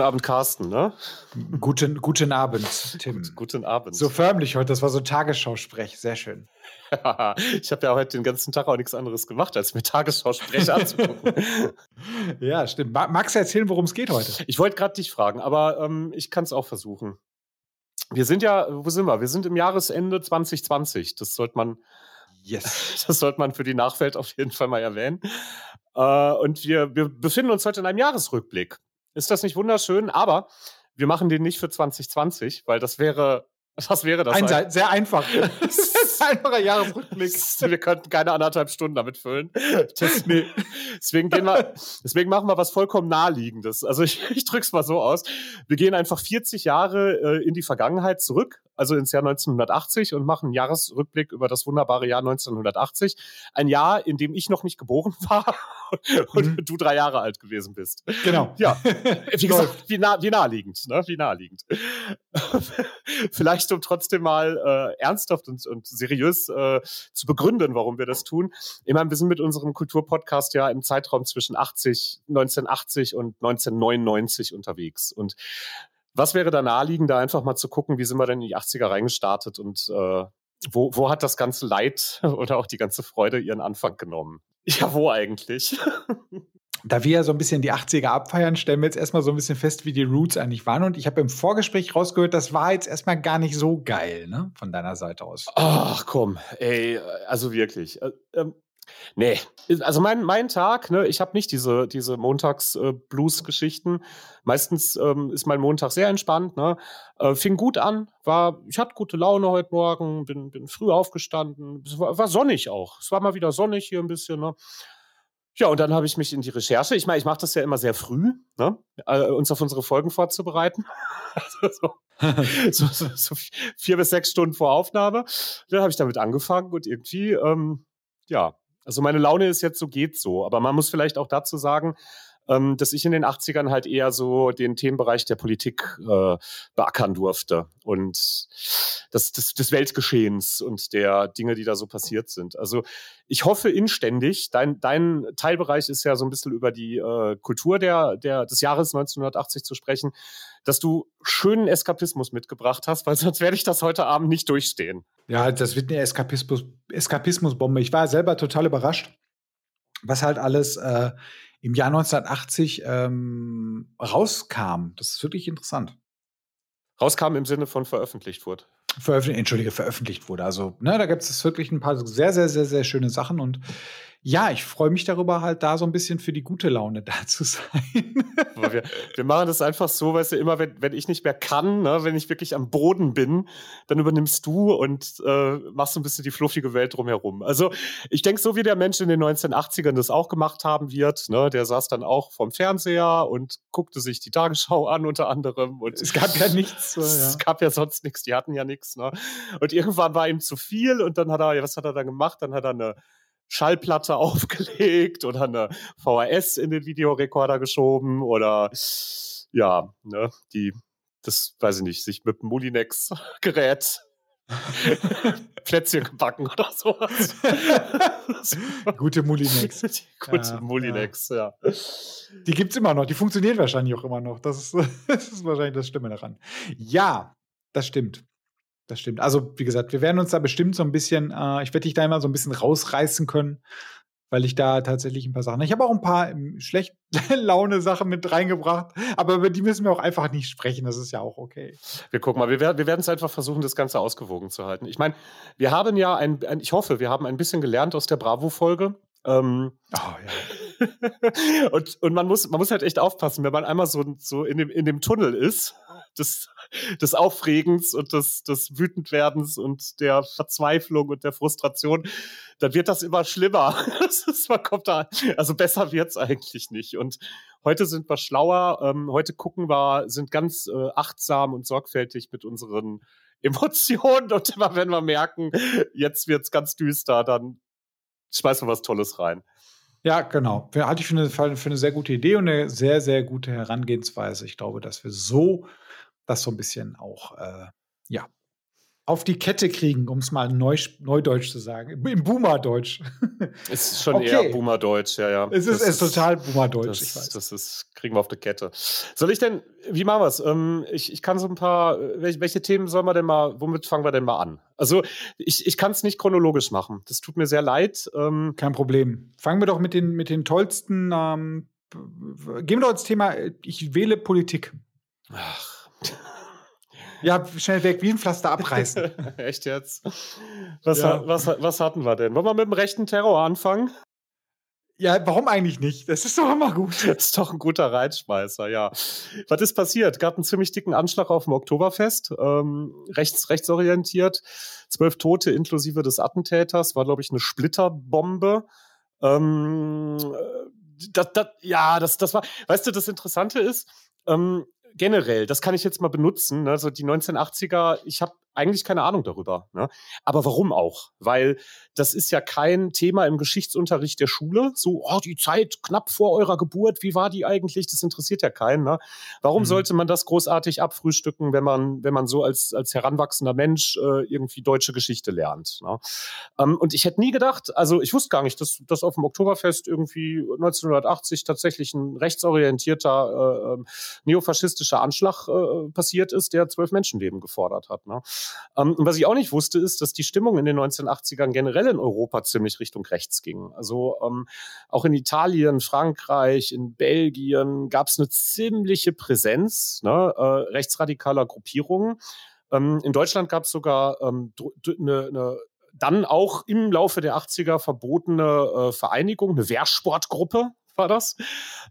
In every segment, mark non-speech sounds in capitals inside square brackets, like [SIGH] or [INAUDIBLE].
Guten Abend, Carsten, ne? Guten, guten Abend, Tim. Gut, guten Abend. So förmlich heute, das war so ein Tagesschausprech, sehr schön. [LAUGHS] ich habe ja heute den ganzen Tag auch nichts anderes gemacht, als mir Tagesschausprech [LAUGHS] anzugucken. ja, stimmt. Magst du erzählen, worum es geht heute? Ich wollte gerade dich fragen, aber ähm, ich kann es auch versuchen. Wir sind ja, wo sind wir? Wir sind im Jahresende 2020. Das sollte man, yes. [LAUGHS] das sollte man für die Nachwelt auf jeden Fall mal erwähnen. Äh, und wir, wir befinden uns heute in einem Jahresrückblick. Ist das nicht wunderschön? Aber wir machen den nicht für 2020, weil das wäre, [LAUGHS] was wäre das? Ein, sehr einfach. [LAUGHS] einfacher Jahresrückblick. [LAUGHS] Wir könnten keine anderthalb Stunden damit füllen. Das, nee. deswegen, gehen wir, deswegen machen wir was vollkommen Naheliegendes. Also ich, ich drücke es mal so aus. Wir gehen einfach 40 Jahre äh, in die Vergangenheit zurück, also ins Jahr 1980 und machen einen Jahresrückblick über das wunderbare Jahr 1980. Ein Jahr, in dem ich noch nicht geboren [LAUGHS] war und mhm. du drei Jahre alt gewesen bist. Genau. Ja, [LAUGHS] wie gesagt, wie, nah, wie naheliegend, ne? wie naheliegend. [LAUGHS] Vielleicht um trotzdem mal äh, ernsthaft und, und seriös äh, zu begründen, warum wir das tun. Ich meine, wir sind mit unserem Kulturpodcast ja im Zeitraum zwischen 80, 1980 und 1999 unterwegs. Und was wäre da naheliegend, da einfach mal zu gucken, wie sind wir denn in die 80er reingestartet und äh, wo, wo hat das ganze Leid [LAUGHS] oder auch die ganze Freude ihren Anfang genommen? Ja, wo eigentlich? [LAUGHS] da wir ja so ein bisschen die 80er abfeiern, stellen wir jetzt erstmal so ein bisschen fest, wie die Roots eigentlich waren. Und ich habe im Vorgespräch rausgehört, das war jetzt erstmal gar nicht so geil, ne? Von deiner Seite aus. Ach komm, ey, also wirklich. Äh, ähm, nee, also mein, mein Tag, ne, ich habe nicht diese, diese Montags-Blues-Geschichten. Äh, Meistens ähm, ist mein Montag sehr entspannt, ne? Äh, fing gut an, war, ich hatte gute Laune heute Morgen, bin, bin früh aufgestanden, es war, war sonnig auch. Es war mal wieder sonnig hier ein bisschen, ne? Ja, und dann habe ich mich in die Recherche, ich meine, ich mache das ja immer sehr früh, ne? äh, uns auf unsere Folgen vorzubereiten. [LAUGHS] Also [LAUGHS] so, so, so, vier bis sechs Stunden vor Aufnahme. Dann habe ich damit angefangen und irgendwie, ähm, ja, also meine Laune ist jetzt so, geht so. Aber man muss vielleicht auch dazu sagen, ähm, dass ich in den 80ern halt eher so den Themenbereich der Politik äh, beackern durfte und des, des, des Weltgeschehens und der Dinge, die da so passiert sind. Also ich hoffe inständig, dein, dein Teilbereich ist ja so ein bisschen über die äh, Kultur der, der, des Jahres 1980 zu sprechen, dass du schönen Eskapismus mitgebracht hast, weil sonst werde ich das heute Abend nicht durchstehen. Ja, das wird eine Eskapismus, Eskapismusbombe. Ich war selber total überrascht, was halt alles äh, im Jahr 1980 ähm, rauskam. Das ist wirklich interessant. Rauskam im Sinne von veröffentlicht wurde. Veröffentlicht, entschuldige, veröffentlicht wurde. Also, ne, da gibt es wirklich ein paar sehr, sehr, sehr, sehr schöne Sachen und ja, ich freue mich darüber, halt da so ein bisschen für die gute Laune [LAUGHS] da zu sein. wir, wir, machen das einfach so, weißt du, immer wenn, wenn ich nicht mehr kann, ne, wenn ich wirklich am Boden bin, dann übernimmst du und äh, machst so ein bisschen die fluffige Welt drumherum. Also ich denke, so wie der Mensch in den 1980ern das auch gemacht haben wird, ne, der saß dann auch vorm Fernseher und guckte sich die Tagesschau an unter anderem. Und es gab ja nichts. [LAUGHS] So, ja. Es gab ja sonst nichts, die hatten ja nichts. Ne? Und irgendwann war ihm zu viel und dann hat er, was hat er dann gemacht? Dann hat er eine Schallplatte [LAUGHS] aufgelegt oder eine VHS in den Videorekorder geschoben oder ja, ne, die, das weiß ich nicht, sich mit dem Mulinex-Gerät [LAUGHS] Plätzchen gebacken oder sowas. [LAUGHS] Gute Mulinex. Die gute ja, Mulinex, ja. ja. Die gibt's immer noch, die funktioniert wahrscheinlich auch immer noch. Das ist, das ist wahrscheinlich das Stimme daran. Ja, das stimmt. Das stimmt. Also, wie gesagt, wir werden uns da bestimmt so ein bisschen, äh, ich werde dich da immer so ein bisschen rausreißen können, weil ich da tatsächlich ein paar Sachen. Ich habe auch ein paar ähm, schlecht [LAUGHS] Laune-Sachen mit reingebracht, aber über die müssen wir auch einfach nicht sprechen. Das ist ja auch okay. Wir gucken mal, wir, wir werden es einfach versuchen, das Ganze ausgewogen zu halten. Ich meine, wir haben ja ein, ein, ich hoffe, wir haben ein bisschen gelernt aus der Bravo-Folge. Ähm, oh, ja. [LAUGHS] und, und man muss, man muss halt echt aufpassen, wenn man einmal so, so in, dem, in dem Tunnel ist, das des Aufregens und des, des Wütendwerdens und der Verzweiflung und der Frustration, dann wird das immer schlimmer. [LAUGHS] man kommt da, also besser wird's eigentlich nicht. Und heute sind wir schlauer, ähm, heute gucken wir, sind ganz äh, achtsam und sorgfältig mit unseren [LAUGHS] Emotionen und immer wenn wir merken, jetzt wird's ganz düster, dann schmeißen wir was Tolles rein. Ja, genau. Halte ich für eine, für eine sehr gute Idee und eine sehr, sehr gute Herangehensweise. Ich glaube, dass wir so das so ein bisschen auch, äh, ja, auf die Kette kriegen, um es mal Neu Neudeutsch zu sagen. Im Boomerdeutsch. [LAUGHS] Es ist schon okay. eher Boomerdeutsch, ja, ja. Es ist, ist total Boomerdeutsch, das, ich weiß. Das ist, kriegen wir auf die Kette. Soll ich denn, wie machen wir es? Ähm, ich, ich kann so ein paar, welche, welche, Themen sollen wir denn mal, womit fangen wir denn mal an? Also, ich, ich kann es nicht chronologisch machen. Das tut mir sehr leid. Ähm, Kein Problem. Fangen wir doch mit den, mit den tollsten, ähm, gehen wir doch ins Thema, ich wähle Politik. Ach. Ja, schnell weg, wie ein Pflaster abreißen. [LAUGHS] Echt jetzt? Was, ja. was, was hatten wir denn? Wollen wir mit dem rechten Terror anfangen? Ja, warum eigentlich nicht? Das ist doch immer gut. Das [LAUGHS] ist doch ein guter Reitschmeißer, ja. Was ist passiert? Gab einen ziemlich dicken Anschlag auf dem Oktoberfest, ähm, rechts, rechtsorientiert. Zwölf Tote inklusive des Attentäters, war, glaube ich, eine Splitterbombe. Ähm, das, das, ja, das, das war, weißt du, das Interessante ist, ähm, generell, das kann ich jetzt mal benutzen. Ne? Also die 1980er, ich habe eigentlich keine Ahnung darüber. Ne? Aber warum auch? Weil das ist ja kein Thema im Geschichtsunterricht der Schule. So, oh, die Zeit knapp vor eurer Geburt, wie war die eigentlich? Das interessiert ja keinen. Ne? Warum mhm. sollte man das großartig abfrühstücken, wenn man, wenn man so als, als heranwachsender Mensch äh, irgendwie deutsche Geschichte lernt? Ne? Ähm, und ich hätte nie gedacht, also ich wusste gar nicht, dass, dass auf dem Oktoberfest irgendwie 1980 tatsächlich ein rechtsorientierter äh, ähm, neofaschistischer Anschlag äh, passiert ist, der zwölf Menschenleben gefordert hat. Ne? Ähm, und was ich auch nicht wusste, ist, dass die Stimmung in den 1980ern generell in Europa ziemlich Richtung rechts ging. Also ähm, auch in Italien, Frankreich, in Belgien gab es eine ziemliche Präsenz ne, äh, rechtsradikaler Gruppierungen. Ähm, in Deutschland gab es sogar ähm, eine, eine dann auch im Laufe der 80er verbotene äh, Vereinigung, eine Wehrsportgruppe war das.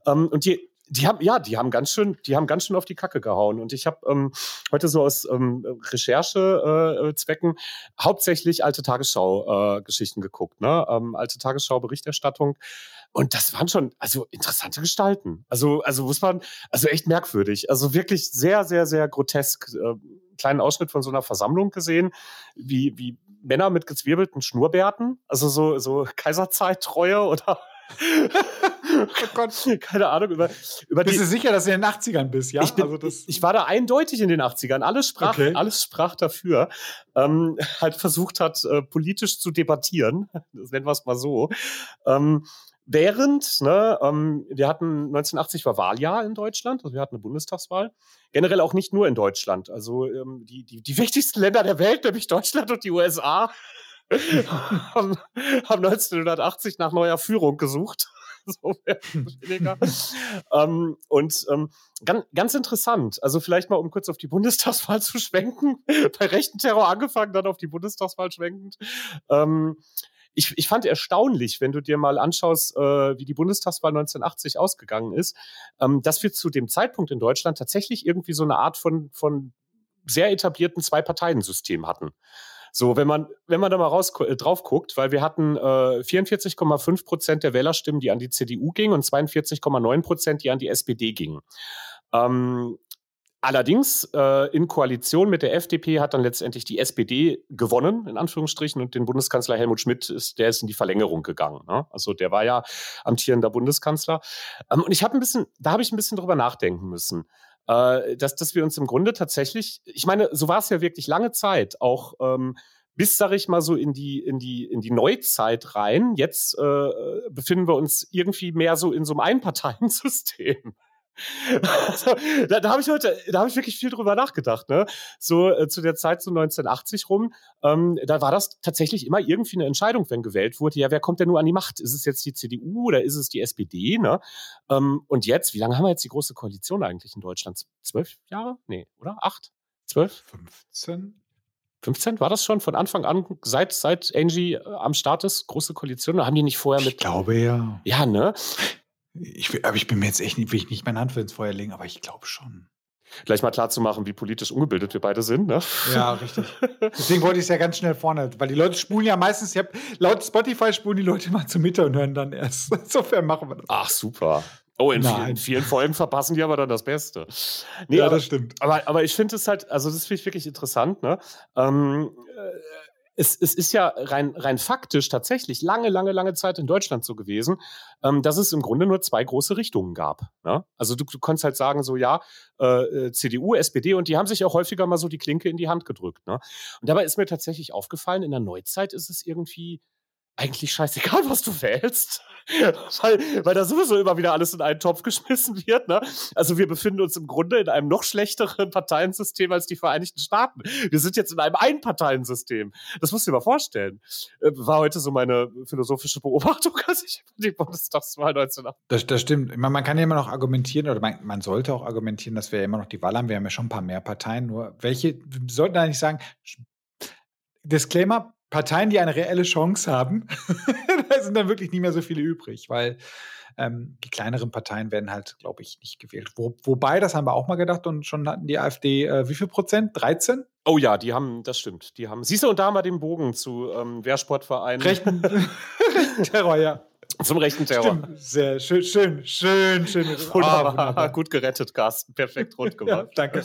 Ähm, und die die haben, ja, die haben ganz schön, die haben ganz schön auf die Kacke gehauen. Und ich habe ähm, heute so aus ähm, Recherchezwecken äh, hauptsächlich alte Tagesschau-Geschichten äh, geguckt, ne? Ähm, alte Tagesschau-Berichterstattung. Und das waren schon, also interessante Gestalten. Also, also muss man, also echt merkwürdig. Also wirklich sehr, sehr, sehr grotesk. Äh, kleinen Ausschnitt von so einer Versammlung gesehen, wie, wie Männer mit gezwirbelten Schnurrbärten, also so, so Kaiserzeittreue oder oh Gott. Keine Ahnung. Über, über bist die, du sicher, dass du in den 80ern bist, ja? Ich, bin, also ich, ich war da eindeutig in den 80ern. Alles sprach, okay. alles sprach dafür. Ähm, halt versucht hat, äh, politisch zu debattieren. Das nennen wir es mal so. Ähm, während, ne, ähm, wir hatten 1980 war Wahljahr in Deutschland, also wir hatten eine Bundestagswahl. Generell auch nicht nur in Deutschland. Also ähm, die, die, die wichtigsten Länder der Welt, nämlich Deutschland und die USA, [LAUGHS] haben, haben 1980 nach neuer Führung gesucht. [LAUGHS] so weniger. ähm, und ähm, ganz, ganz interessant. Also vielleicht mal, um kurz auf die Bundestagswahl zu schwenken. [LAUGHS] Bei rechten Terror angefangen, dann auf die Bundestagswahl schwenkend. Ähm, ich, ich fand erstaunlich, wenn du dir mal anschaust, äh, wie die Bundestagswahl 1980 ausgegangen ist, ähm, dass wir zu dem Zeitpunkt in Deutschland tatsächlich irgendwie so eine Art von, von sehr etablierten Zwei-Parteien-System hatten. So, wenn man, wenn man da mal raus, äh, drauf guckt, weil wir hatten äh, 44,5 Prozent der Wählerstimmen, die an die CDU gingen und 42,9 Prozent, die an die SPD gingen. Ähm, Allerdings äh, in Koalition mit der FDP hat dann letztendlich die SPD gewonnen, in Anführungsstrichen, und den Bundeskanzler Helmut Schmidt ist, der ist in die Verlängerung gegangen. Ne? Also der war ja amtierender Bundeskanzler. Ähm, und ich habe ein bisschen, da habe ich ein bisschen drüber nachdenken müssen äh, dass, dass wir uns im Grunde tatsächlich, ich meine, so war es ja wirklich lange Zeit, auch ähm, bis, sag ich mal, so in die, in die, in die Neuzeit rein. Jetzt äh, befinden wir uns irgendwie mehr so in so einem Einparteiensystem. [LAUGHS] Also, da, da habe ich heute, da habe ich wirklich viel drüber nachgedacht. Ne? So äh, zu der Zeit so 1980 rum, ähm, da war das tatsächlich immer irgendwie eine Entscheidung, wenn gewählt wurde. Ja, wer kommt denn nur an die Macht? Ist es jetzt die CDU oder ist es die SPD? Ne? Ähm, und jetzt, wie lange haben wir jetzt die große Koalition eigentlich in Deutschland? Zwölf Jahre? Nee, oder? Acht? Zwölf? 15? 15 war das schon von Anfang an, seit, seit Angie äh, am Start ist, große Koalition? Haben die nicht vorher mit. Ich glaube ja. Ja, ne? Ich, aber ich bin mir jetzt echt nicht, will ich nicht meine Hand für ins Feuer legen, aber ich glaube schon. Gleich mal klar zu machen, wie politisch ungebildet wir beide sind. Ne? Ja, richtig. Deswegen wollte ich es ja ganz schnell vorne, weil die Leute spulen ja meistens, ich hab, laut Spotify spulen die Leute mal zur Mitte und hören dann erst. [LAUGHS] Insofern machen wir das. Ach, super. Oh, in vielen, vielen, Folgen verpassen die aber dann das Beste. Nee, ja, aber, das stimmt. Aber, aber ich finde es halt, also das finde ich wirklich interessant. Ne? Ähm, äh, es, es ist ja rein, rein faktisch tatsächlich lange, lange, lange Zeit in Deutschland so gewesen, ähm, dass es im Grunde nur zwei große Richtungen gab. Ne? Also du, du konntest halt sagen, so ja, äh, äh CDU, SPD und die haben sich auch häufiger mal so die Klinke in die Hand gedrückt. Ne? Und dabei ist mir tatsächlich aufgefallen, in der Neuzeit ist es irgendwie eigentlich scheißegal, was du wählst. weil, weil da sowieso immer wieder alles in einen Topf geschmissen wird. Ne? Also wir befinden uns im Grunde in einem noch schlechteren Parteiensystem als die Vereinigten Staaten. Wir sind jetzt in einem Einparteiensystem. Das musst du dir mal vorstellen. Äh, war heute so meine philosophische Beobachtung, [LAUGHS] als ich die Bundestagswahl 1980. Das, das stimmt. Man, man, kann ja immer noch argumentieren, oder man, man, sollte auch argumentieren, dass wir ja immer noch die Wahl haben. Wir haben ja schon ein paar mehr Parteien. Nur welche, wir sollten eigentlich sagen, Disclaimer, Parteien, die eine reelle Chance haben, [LAUGHS] da sind dann wirklich nicht mehr so viele übrig, weil ähm, die kleineren Parteien werden halt, glaube ich, nicht gewählt. Wo, wobei, das haben wir auch mal gedacht und schon hatten die AfD äh, wie viel Prozent? 13? Oh ja, die haben, das stimmt. Die haben, siehst du, und da haben wir den Bogen zu ähm, Wehrsportvereinen. [LAUGHS] Rechten Terror, ja. [LAUGHS] Zum rechten Terror. Stimmt. Sehr schön, schön, schön, schön. Wunderbar. Ah, Gut gerettet, Carsten. Perfekt rund [LAUGHS] gemacht. ja, danke.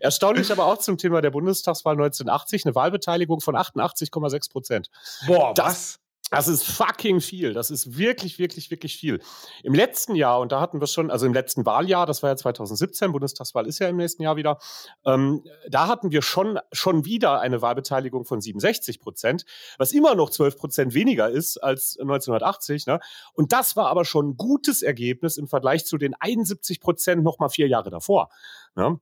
Erstaunlich aber auch zum Thema der Bundestagswahl 1980 eine Wahlbeteiligung von 88,6 Prozent. Boah, das, was? Das ist fucking viel. Das ist wirklich, wirklich, wirklich viel. Im letzten Jahr, und da hatten wir schon, also im letzten Wahljahr, das war ja 2017, Bundestagswahl ist ja im nächsten Jahr wieder, ähm, da hatten wir schon, schon wieder eine Wahlbeteiligung von 67 Prozent, was immer noch 12 Prozent weniger ist als 1980. Ne? Und das war aber schon ein gutes Ergebnis im Vergleich zu den 71 Prozent noch mal vier Jahre davor. Ne?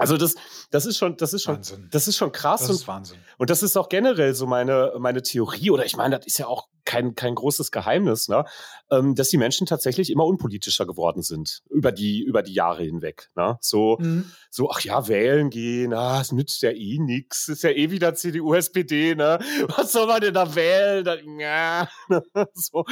Also das, das ist schon, das ist schon, Wahnsinn. das ist schon krass. Das ist Wahnsinn. Und das ist auch generell so meine, meine Theorie, oder ich meine, das ist ja auch kein, kein großes Geheimnis, ne? Ähm, dass die Menschen tatsächlich immer unpolitischer geworden sind über die, über die Jahre hinweg. Ne? So, mhm. so, ach ja, wählen gehen, ah, es nützt ja eh nix, ist ja eh wieder CDU, SPD, ne? Was soll man denn da wählen? Da, ja, [LAUGHS] so.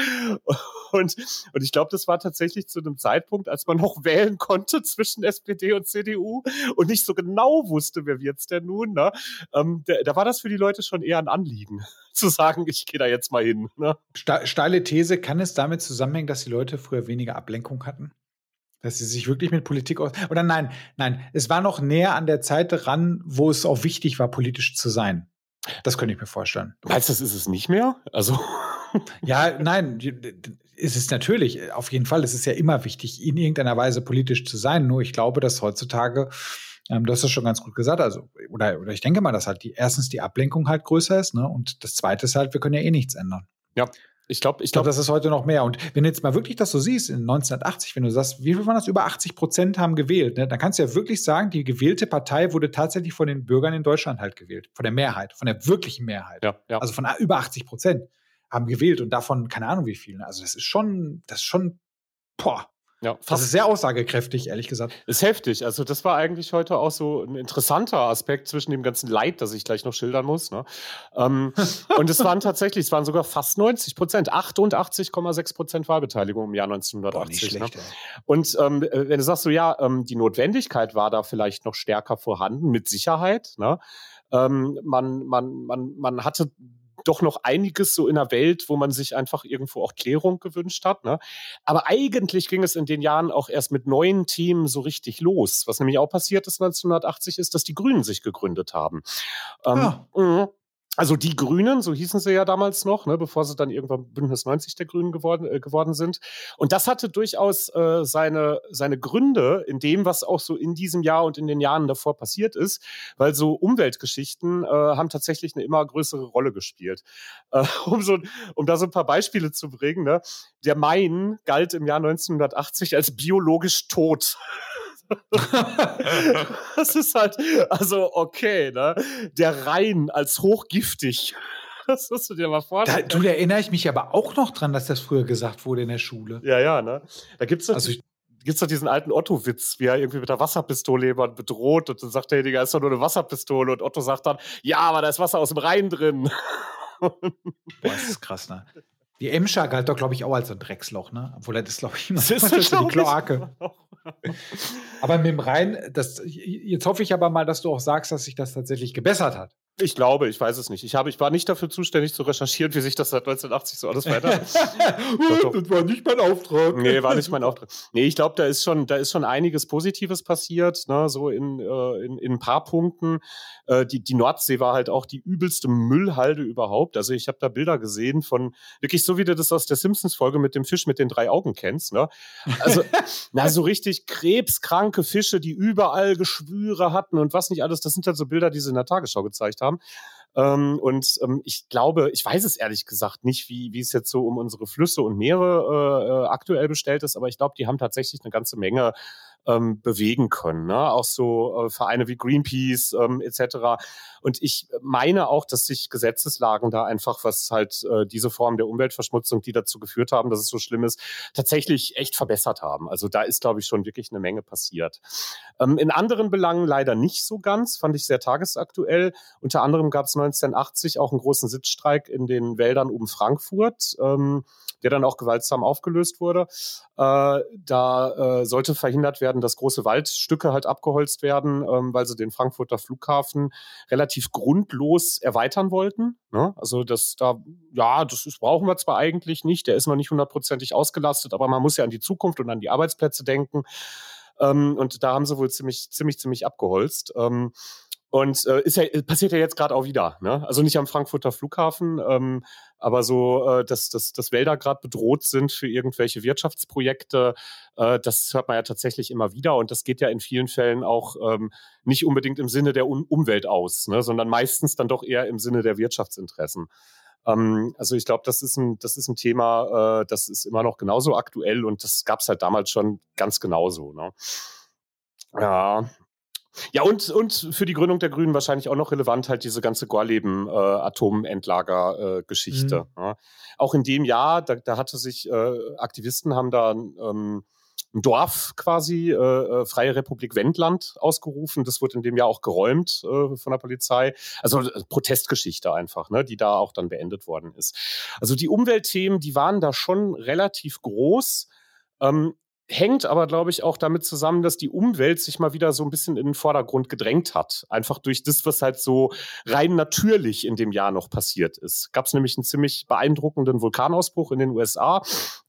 Und, und ich glaube, das war tatsächlich zu einem Zeitpunkt, als man noch wählen konnte zwischen SPD und CDU und nicht so genau wusste, wer wird's denn nun, ne? Ähm, da, da war das für die Leute schon eher ein Anliegen [LAUGHS] zu sagen, ich gehe da jetzt mal hin. Ne? Steile These, kann es damit zusammenhängen, dass die Leute früher weniger Ablenkung hatten? Dass sie sich wirklich mit Politik aus. Oder nein, nein, es war noch näher an der Zeit dran, wo es auch wichtig war, politisch zu sein. Das könnte ich mir vorstellen. Meinst du, das ist es nicht mehr? Also. [LAUGHS] ja, nein, es ist natürlich, auf jeden Fall, es ist ja immer wichtig, in irgendeiner Weise politisch zu sein. Nur ich glaube, dass heutzutage ähm, du hast das schon ganz gut gesagt. Also, oder, oder ich denke mal, dass halt die, erstens die Ablenkung halt größer ist, ne? Und das zweite ist halt, wir können ja eh nichts ändern. Ja. Ich glaube, ich glaube, glaub, das ist heute noch mehr. Und wenn du jetzt mal wirklich das so siehst, in 1980, wenn du sagst, wie viel waren das? Über 80 Prozent haben gewählt, ne? dann kannst du ja wirklich sagen, die gewählte Partei wurde tatsächlich von den Bürgern in Deutschland halt gewählt. Von der Mehrheit, von der wirklichen Mehrheit. Ja, ja. Also von über 80 Prozent haben gewählt und davon keine Ahnung wie viele. Also das ist schon, das ist schon, boah, ja, fast. Das ist sehr aussagekräftig, ehrlich gesagt. Ist heftig. Also, das war eigentlich heute auch so ein interessanter Aspekt zwischen dem ganzen Leid, das ich gleich noch schildern muss. Ne? Ähm, [LAUGHS] und es waren tatsächlich, es waren sogar fast 90 Prozent, 88,6 Prozent Wahlbeteiligung im Jahr 1980. Boah, nicht schlecht, ne? Und ähm, äh, wenn du sagst so, ja, ähm, die Notwendigkeit war da vielleicht noch stärker vorhanden, mit Sicherheit. Ne? Ähm, man, man, man, man hatte doch noch einiges so in der Welt, wo man sich einfach irgendwo auch Klärung gewünscht hat. Ne? Aber eigentlich ging es in den Jahren auch erst mit neuen Themen so richtig los. Was nämlich auch passiert ist 1980 ist, dass die Grünen sich gegründet haben. Ähm, ah. Also die Grünen, so hießen sie ja damals noch, ne, bevor sie dann irgendwann Bündnis 90 der Grünen geworden, äh, geworden sind. Und das hatte durchaus äh, seine, seine Gründe in dem, was auch so in diesem Jahr und in den Jahren davor passiert ist, weil so Umweltgeschichten äh, haben tatsächlich eine immer größere Rolle gespielt. Äh, [LAUGHS] um, so, um da so ein paar Beispiele zu bringen, ne? der Main galt im Jahr 1980 als biologisch tot. [LAUGHS] das ist halt, also okay, ne? Der Rhein als hochgiftig. Das musst du dir mal vorstellen. Da, du, da erinnere ich mich aber auch noch dran, dass das früher gesagt wurde in der Schule. Ja, ja, ne? Da gibt's doch, also gibt's doch diesen alten Otto-Witz, wie er irgendwie mit der Wasserpistole jemanden bedroht und dann sagt derjenige, ist doch nur eine Wasserpistole und Otto sagt dann, ja, aber da ist Wasser aus dem Rhein drin. Boah, das ist krass, ne? Die Emscher galt doch, glaube ich, auch als ein Drecksloch, ne? Obwohl er das, glaube ich, immer das ist das die Kloake. aber mit dem Rhein, das, jetzt hoffe ich aber mal, dass du auch sagst, dass sich das tatsächlich gebessert hat. Ich glaube, ich weiß es nicht. Ich, habe, ich war nicht dafür zuständig zu recherchieren, wie sich das seit 1980 so alles weiter. [LAUGHS] das war nicht mein Auftrag. Nee, war nicht mein Auftrag. Nee, ich glaube, da ist schon, da ist schon einiges Positives passiert, ne, so in, äh, in, in ein paar Punkten. Äh, die, die Nordsee war halt auch die übelste Müllhalde überhaupt. Also ich habe da Bilder gesehen von, wirklich so wie du das aus der Simpsons-Folge mit dem Fisch mit den drei Augen kennst, ne? Also, [LAUGHS] na, so richtig krebskranke Fische, die überall Geschwüre hatten und was nicht alles. Das sind halt so Bilder, die sie in der Tagesschau gezeigt haben. Ähm, und ähm, ich glaube, ich weiß es ehrlich gesagt nicht, wie, wie es jetzt so um unsere Flüsse und Meere äh, äh aktuell bestellt ist, aber ich glaube, die haben tatsächlich eine ganze Menge ähm, bewegen können. Ne? Auch so äh, Vereine wie Greenpeace ähm, etc. Und ich meine auch, dass sich Gesetzeslagen da einfach, was halt äh, diese Form der Umweltverschmutzung, die dazu geführt haben, dass es so schlimm ist, tatsächlich echt verbessert haben. Also da ist, glaube ich, schon wirklich eine Menge passiert. Ähm, in anderen Belangen leider nicht so ganz, fand ich sehr tagesaktuell. Unter anderem gab es 1980 auch einen großen Sitzstreik in den Wäldern um Frankfurt. Ähm, der dann auch gewaltsam aufgelöst wurde. Äh, da äh, sollte verhindert werden, dass große Waldstücke halt abgeholzt werden, ähm, weil sie den Frankfurter Flughafen relativ grundlos erweitern wollten. Ne? Also das da, ja, das ist, brauchen wir zwar eigentlich nicht, der ist noch nicht hundertprozentig ausgelastet, aber man muss ja an die Zukunft und an die Arbeitsplätze denken. Ähm, und da haben sie wohl ziemlich, ziemlich, ziemlich abgeholzt. Ähm, und äh, ist ja, passiert ja jetzt gerade auch wieder. Ne? Also nicht am Frankfurter Flughafen, ähm, aber so, äh, dass, dass, dass Wälder gerade bedroht sind für irgendwelche Wirtschaftsprojekte, äh, das hört man ja tatsächlich immer wieder. Und das geht ja in vielen Fällen auch ähm, nicht unbedingt im Sinne der um Umwelt aus, ne? sondern meistens dann doch eher im Sinne der Wirtschaftsinteressen. Ähm, also ich glaube, das ist ein, das ist ein Thema, äh, das ist immer noch genauso aktuell und das gab es halt damals schon ganz genauso. Ne? Ja, ja, und, und für die Gründung der Grünen wahrscheinlich auch noch relevant halt diese ganze Gorleben-Atomendlager-Geschichte. Äh, mhm. ja. Auch in dem Jahr, da, da hatte sich äh, Aktivisten haben da ähm, ein Dorf quasi, äh, äh, Freie Republik Wendland, ausgerufen. Das wurde in dem Jahr auch geräumt äh, von der Polizei. Also äh, Protestgeschichte einfach, ne, die da auch dann beendet worden ist. Also die Umweltthemen, die waren da schon relativ groß. Ähm, hängt aber, glaube ich, auch damit zusammen, dass die Umwelt sich mal wieder so ein bisschen in den Vordergrund gedrängt hat. Einfach durch das, was halt so rein natürlich in dem Jahr noch passiert ist. Gab es nämlich einen ziemlich beeindruckenden Vulkanausbruch in den USA,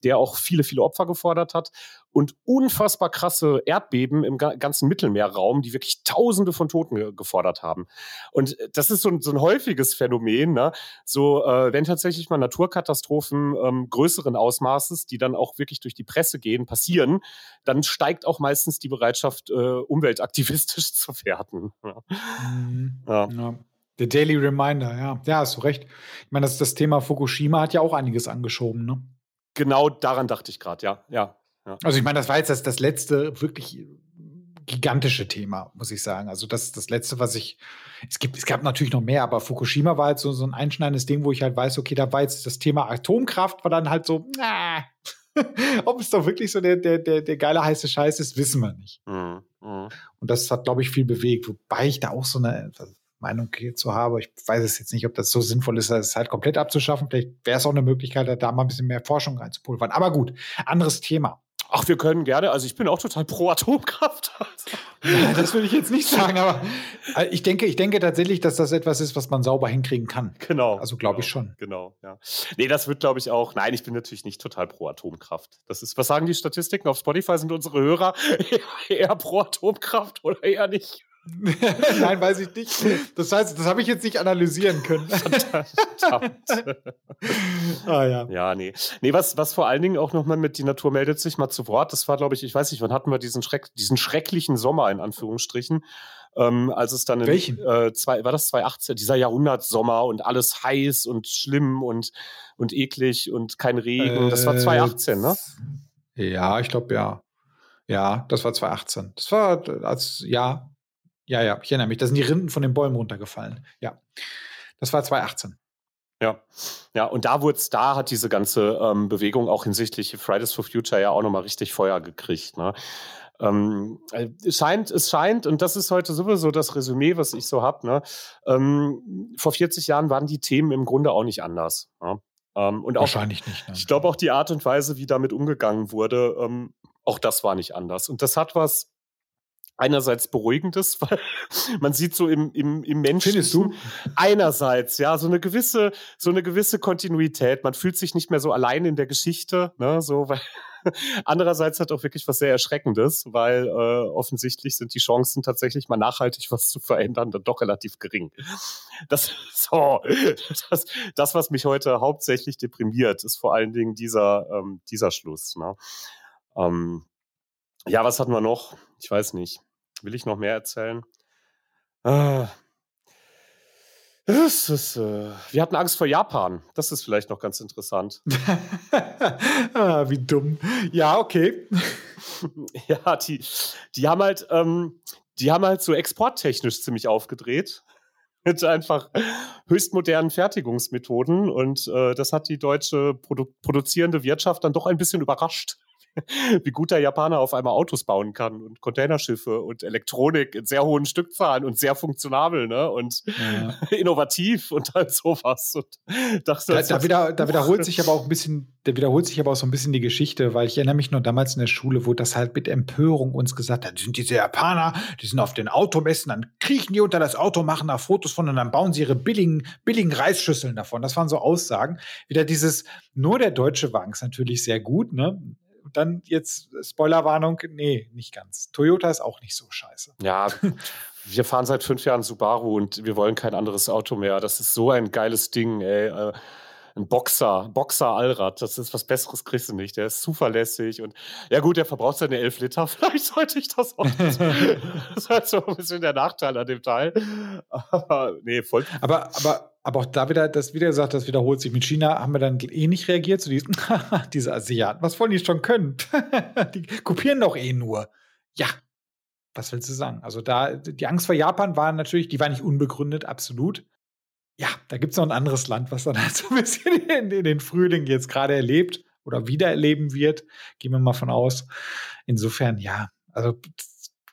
der auch viele, viele Opfer gefordert hat und unfassbar krasse Erdbeben im ganzen Mittelmeerraum, die wirklich Tausende von Toten ge gefordert haben. Und äh, das ist so ein, so ein häufiges Phänomen, ne? so äh, wenn tatsächlich mal Naturkatastrophen ähm, größeren Ausmaßes, die dann auch wirklich durch die Presse gehen, passieren, dann steigt auch meistens die Bereitschaft, äh, umweltaktivistisch [LAUGHS] zu werden. Ja. Mhm. ja. ja. Der Daily Reminder, ja. Ja, hast du recht. Ich meine, das, das Thema Fukushima hat ja auch einiges angeschoben, ne? Genau daran dachte ich gerade, ja. ja. Ja. Also ich meine, das war jetzt das, das letzte wirklich gigantische Thema, muss ich sagen. Also das das letzte, was ich es gibt es gab natürlich noch mehr, aber Fukushima war halt so, so ein einschneidendes Ding, wo ich halt weiß, okay, da war jetzt das Thema Atomkraft war dann halt so, na, [LAUGHS] ob es doch wirklich so der, der, der, der geile heiße Scheiß ist, wissen wir nicht. Mhm. Mhm. Und das hat, glaube ich, viel bewegt, wobei ich da auch so eine Meinung zu habe. Ich weiß es jetzt nicht, ob das so sinnvoll ist, es halt komplett abzuschaffen. Vielleicht wäre es auch eine Möglichkeit, da mal ein bisschen mehr Forschung reinzupulvern. Aber gut, anderes Thema. Ach, wir können gerne. Also ich bin auch total pro Atomkraft. [LAUGHS] ja, das würde ich jetzt nicht sagen, aber äh, ich denke, ich denke tatsächlich, dass das etwas ist, was man sauber hinkriegen kann. Genau. Also glaube genau, ich schon. Genau, ja. Nee, das wird, glaube ich, auch. Nein, ich bin natürlich nicht total pro Atomkraft. Das ist, was sagen die Statistiken? Auf Spotify sind unsere Hörer [LAUGHS] eher pro Atomkraft oder eher nicht? [LAUGHS] Nein, weiß ich nicht. Das heißt, das habe ich jetzt nicht analysieren können. [LAUGHS] ah, ja. Ja, nee. Nee, was, was vor allen Dingen auch nochmal mit die Natur meldet sich mal zu Wort. Das war, glaube ich, ich weiß nicht, wann hatten wir diesen, Schreck, diesen schrecklichen Sommer in Anführungsstrichen. Ähm, als es dann in? Äh, zwei, war das 2018, dieser Jahrhundertsommer und alles heiß und schlimm und, und eklig und kein Regen. Äh, das war 2018, ne? Ja, ich glaube, ja. Ja, das war 2018. Das war als, ja, ja, ja, ich erinnere mich. Da sind die Rinden von den Bäumen runtergefallen. Ja. Das war 2018. Ja, ja, und da wurde da hat diese ganze ähm, Bewegung auch hinsichtlich Fridays for Future ja auch nochmal richtig Feuer gekriegt. Ne? Ähm, es scheint, es scheint, und das ist heute sowieso das Resümee, was ich so habe, ne? Ähm, vor 40 Jahren waren die Themen im Grunde auch nicht anders. Ne? Ähm, und auch, Wahrscheinlich nicht. Ne? Ich glaube auch die Art und Weise, wie damit umgegangen wurde, ähm, auch das war nicht anders. Und das hat was einerseits beruhigendes, [LAUGHS] weil man sieht so im, im, im Menschen. Findest du? Einerseits, ja, so eine gewisse, so eine gewisse Kontinuität. Man fühlt sich nicht mehr so allein in der Geschichte, ne, so, weil [LAUGHS] andererseits hat auch wirklich was sehr Erschreckendes, weil äh, offensichtlich sind die Chancen tatsächlich mal nachhaltig was zu verändern dann doch relativ gering. Das, [LAUGHS] so, das, das was mich heute hauptsächlich deprimiert, ist vor allen Dingen dieser, ähm, dieser Schluss. Ne? Ähm, ja, was hatten wir noch? Ich weiß nicht. Will ich noch mehr erzählen? Ah. Ist, äh, wir hatten Angst vor Japan. Das ist vielleicht noch ganz interessant. [LAUGHS] ah, wie dumm. Ja, okay. [LAUGHS] ja, die, die haben halt, ähm, die haben halt so exporttechnisch ziemlich aufgedreht. [LAUGHS] Mit einfach höchst modernen Fertigungsmethoden. Und äh, das hat die deutsche Produ produzierende Wirtschaft dann doch ein bisschen überrascht. [LAUGHS] wie gut der Japaner auf einmal Autos bauen kann und Containerschiffe und Elektronik in sehr hohen Stückzahlen und sehr funktionabel ne? und ja. [LAUGHS] innovativ und halt sowas. Und das, da, da, wieder, da [LAUGHS] wiederholt sich aber auch ein bisschen, da wiederholt sich aber auch so ein bisschen die Geschichte, weil ich erinnere mich noch damals in der Schule, wo das halt mit Empörung uns gesagt hat, sind diese Japaner, die sind auf den Automessen, dann kriechen die unter das Auto, machen da Fotos von und dann bauen sie ihre billigen, billigen Reisschüsseln davon. Das waren so Aussagen. Wieder dieses, nur der deutsche Wagen ist natürlich sehr gut, ne? Dann jetzt Spoilerwarnung, nee, nicht ganz. Toyota ist auch nicht so scheiße. Ja, [LAUGHS] wir fahren seit fünf Jahren Subaru und wir wollen kein anderes Auto mehr. Das ist so ein geiles Ding, ey. Äh, ein Boxer, Boxer Allrad, das ist was Besseres kriegst du nicht. Der ist zuverlässig und ja gut, der verbraucht seine elf Liter. [LAUGHS] Vielleicht sollte ich das auch. das ist halt so ein bisschen der Nachteil an dem Teil. [LAUGHS] Aber nee, voll. Aber, aber, aber auch da wieder, das wieder gesagt, das wiederholt sich. Mit China haben wir dann eh nicht reagiert zu diesem, [LAUGHS] diese Asiaten. Was wollen die schon können? [LAUGHS] die kopieren doch eh nur. Ja, was willst du sagen? Also da, die Angst vor Japan war natürlich, die war nicht unbegründet, absolut ja, da gibt es noch ein anderes Land, was dann [LAUGHS] halt so ein bisschen in, in den Frühling jetzt gerade erlebt oder wieder erleben wird. Gehen wir mal von aus. Insofern, ja, also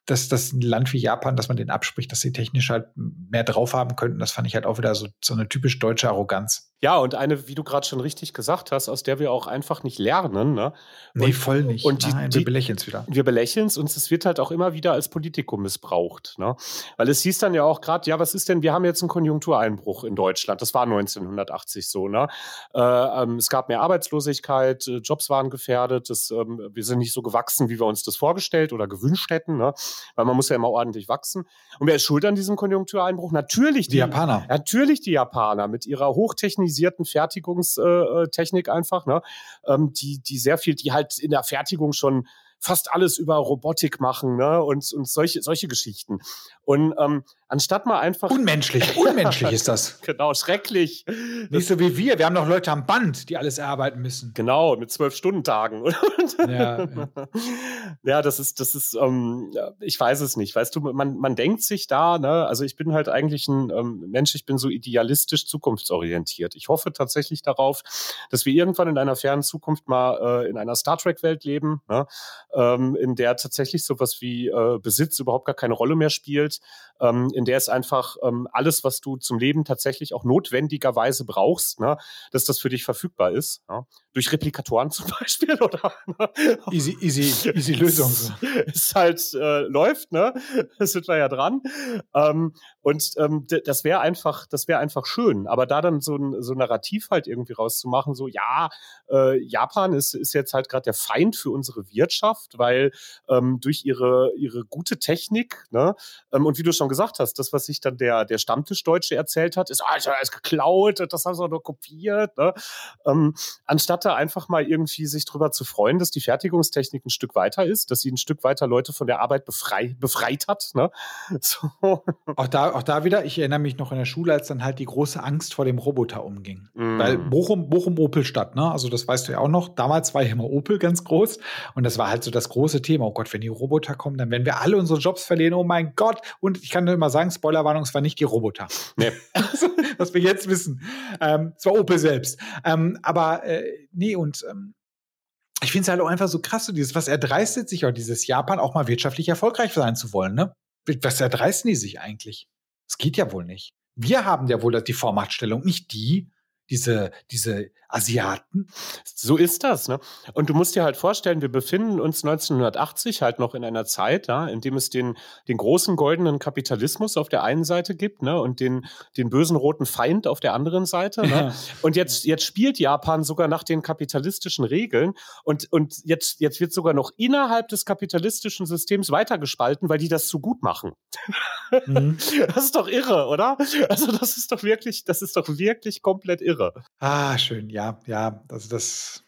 dass das ein Land wie Japan, dass man den abspricht, dass sie technisch halt mehr drauf haben könnten, das fand ich halt auch wieder so, so eine typisch deutsche Arroganz. Ja, und eine, wie du gerade schon richtig gesagt hast, aus der wir auch einfach nicht lernen. Ne? Und, nee, voll nicht. Und die, Nein, wir belächeln es wieder. Wir belächeln es und es wird halt auch immer wieder als Politikum missbraucht. Ne? Weil es hieß dann ja auch gerade, ja, was ist denn, wir haben jetzt einen Konjunktureinbruch in Deutschland. Das war 1980 so. Ne? Äh, ähm, es gab mehr Arbeitslosigkeit, äh, Jobs waren gefährdet, das, ähm, wir sind nicht so gewachsen, wie wir uns das vorgestellt oder gewünscht hätten. Ne? Weil man muss ja immer ordentlich wachsen. Und wer ist schuld an diesem Konjunktureinbruch? Natürlich die, die Japaner. Natürlich die Japaner mit ihrer hochtechnologischen mechanisierten Fertigungstechnik einfach, ne? Ähm, die, die sehr viel, die halt in der Fertigung schon fast alles über Robotik machen, ne? Und, und solche, solche Geschichten. Und ähm, anstatt mal einfach. Unmenschlich, [LAUGHS] unmenschlich ist das. Genau, schrecklich. Nicht so wie wir. Wir haben noch Leute am Band, die alles erarbeiten müssen. Genau, mit zwölf Stundentagen. ja, ja. [LAUGHS] ja, das ist, das ist, ähm, ich weiß es nicht. Weißt du, man, man denkt sich da, ne, also ich bin halt eigentlich ein ähm, Mensch, ich bin so idealistisch zukunftsorientiert. Ich hoffe tatsächlich darauf, dass wir irgendwann in einer fernen Zukunft mal äh, in einer Star Trek-Welt leben, ne, ähm, in der tatsächlich sowas wie äh, Besitz überhaupt gar keine Rolle mehr spielt ähm, in der es einfach ähm, alles, was du zum Leben tatsächlich auch notwendigerweise brauchst, ne, dass das für dich verfügbar ist. Ja? Durch Replikatoren [LAUGHS] zum Beispiel oder ne? easy, easy, easy Lösung. Es halt äh, läuft, ne? Das sind wir ja dran. Ähm, und ähm, das wäre einfach, das wäre einfach schön. Aber da dann so ein so ein Narrativ halt irgendwie rauszumachen, so ja, äh, Japan ist, ist jetzt halt gerade der Feind für unsere Wirtschaft, weil ähm, durch ihre ihre gute Technik, ne? Ähm, und wie du schon gesagt hast, das, was sich dann der, der Stammtischdeutsche erzählt hat, ist, ah, alles geklaut, das haben sie nur kopiert. Ne? Ähm, anstatt da einfach mal irgendwie sich drüber zu freuen, dass die Fertigungstechnik ein Stück weiter ist, dass sie ein Stück weiter Leute von der Arbeit befrei, befreit hat. Ne? [LAUGHS] So. Auch, da, auch da wieder, ich erinnere mich noch in der Schule, als dann halt die große Angst vor dem Roboter umging. Mm. Weil Bochum, Bochum Opel-Stadt, ne? Also das weißt du ja auch noch. Damals war ja immer Opel ganz groß. Und das war halt so das große Thema. Oh Gott, wenn die Roboter kommen, dann werden wir alle unsere Jobs verlieren. Oh mein Gott. Und ich kann nur mal sagen, Spoilerwarnung, es war nicht die Roboter. Nee. [LAUGHS] also, was wir jetzt wissen. Ähm, es war Opel selbst. Ähm, aber äh, nee, und ähm, ich finde es halt auch einfach so krass, so dieses, was erdreistet sich auch dieses Japan auch mal wirtschaftlich erfolgreich sein zu wollen, ne? Was erdreisten die sich eigentlich? Das geht ja wohl nicht. Wir haben ja wohl die Vormachtstellung, nicht die, diese, diese Asiaten. So ist das. Ne? Und du musst dir halt vorstellen, wir befinden uns 1980 halt noch in einer Zeit, ja, in dem es den, den großen goldenen Kapitalismus auf der einen Seite gibt ne? und den, den bösen roten Feind auf der anderen Seite. Ne? Ja. Und jetzt, jetzt spielt Japan sogar nach den kapitalistischen Regeln und, und jetzt, jetzt wird sogar noch innerhalb des kapitalistischen Systems weitergespalten, weil die das zu gut machen. Mhm. [LAUGHS] Das ist doch irre, oder? Also das ist doch wirklich, das ist doch wirklich komplett irre. Ah, schön ja, ja, also das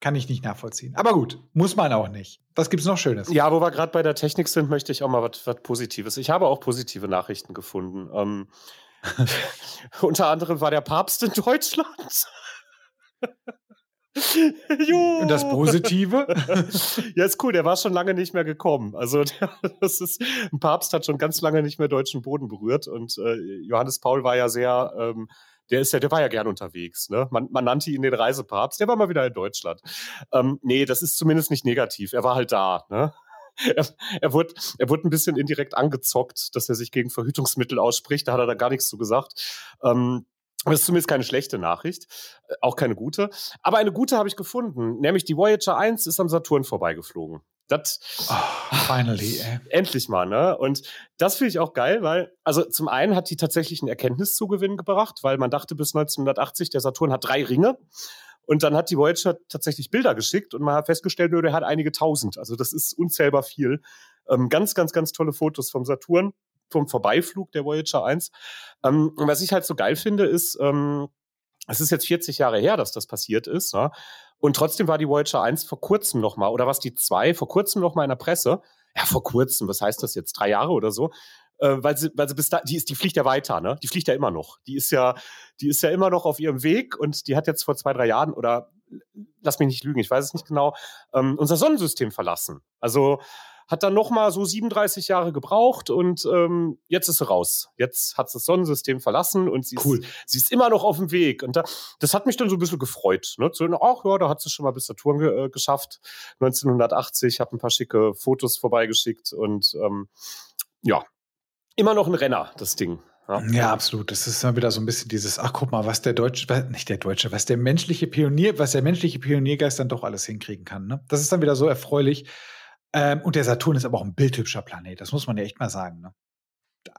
kann ich nicht nachvollziehen. Aber gut, muss man auch nicht. Was gibt es noch Schönes? Ja, wo wir gerade bei der Technik sind, möchte ich auch mal was Positives. Ich habe auch positive Nachrichten gefunden. Ähm, [LAUGHS] unter anderem war der Papst in Deutschland. [LAUGHS] Und das Positive? [LAUGHS] ja, ist cool. Der war schon lange nicht mehr gekommen. Also, der, das ist, ein Papst hat schon ganz lange nicht mehr deutschen Boden berührt. Und äh, Johannes Paul war ja sehr ähm, der ist ja, der war ja gern unterwegs. Ne? Man, man nannte ihn den Reisepapst, der war mal wieder in Deutschland. Ähm, nee, das ist zumindest nicht negativ. Er war halt da. Ne? [LAUGHS] Er, er, wurde, er wurde ein bisschen indirekt angezockt, dass er sich gegen Verhütungsmittel ausspricht. Da hat er da gar nichts zu gesagt. Ähm, das ist zumindest keine schlechte Nachricht, äh, auch keine gute. Aber eine gute habe ich gefunden, nämlich die Voyager 1 ist am Saturn vorbeigeflogen. Das oh, finally, ey. endlich mal, ne? Und das finde ich auch geil, weil, also zum einen hat die tatsächlich einen Erkenntniszugewinn gebracht, weil man dachte bis 1980, der Saturn hat drei Ringe. Und dann hat die Voyager tatsächlich Bilder geschickt und man hat festgestellt, nur der hat einige tausend. Also das ist unzählbar viel. Ähm, ganz, ganz, ganz tolle Fotos vom Saturn, vom Vorbeiflug der Voyager 1. Ähm, und was ich halt so geil finde, ist, ähm, es ist jetzt 40 Jahre her, dass das passiert ist. Ne? Und trotzdem war die Voyager 1 vor kurzem noch mal, oder was die 2 vor kurzem noch mal in der Presse. Ja, vor kurzem, was heißt das jetzt? Drei Jahre oder so? Äh, weil sie, weil sie bis da, die ist, die fliegt ja weiter, ne? Die fliegt ja immer noch. Die ist ja, die ist ja immer noch auf ihrem Weg und die hat jetzt vor zwei, drei Jahren oder lass mich nicht lügen, ich weiß es nicht genau, ähm, unser Sonnensystem verlassen. Also hat dann noch mal so 37 Jahre gebraucht und ähm, jetzt ist sie raus. Jetzt hat sie das Sonnensystem verlassen und sie, cool. ist, sie ist immer noch auf dem Weg. Und da, das hat mich dann so ein bisschen gefreut. Ne? So, ach ja, da hat sie schon mal bis Saturn ge äh, geschafft. 1980, habe ein paar schicke Fotos vorbeigeschickt und ähm, ja, immer noch ein Renner, das Ding. Ja. ja, absolut. Das ist dann wieder so ein bisschen dieses, ach guck mal, was der Deutsche, nicht der Deutsche, was der menschliche Pionier, was der menschliche Pioniergeist dann doch alles hinkriegen kann. Ne? Das ist dann wieder so erfreulich. Ähm, und der Saturn ist aber auch ein bildhübscher Planet, das muss man ja echt mal sagen. Ne?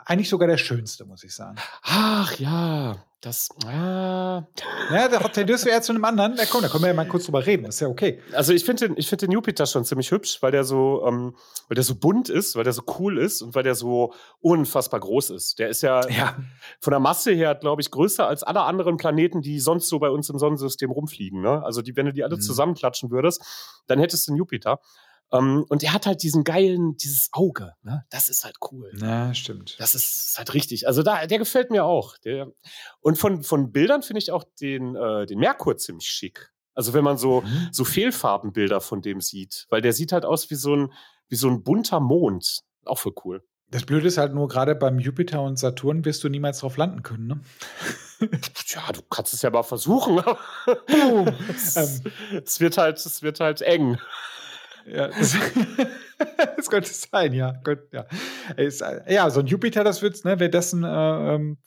Eigentlich sogar der schönste, muss ich sagen. Ach ja, das. Ah. Ja, da tendierst du eher zu einem anderen. Ja, komm, da können wir ja mal kurz drüber reden. Das ist ja okay. Also ich finde den, find den Jupiter schon ziemlich hübsch, weil der so, ähm, weil der so bunt ist, weil der so cool ist und weil der so unfassbar groß ist. Der ist ja, ja. von der Masse her, glaube ich, größer als alle anderen Planeten, die sonst so bei uns im Sonnensystem rumfliegen. Ne? Also die, wenn du die alle mhm. zusammenklatschen würdest, dann hättest du einen Jupiter. Um, ähm, und er hat halt diesen geilen, dieses Auge, ne? Das ist halt cool. Ja, stimmt. Das ist halt richtig. Also da, der gefällt mir auch. Der, und von, von Bildern finde ich auch den, äh, den Merkur ziemlich schick. Also wenn man so, mhm. so Fehlfarbenbilder von dem sieht, weil der sieht halt aus wie so ein, wie so ein bunter Mond. Auch für cool. Das Blöde ist halt nur, gerade beim Jupiter und Saturn wirst du niemals drauf landen können, ne? [LAUGHS] ja, du kannst es ja mal versuchen. [LAUGHS] es, ähm. es, wird halt, es wird halt eng. Ja, das, [LAUGHS] das könnte sein, ja. Gott, ja. ja, so ein Jupiter, das wird's, ne, wäre das ein äh, ähm,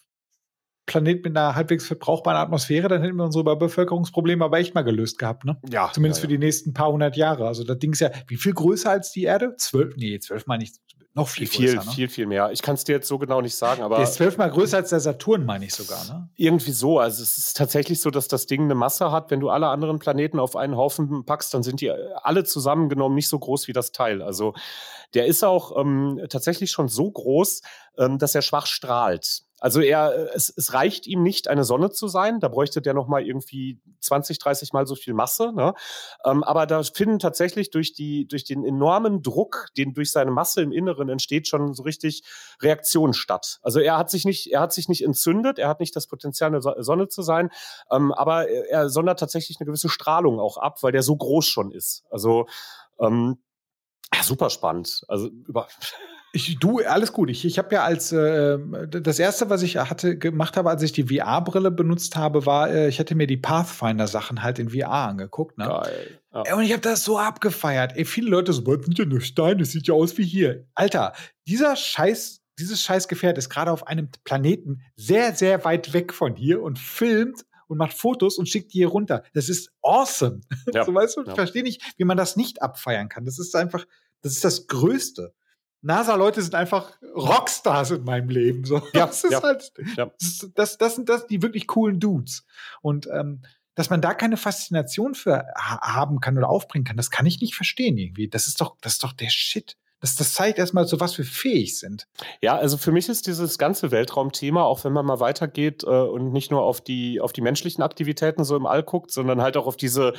Planet mit einer halbwegs verbrauchbaren Atmosphäre, dann hätten wir unsere Überbevölkerungsprobleme aber echt mal gelöst gehabt, ne? Ja. Zumindest ja, ja. für die nächsten paar hundert Jahre. Also das Ding ist ja, wie viel größer als die Erde? Zwölf? Nee, zwölf meine ich, noch viel, viel größer. Ne? Viel, viel mehr. Ich kann es dir jetzt so genau nicht sagen, aber. Der ist zwölfmal größer als der Saturn, meine ich sogar, ne? Irgendwie so. Also es ist tatsächlich so, dass das Ding eine Masse hat. Wenn du alle anderen Planeten auf einen Haufen packst, dann sind die alle zusammengenommen nicht so groß wie das Teil. Also der ist auch ähm, tatsächlich schon so groß, ähm, dass er schwach strahlt. Also er, es, es reicht ihm nicht, eine Sonne zu sein. Da bräuchte der noch mal irgendwie 20, 30 Mal so viel Masse. Ne? Ähm, aber da finden tatsächlich durch die, durch den enormen Druck, den durch seine Masse im Inneren entsteht, schon so richtig Reaktionen statt. Also er hat sich nicht, er hat sich nicht entzündet, er hat nicht das Potenzial, eine Sonne zu sein, ähm, aber er sondert tatsächlich eine gewisse Strahlung auch ab, weil der so groß schon ist. Also ähm, ja, super spannend. Also über Ich, du, alles gut. Ich, ich habe ja als äh, das erste, was ich hatte gemacht habe, als ich die VR-Brille benutzt habe, war, äh, ich hatte mir die Pathfinder-Sachen halt in VR angeguckt. Ne? Geil. Ja. Und ich habe das so abgefeiert. Ey, viele Leute so, was sind ja nur Steine, das sieht ja aus wie hier. Alter, dieser Scheiß, dieses Scheißgefährt ist gerade auf einem Planeten sehr, sehr weit weg von hier und filmt und macht Fotos und schickt die hier runter. Das ist awesome. Ja. [LAUGHS] so weißt du, ich verstehe nicht, wie man das nicht abfeiern kann. Das ist einfach, das ist das Größte. NASA-Leute sind einfach Rockstars in meinem Leben. So. Ja, das ist ja, halt, ja. das, das, sind das die wirklich coolen Dudes. Und ähm, dass man da keine Faszination für haben kann oder aufbringen kann, das kann ich nicht verstehen irgendwie. Das ist doch, das ist doch der Shit. Das, das zeigt erstmal so, was wir fähig sind. Ja, also für mich ist dieses ganze Weltraumthema, auch wenn man mal weitergeht äh, und nicht nur auf die, auf die menschlichen Aktivitäten so im All guckt, sondern halt auch auf diese,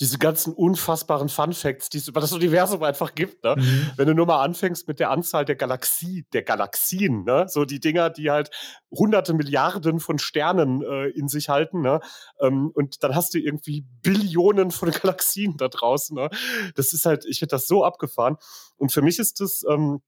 diese ganzen unfassbaren Fun Facts, die es über das Universum einfach gibt. Ne? Mhm. Wenn du nur mal anfängst mit der Anzahl der Galaxie, der Galaxien, ne? so die Dinger, die halt hunderte Milliarden von Sternen äh, in sich halten, ne? Ähm, und dann hast du irgendwie Billionen von Galaxien da draußen. Ne? Das ist halt, ich finde das so abgefahren. Und für mich ist es, ähm,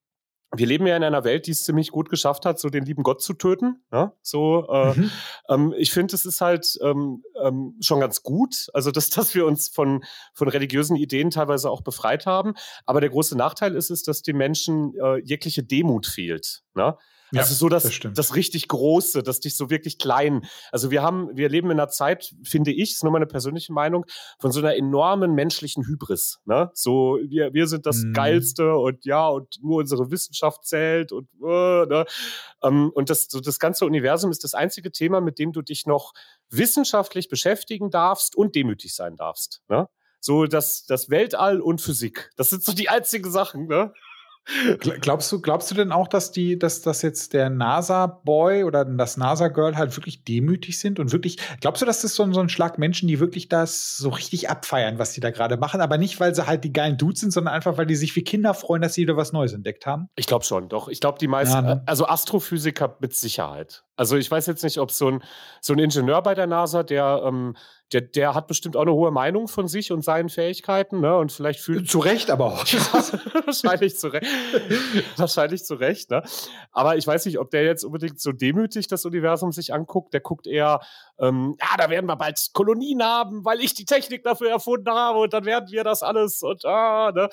wir leben ja in einer Welt, die es ziemlich gut geschafft hat, so den lieben Gott zu töten. Ja? So, äh, mhm. ähm, ich finde, es ist halt ähm, ähm, schon ganz gut, also dass, dass wir uns von, von religiösen Ideen teilweise auch befreit haben. Aber der große Nachteil ist es, dass den Menschen äh, jegliche Demut fehlt. Ne? Ja, also so das, das, das, richtig Große, das dich so wirklich klein. Also wir haben, wir leben in einer Zeit, finde ich, ist nur meine persönliche Meinung, von so einer enormen menschlichen Hybris. Ne? So, wir, wir sind das mm. Geilste und ja, und nur unsere Wissenschaft zählt und äh, ne? Ähm, und das, so das ganze Universum ist das einzige Thema, mit dem du dich noch wissenschaftlich beschäftigen darfst und demütig sein darfst. Ne? So das, das Weltall und Physik. Das sind so die einzigen Sachen, ne? Glaubst du, glaubst du denn auch, dass die, dass das jetzt der NASA-Boy oder das NASA-Girl halt wirklich demütig sind und wirklich, glaubst du, dass das so, so ein Schlag Menschen, die wirklich das so richtig abfeiern, was die da gerade machen, aber nicht, weil sie halt die geilen Dudes sind, sondern einfach, weil die sich wie Kinder freuen, dass sie wieder was Neues entdeckt haben? Ich glaube schon, doch. Ich glaube, die meisten, ja, ne? also Astrophysiker mit Sicherheit. Also ich weiß jetzt nicht, ob so ein, so ein Ingenieur bei der NASA, der, ähm, der, der hat bestimmt auch eine hohe Meinung von sich und seinen Fähigkeiten, ne? Und vielleicht fühlt. Zu Recht aber auch. [LAUGHS] wahrscheinlich zu Recht. wahrscheinlich zu Recht, ne? Aber ich weiß nicht, ob der jetzt unbedingt so demütig das Universum sich anguckt. Der guckt eher, ähm, ja, da werden wir bald Kolonien haben, weil ich die Technik dafür erfunden habe und dann werden wir das alles und ah, ne?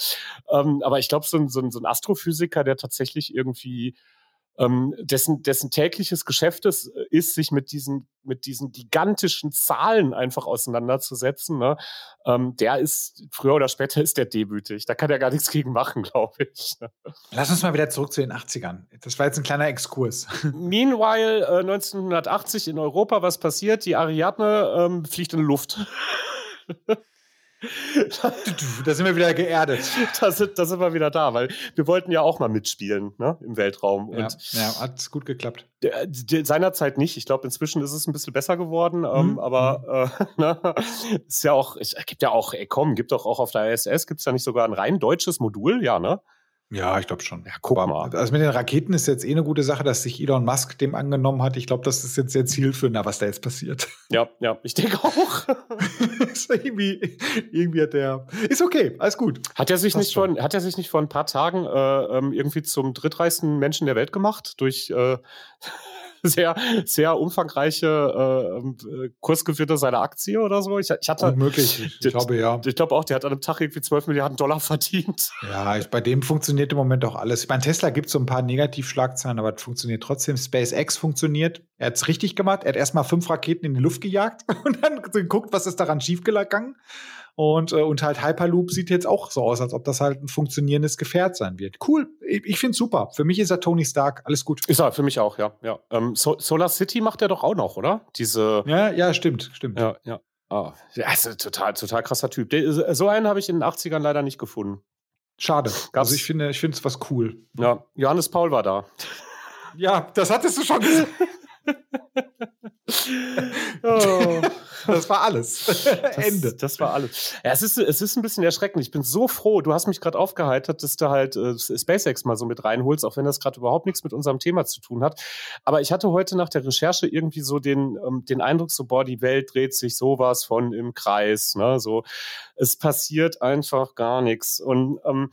Ähm, aber ich glaube, so ein, so, ein, so ein Astrophysiker, der tatsächlich irgendwie ähm, dessen, dessen tägliches Geschäft ist, äh, ist, sich mit diesen, mit diesen gigantischen Zahlen einfach auseinanderzusetzen, ne? ähm, der ist, früher oder später ist der demütig. Da kann er gar nichts gegen machen, [LAUGHS] glaube ich. Ne? Lass uns mal wieder zurück zu den 80ern. Das war jetzt ein kleiner Exkurs. [LAUGHS] Meanwhile, äh, 1980 in Europa, was passiert? Die Ariadne ähm, fliegt in die Luft. [LAUGHS] da sind wir wieder geerdet. [LAUGHS] Da sind, da sind wir wieder da, weil wir wollten ja auch mal mitspielen ne, im Weltraum. Ja, ja hat gut geklappt. Seinerzeit nicht. Ich glaube, inzwischen ist es ein bisschen besser geworden. Ähm, mhm. Aber mhm. äh, [LAUGHS] ne, ist ja auch, es gibt ja auch, ey komm, gibt doch auch auf der ISS, gibt es ja nicht sogar ein rein deutsches Modul? Ja, ne? Ja, ich glaube schon. Ja, guck Aber, mal. Also mit den Raketen ist jetzt eh eine gute Sache, dass sich Elon Musk dem angenommen hat. Ich glaube, das ist jetzt sehr zielführend, was da jetzt passiert. Ja, ja, ich denke auch. [LAUGHS] irgendwie, irgendwie hat der. Ist okay, alles gut. Hat er sich, nicht schon. vor, hat er sich nicht vor ein paar Tagen äh, ähm, irgendwie zum drittreichsten Menschen der Welt gemacht durch äh, [LAUGHS] sehr, sehr umfangreiche äh, äh, Kursgewinnte seiner Aktie oder so. Ich, ich hatte, Unmöglich, ich, ich glaube ja. Ich glaube auch, der hat an einem Tag irgendwie 12 Milliarden Dollar verdient. Ja, ich, bei dem funktioniert im Moment auch alles. Ich meine, Tesla gibt so ein paar Negativschlagzeilen, aber es funktioniert trotzdem. SpaceX funktioniert. Er hat es richtig gemacht. Er hat erstmal fünf Raketen in die Luft gejagt [LAUGHS] und dann geguckt, was ist daran schiefgegangen. Und, äh, und halt Hyperloop sieht jetzt auch so aus, als ob das halt ein funktionierendes Gefährt sein wird. Cool, ich, ich finde super. Für mich ist er Tony Stark, alles gut. Ist er, für mich auch, ja. ja. Ähm, so Solar City macht er doch auch noch, oder? Diese. Ja, ja, stimmt, stimmt. Ja, ja. Oh, ein total, total krasser Typ. So einen habe ich in den 80ern leider nicht gefunden. Schade. Gab's? Also ich finde, ich finde es was cool. Ja, Johannes Paul war da. Ja, das hattest du schon gesagt. [LAUGHS] [LAUGHS] oh. Das war alles. [LAUGHS] Das, Ende. Das war alles. Ja, es ist, es ist ein bisschen erschreckend. Ich bin so froh. Du hast mich gerade aufgeheitert, dass du halt äh, SpaceX mal so mit reinholst, auch wenn das gerade überhaupt nichts mit unserem Thema zu tun hat. Aber ich hatte heute nach der Recherche irgendwie so den, ähm, den Eindruck, so, boah, die Welt dreht sich sowas von im Kreis. Ne? So, es passiert einfach gar nichts. Und ähm,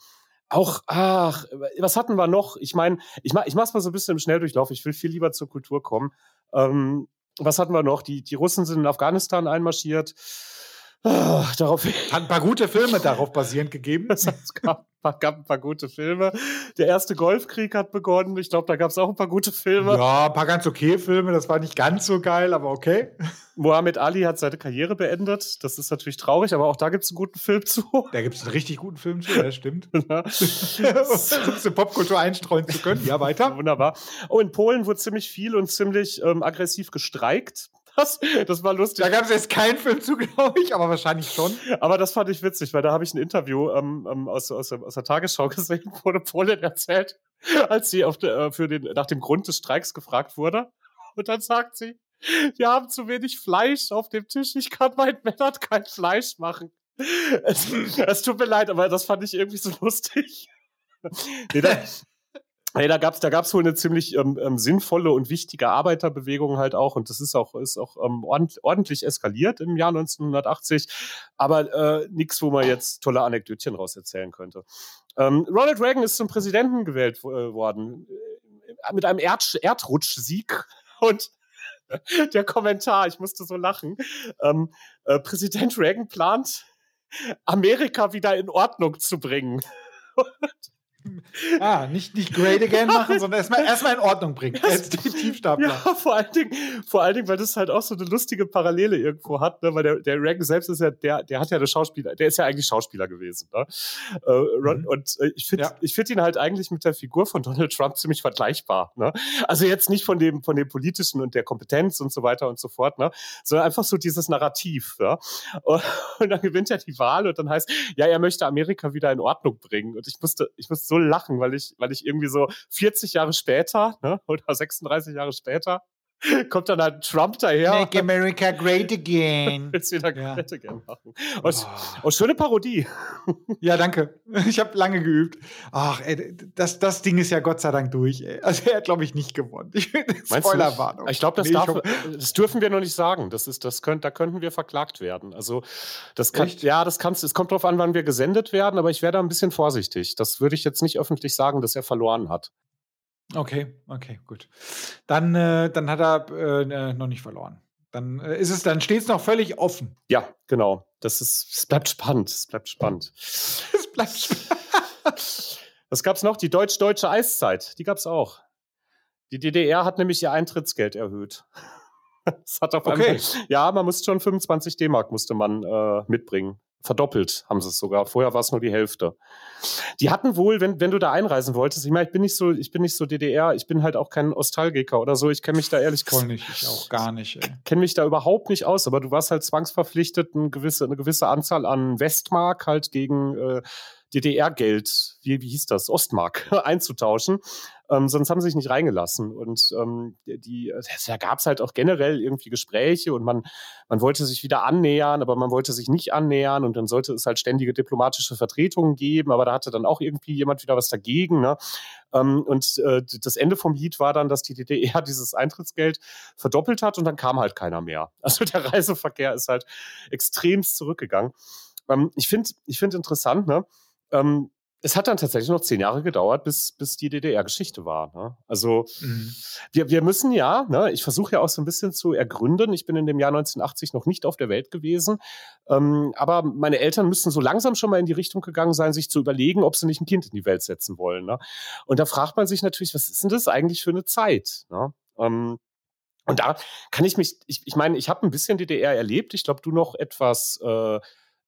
auch, ach, was hatten wir noch? Ich meine, ich, mach, ich mach's mal so ein bisschen im Schnelldurchlauf. Ich will viel lieber zur Kultur kommen. Ähm, was hatten wir noch? Die, die Russen sind in Afghanistan einmarschiert. Oh, darauf hat ein paar gute Filme darauf basierend gegeben. [LAUGHS] es gab, gab, ein paar gute Filme. Der erste Golfkrieg hat begonnen. Ich glaube, da gab es auch ein paar gute Filme. Ja, ein paar ganz okay Filme. Das war nicht ganz so geil, aber okay. Mohammed Ali hat seine Karriere beendet. Das ist natürlich traurig, aber auch da gibt es einen guten Film zu. [LAUGHS] Da gibt es einen richtig guten Film zu, ja, stimmt. [LAUGHS] Um Popkultur einstreuen zu können. Ja, weiter. Wunderbar. Oh, in Polen wurde ziemlich viel und ziemlich ähm, aggressiv gestreikt. Das, das war lustig. Da gab es jetzt keinen Film zu, glaube ich, aber wahrscheinlich schon. Aber das fand ich witzig, weil da habe ich ein Interview ähm, ähm aus, aus, aus der Tagesschau [LAUGHS] gesehen, wo eine Polin erzählt, als sie auf de, äh, für den, nach dem Grund des Streiks gefragt wurde. Und dann sagt sie, wir haben zu wenig Fleisch auf dem Tisch, ich kann mein Männern kein Fleisch machen. [LAUGHS] Es, es, tut mir leid, aber das fand ich irgendwie so [LAUGHS] lustig. nee, da, Hey, da gab's, da gab's wohl eine ziemlich ähm, ähm, sinnvolle und wichtige Arbeiterbewegung halt auch, und das ist auch, ist auch ähm, ordentlich eskaliert im Jahr 1980. Aber äh, nichts, wo man jetzt tolle Anekdötchen raus erzählen könnte. Ähm, Ronald Reagan ist zum Präsidenten gewählt äh, worden äh, mit einem Erd Erdrutschsieg [LAUGHS] und [LAUGHS] der Kommentar, ich musste so lachen. Ähm, äh, Präsident Reagan plant, Amerika wieder in Ordnung zu bringen. [LAUGHS] Ah, nicht, nicht great again machen, sondern erstmal erstmal in Ordnung bringen. Als Tiefstapler. Ja, vor allen, Dingen, vor allen Dingen, weil das halt auch so eine lustige Parallele irgendwo hat, ne? weil der, der Reagan selbst ist ja, der, der hat ja eine Schauspieler, der ist ja eigentlich Schauspieler gewesen. Ne? Äh, mhm. Und äh, ich finde ja. ich find ihn halt eigentlich mit der Figur von Donald Trump ziemlich vergleichbar. Ne? Also jetzt nicht von dem, von dem politischen und der Kompetenz und so weiter und so fort, ne? sondern einfach so dieses Narrativ. Ja? Und, und dann gewinnt er die Wahl und dann heißt, ja, er möchte Amerika wieder in Ordnung bringen. Und ich musste, ich musste so lachen, weil ich, weil ich irgendwie so 40 Jahre später, ne, oder 36 Jahre später, [LAUGHS] kommt dann halt Trump daher. Make America great again. [LAUGHS] Willst wieder ja. great again machen. Oh. oh, schöne Parodie. [LAUGHS] Ja, danke. Ich habe lange geübt. Ach, ey, das, das Ding ist ja Gott sei Dank durch. Ey. Also er hat, glaube ich, nicht gewonnen. Spoilerwarnung. Ich glaube, das, nee, das dürfen wir noch nicht sagen. Das ist, das könnt, da könnten wir verklagt werden. Also das kann, ja, das kannst, es kommt darauf an, wann wir gesendet werden, aber ich wäre da ein bisschen vorsichtig. Das würde ich jetzt nicht öffentlich sagen, dass er verloren hat. Okay, okay, gut. Dann, äh, dann hat er äh, noch nicht verloren. Dann äh, ist es, dann steht es noch völlig offen. Ja, genau. Das ist, es bleibt spannend. Es bleibt spannend. [LAUGHS] es bleibt spannend. [LAUGHS] Was gab es noch? Die deutsch-deutsche Eiszeit. Die gab es auch. Die DDR hat nämlich ihr Eintrittsgeld erhöht. [LAUGHS] Das hat auf okay. einmal, ja, man musste schon 25 D-Mark musste man äh, mitbringen. Verdoppelt haben sie es sogar. Vorher war es nur die Hälfte. Die hatten wohl, wenn, wenn du da einreisen wolltest, ich meine, ich bin nicht so, ich bin nicht so DDR, ich bin halt auch kein Ostalgiker oder so. Ich kenne mich da ehrlich gesagt. Voll nicht, ich auch gar nicht. Kenne mich da überhaupt nicht aus, aber du warst halt zwangsverpflichtet, eine gewisse, eine gewisse Anzahl an Westmark halt gegen äh, DDR-Geld, wie, wie hieß das, Ostmark, [LAUGHS] einzutauschen. Ähm, sonst haben sie sich nicht reingelassen. Und ähm, die, da gab es halt auch generell irgendwie Gespräche und man, man wollte sich wieder annähern, aber man wollte sich nicht annähern und dann sollte es halt ständige diplomatische Vertretungen geben, aber da hatte dann auch irgendwie jemand wieder was dagegen. Ne? Ähm, und äh, das Ende vom Lied war dann, dass die DDR [LAUGHS] dieses Eintrittsgeld verdoppelt hat und dann kam halt keiner mehr. [LAUGHS] Also der Reiseverkehr ist halt extremst zurückgegangen. Ähm, ich finde ich find interessant, ne? Ähm, es hat dann tatsächlich noch zehn Jahre gedauert, bis, bis die DDR-Geschichte war. Ne? Also mhm. wir, wir müssen ja, ne, ich versuche ja auch so ein bisschen zu ergründen. Ich bin in dem Jahr 1980 noch nicht auf der Welt gewesen, ähm, aber meine Eltern müssen so langsam schon mal in die Richtung gegangen sein, sich zu überlegen, ob sie nicht ein Kind in die Welt setzen wollen. Ne? Und da fragt man sich natürlich, was ist denn das eigentlich für eine Zeit? Ne? Ähm, und da kann ich mich, ich, ich meine, ich habe ein bisschen DDR erlebt. Ich glaube, du noch etwas äh,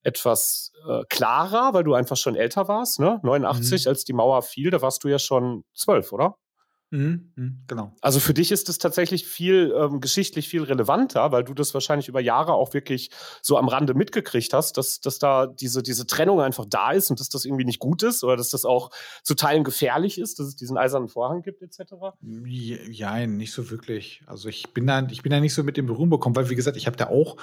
etwas äh, klarer, weil du einfach schon älter warst, ne? 89, mhm. als die Mauer fiel, da warst du ja schon zwölf, oder? Mhm, mhm, genau. Also für dich ist es tatsächlich viel ähm, geschichtlich viel relevanter, weil du das wahrscheinlich über Jahre auch wirklich so am Rande mitgekriegt hast, dass, dass da diese, diese Trennung einfach da ist und dass das irgendwie nicht gut ist oder dass das auch zu Teilen gefährlich ist, dass es diesen eisernen Vorhang gibt, etc. Ja, nicht so wirklich. Also ich bin da, ich bin da nicht so mit dem Berühren bekommen, weil wie gesagt, ich habe da auch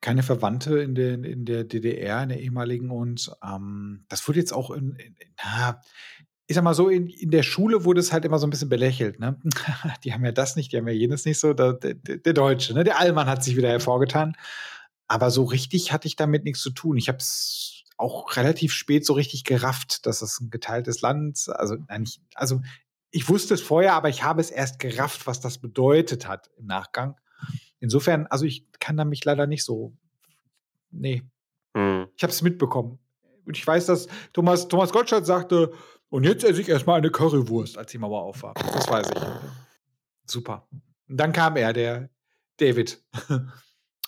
keine Verwandte in der, in der DDR, in der ehemaligen und ähm, das wurde jetzt auch in, in, na, ich sag mal so, in, in der Schule wurde es halt immer so ein bisschen belächelt. Ne? [LAUGHS] die haben ja das nicht, die haben ja jenes nicht so. Der, der, der Deutsche, ne? der Allmann hat sich wieder hervorgetan. Aber so richtig hatte ich damit nichts zu tun. Ich habe es auch relativ spät so richtig gerafft, dass es ein geteiltes Land, also nein, ich, also ich wusste es vorher, aber ich habe es erst gerafft, was das bedeutet hat im Nachgang. Insofern, also ich kann da mich leider nicht so, nee, Hm. Ich habe es mitbekommen. Und ich weiß, dass Thomas, Thomas Gottschalk sagte, und jetzt esse ich erstmal eine Currywurst, als die Mauer auf war. Das weiß ich. Super. Und dann kam er, der David.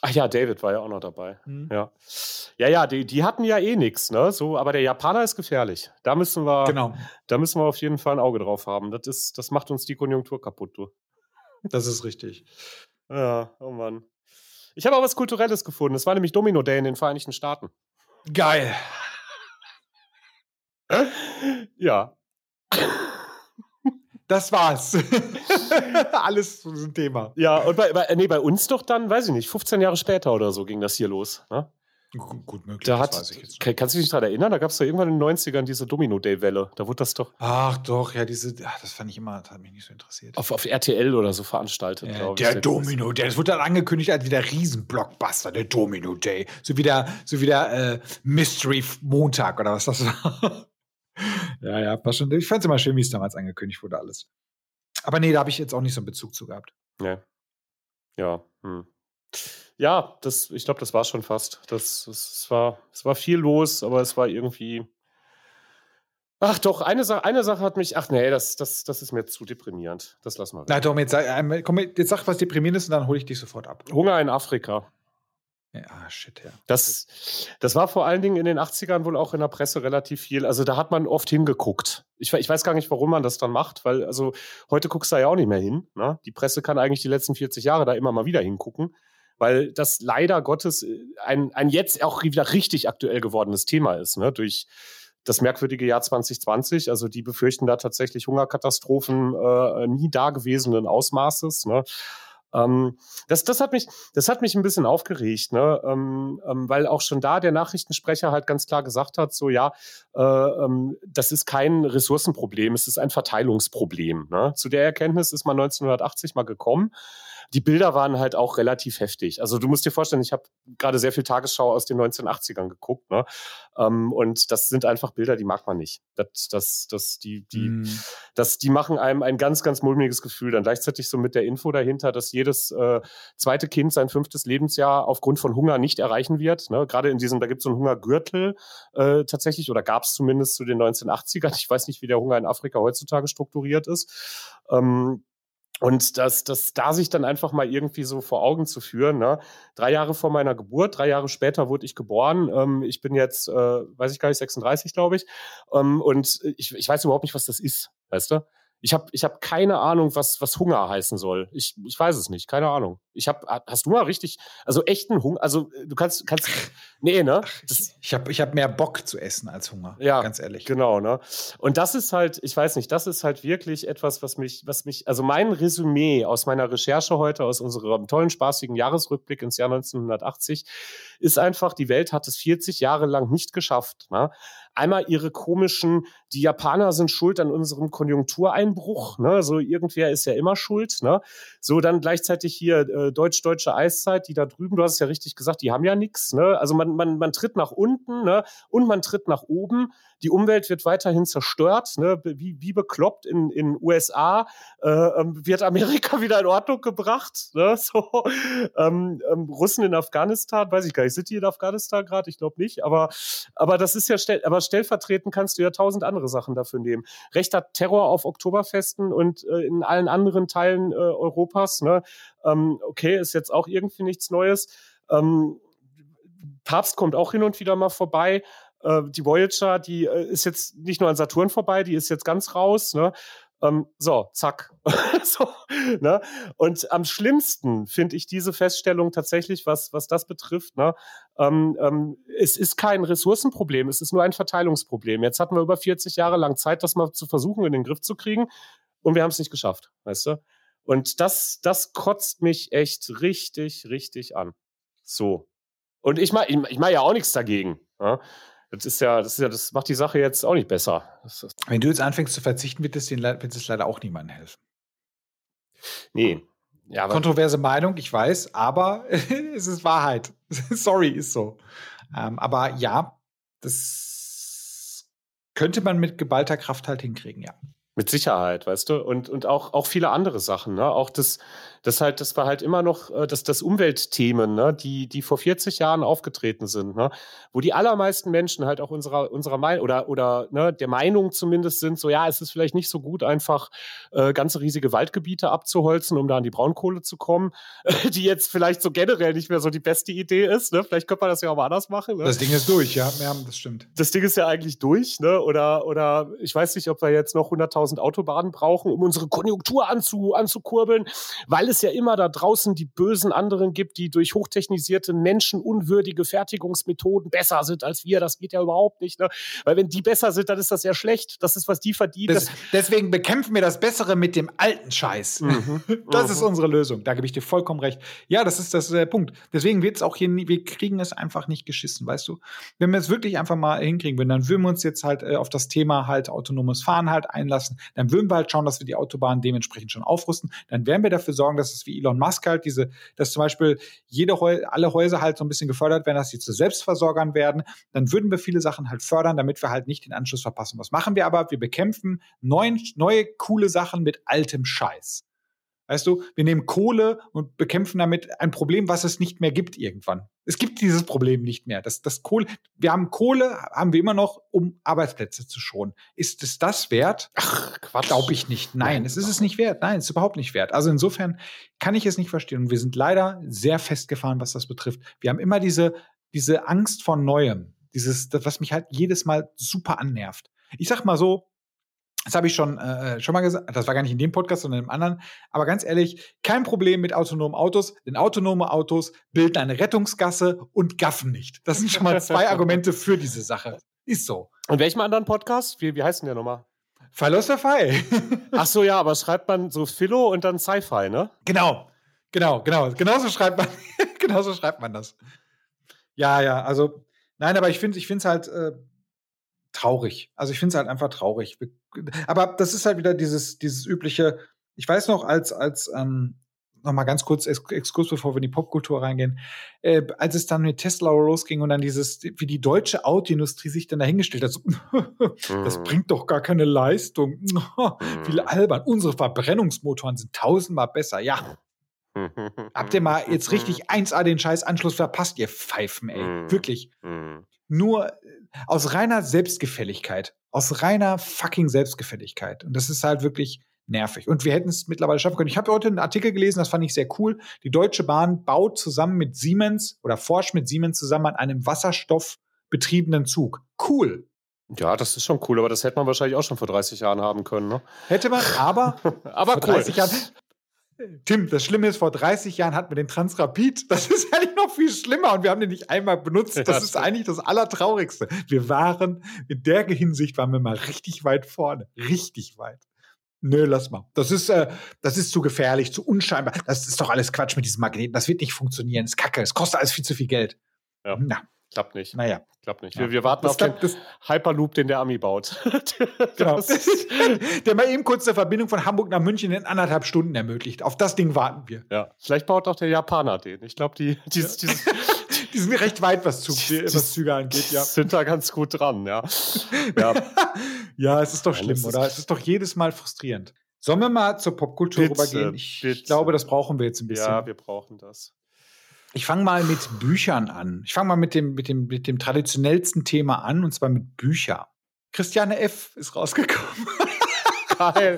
Ach ja, David war ja auch noch dabei. Mhm. Ja, ja, ja die, die hatten ja eh nichts, ne? So, aber der Japaner ist gefährlich. Da müssen wir, genau. da müssen wir auf jeden Fall ein Auge drauf haben. Das, ist, das macht uns die Konjunktur kaputt, du. Das ist richtig. Ja, oh Mann. Ich habe auch was Kulturelles gefunden. Es war nämlich Domino Day in den Vereinigten Staaten. Geil. Ja. Das war's. [LAUGHS] Alles ein Thema. Ja, und bei, bei, nee, bei uns doch dann, weiß ich nicht, 15 Jahre später oder so ging das hier los. Ne? Gut möglich, da hat, Kannst du dich daran erinnern? Da gab es doch irgendwann in den 90ern diese Domino-Day-Welle. Da wurde das doch. Ach doch, ja, diese, ach, das fand ich immer, das hat mich nicht so interessiert. Auf, auf RTL oder so veranstaltet, ja, glaube ich. Der Domino-Day, das wurde dann angekündigt als wieder Riesenblockbuster, der Domino-Day. So wie der, so wie der äh, Mystery-Montag oder was das war. Ja, ja, war schon, ich fand es immer schön, wie es damals angekündigt wurde, alles. Aber nee, da habe ich jetzt auch nicht so einen Bezug zu gehabt. Ja. Ja, hm. Ja, das, ich glaube, das war schon fast. Das, das, es, war, es war viel los, aber es war irgendwie. Ach doch, eine, Sa eine Sache hat mich. Ach nee, das, das, das ist mir zu deprimierend. Das lassen wir. Na Tom, jetzt, komm, jetzt sag was deprimierendes und dann hole ich dich sofort ab. Hunger in Afrika. Ja, ah, shit, ja. Das, das war vor allen Dingen in den 80ern wohl auch in der Presse relativ viel. Also da hat man oft hingeguckt. Ich, ich weiß gar nicht, warum man das dann macht, weil also heute guckst du da ja auch nicht mehr hin. Ne? Die Presse kann eigentlich die letzten 40 Jahre da immer mal wieder hingucken, weil das leider Gottes äh, ein, ein jetzt auch wieder richtig aktuell gewordenes Thema ist. Ne? Durch das merkwürdige Jahr 2020. Also die befürchten da tatsächlich Hungerkatastrophen äh, nie dagewesenen Ausmaßes. Ne? Ähm, das, das, hat mich, das hat mich ein bisschen aufgeregt, ne? Ähm, ähm, weil auch schon da der Nachrichtensprecher halt ganz klar gesagt hat, so ja, äh, ähm, das ist kein Ressourcenproblem, es ist ein Verteilungsproblem. Ne? Zu der Erkenntnis ist man 1980 mal gekommen die Bilder waren halt auch relativ heftig. Also du musst dir vorstellen, ich habe gerade sehr viel Tagesschau aus den 1980ern geguckt, ne? Ähm, und das sind einfach Bilder, die mag man nicht. Das, das, das, die, die, mm. das, die machen einem ein ganz, ganz mulmiges Gefühl. Dann gleichzeitig so mit der Info dahinter, dass jedes äh, zweite Kind sein fünftes Lebensjahr aufgrund von Hunger nicht erreichen wird. Ne? Gerade in diesem, da gibt es so einen Hungergürtel äh, tatsächlich, oder gab es zumindest zu den 1980ern. Ich weiß nicht, wie der Hunger in Afrika heutzutage strukturiert ist. Ähm, und das, das da sich dann einfach mal irgendwie so vor Augen zu führen. Ne? Drei Jahre vor meiner Geburt, drei Jahre später wurde ich geboren. Ähm, ich bin jetzt, äh, weiß ich gar nicht, 36, glaube ich. Ähm, und ich, ich weiß überhaupt nicht, was das ist, weißt du? Ich habe ich hab keine Ahnung, was, was Hunger heißen soll. Ich, ich weiß es nicht, keine Ahnung. Ich hab, hast du mal richtig, also echten Hunger, also du kannst, kannst, [LAUGHS] nee, ne? Das, ich habe ich hab mehr Bock zu essen als Hunger, ja, ganz ehrlich. Genau, ne? Und das ist halt, ich weiß nicht, das ist halt wirklich etwas, was mich, was mich, also mein Resümee aus meiner Recherche heute, aus unserem tollen, spaßigen Jahresrückblick ins Jahr 1980, ist einfach, die Welt hat es 40 Jahre lang nicht geschafft, ne? Einmal ihre komischen, die Japaner sind schuld an unserem Konjunktureinbruch, ne? So irgendwer ist ja immer schuld, ne? So dann gleichzeitig hier äh, deutsch-deutsche Eiszeit, die da drüben, du hast es ja richtig gesagt, die haben ja nichts, ne? Also man, man, man tritt nach unten, ne? Und man tritt nach oben. Die Umwelt wird weiterhin zerstört, ne? Wie, wie bekloppt in in USA äh, ähm, wird Amerika [LAUGHS] wieder in Ordnung gebracht, ne? So ähm, ähm, Russen in Afghanistan, weiß ich gar nicht, sind die in Afghanistan gerade? Ich glaube nicht, aber aber das ist ja stell, aber stellvertretend kannst du ja tausend andere Sachen dafür nehmen. Rechter Terror auf Oktoberfesten und äh, in allen anderen Teilen äh, Europas. Ne? Ähm, okay, ist jetzt auch irgendwie nichts Neues. Ähm, Papst kommt auch hin und wieder mal vorbei. Äh, die Voyager, die äh, ist jetzt nicht nur an Saturn vorbei, die ist jetzt ganz raus. Ne? Ähm, so, zack. [LAUGHS] so, ne? Und am schlimmsten finde ich diese Feststellung tatsächlich, was, was das betrifft. Ne? Ähm, ähm, es ist kein Ressourcenproblem, es ist nur ein Verteilungsproblem. Jetzt hatten wir über 40 Jahre lang Zeit, das mal zu versuchen, in den Griff zu kriegen. Und wir haben es nicht geschafft, weißt du? Und das, das kotzt mich echt richtig, richtig an. So. Und ich mache ich, ich mach ja auch nichts dagegen. Ja? Das ist ja, das ist ja, das macht die Sache jetzt auch nicht besser. Wenn du jetzt anfängst zu verzichten, wird es, den, wird es leider auch niemandem helfen. Nee. Ja, Kontroverse Meinung, ich weiß, aber [LAUGHS] es ist Wahrheit. [LAUGHS] Sorry, ist so. Ähm, aber ja, das könnte man mit geballter Kraft halt hinkriegen, ja. Mit Sicherheit, weißt du? Und, und auch, auch viele andere Sachen, ne? Auch das, dass halt, das war halt immer noch, äh, dass das Umweltthemen, ne, die, die vor 40 Jahren aufgetreten sind, ne, wo die allermeisten Menschen halt auch unserer, unserer Meinung oder, oder ne, der Meinung zumindest sind, so ja, es ist vielleicht nicht so gut, einfach äh, ganze riesige Waldgebiete abzuholzen, um da an die Braunkohle zu kommen, [LAUGHS] die jetzt vielleicht so generell nicht mehr so die beste Idee ist. Ne? Vielleicht könnte man das ja auch mal anders machen. Ne? Das Ding ist durch, ja, ja, das stimmt. Das Ding ist ja eigentlich durch, ne? Oder, oder ich weiß nicht, ob wir jetzt noch 100.000 Autobahnen brauchen, um unsere Konjunktur anzu, anzukurbeln, weil es ja immer da draußen die bösen anderen gibt, die durch hochtechnisierte, menschenunwürdige Fertigungsmethoden besser sind als wir. Das geht ja überhaupt nicht. Ne? Weil wenn die besser sind, dann ist das ja schlecht. Das ist, was die verdienen. Das, deswegen bekämpfen wir das Bessere mit dem alten Scheiß. Mhm. [LAUGHS] Das mhm. ist unsere Lösung. Da gebe ich dir vollkommen recht. Ja, das ist das der Punkt. Deswegen wird es auch hier, nie, wir kriegen es einfach nicht geschissen, weißt du? Wenn wir es wirklich einfach mal hinkriegen würden, dann würden wir uns jetzt halt äh, auf das Thema halt autonomes Fahren halt einlassen. Dann würden wir halt schauen, dass wir die Autobahn dementsprechend schon aufrüsten. Dann werden wir dafür sorgen, dass es wie Elon Musk halt diese, dass zum Beispiel jede alle Häuser halt so ein bisschen gefördert werden, dass sie zu Selbstversorgern werden. Dann würden wir viele Sachen halt fördern, damit wir halt nicht den Anschluss verpassen. Was machen wir aber? Wir bekämpfen neuen, neue coole Sachen mit altem Scheiß. Weißt du, wir nehmen Kohle und bekämpfen damit ein Problem, was es nicht mehr gibt irgendwann. Es gibt dieses Problem nicht mehr. Das, das Kohle, wir haben Kohle, haben wir immer noch, um Arbeitsplätze zu schonen. Ist es das wert? Ach, Quatsch. Glaube ich nicht. Nein, es ist es nicht wert. Nein, es ist überhaupt nicht wert. Also insofern kann ich es nicht verstehen. Und wir sind leider sehr festgefahren, was das betrifft. Wir haben immer diese, diese Angst vor Neuem. Dieses, das, was mich halt jedes Mal super annervt. Ich sag mal so, das habe ich schon, äh, schon mal gesagt, das war gar nicht in dem Podcast, sondern im anderen. Aber ganz ehrlich, kein Problem mit autonomen Autos, denn autonome Autos bilden eine Rettungsgasse und gaffen nicht. Das sind schon mal zwei [LAUGHS] Argumente für diese Sache. Ist so. Und welchem anderen Podcast? Wie, wie heißt denn der nochmal? Philosophy. [LAUGHS] Ach so, ja, aber schreibt man so Philo und dann Sci-Fi, ne? Genau. Genau, genau. Genauso schreibt man, [LAUGHS] genauso schreibt man das. Ja, ja, also, nein, aber ich finde, ich es halt, äh, traurig. Also ich finde es halt einfach traurig. Aber das ist halt wieder dieses, dieses übliche, ich weiß noch, als, als, ähm, noch mal ganz kurz Exkurs, bevor wir in die Popkultur reingehen, äh, als es dann mit Tesla losging und dann dieses, wie die deutsche Autoindustrie sich dann dahingestellt hat, so, [LAUGHS] das mhm. bringt doch gar keine Leistung, [LAUGHS] wie mhm. albern, unsere Verbrennungsmotoren sind tausendmal besser, ja. Habt ihr mal [LAUGHS] jetzt richtig 1A den scheiß Anschluss verpasst, ihr Pfeifen, ey. Mhm. Wirklich. Nur aus reiner Selbstgefälligkeit. Aus reiner fucking Selbstgefälligkeit. Und das ist halt wirklich nervig. Und wir hätten es mittlerweile schaffen können. Ich habe heute einen Artikel gelesen, das fand ich sehr cool. Die Deutsche Bahn baut zusammen mit Siemens oder forscht mit Siemens zusammen an einem wasserstoffbetriebenen Zug. Cool. Ja, das ist schon cool, aber das hätte man wahrscheinlich auch schon vor 30 Jahren haben können. Ne? Hätte man, aber, [LAUGHS] aber vor cool. 30 Jahren Tim, das Schlimme ist, vor 30 Jahren hatten wir den Transrapid. Das ist eigentlich noch viel schlimmer und wir haben den nicht einmal benutzt. Das ist eigentlich das Allertraurigste. Wir waren, in der Hinsicht waren wir mal richtig weit vorne. Richtig weit. Nö, lass mal. Das ist, äh, das ist zu gefährlich, zu unscheinbar. Das ist doch alles Quatsch mit diesem Magneten. Das wird nicht funktionieren. Das ist kacke. Es kostet alles viel zu viel Geld. Ja. Na. Klappt nicht. Naja. Klappt nicht. Wir, wir warten das auf klappt, den Hyperloop, den der Ami baut. [LAUGHS] genau. [LAUGHS] der mal eben kurz eine Verbindung von Hamburg nach München in anderthalb Stunden ermöglicht. Auf das Ding warten wir. Ja. Vielleicht baut auch der Japaner den. Ich glaube, die, die, die, [LAUGHS] die, sind recht weit, was, Zug, die, was Züge angeht. Ja. Sind da ganz gut dran, ja. Ja, ja es ist doch schlimm, oder? Es ist doch jedes Mal frustrierend. Sollen wir mal zur Popkultur bitte, rübergehen? Ich bitte. glaube, das brauchen wir jetzt ein bisschen. Ja, wir brauchen das. Ich fange mal mit Büchern an. Ich fange mal mit dem, mit, dem, mit dem traditionellsten Thema an, und zwar mit Büchern. Christiane F. ist rausgekommen. [LAUGHS] Geil.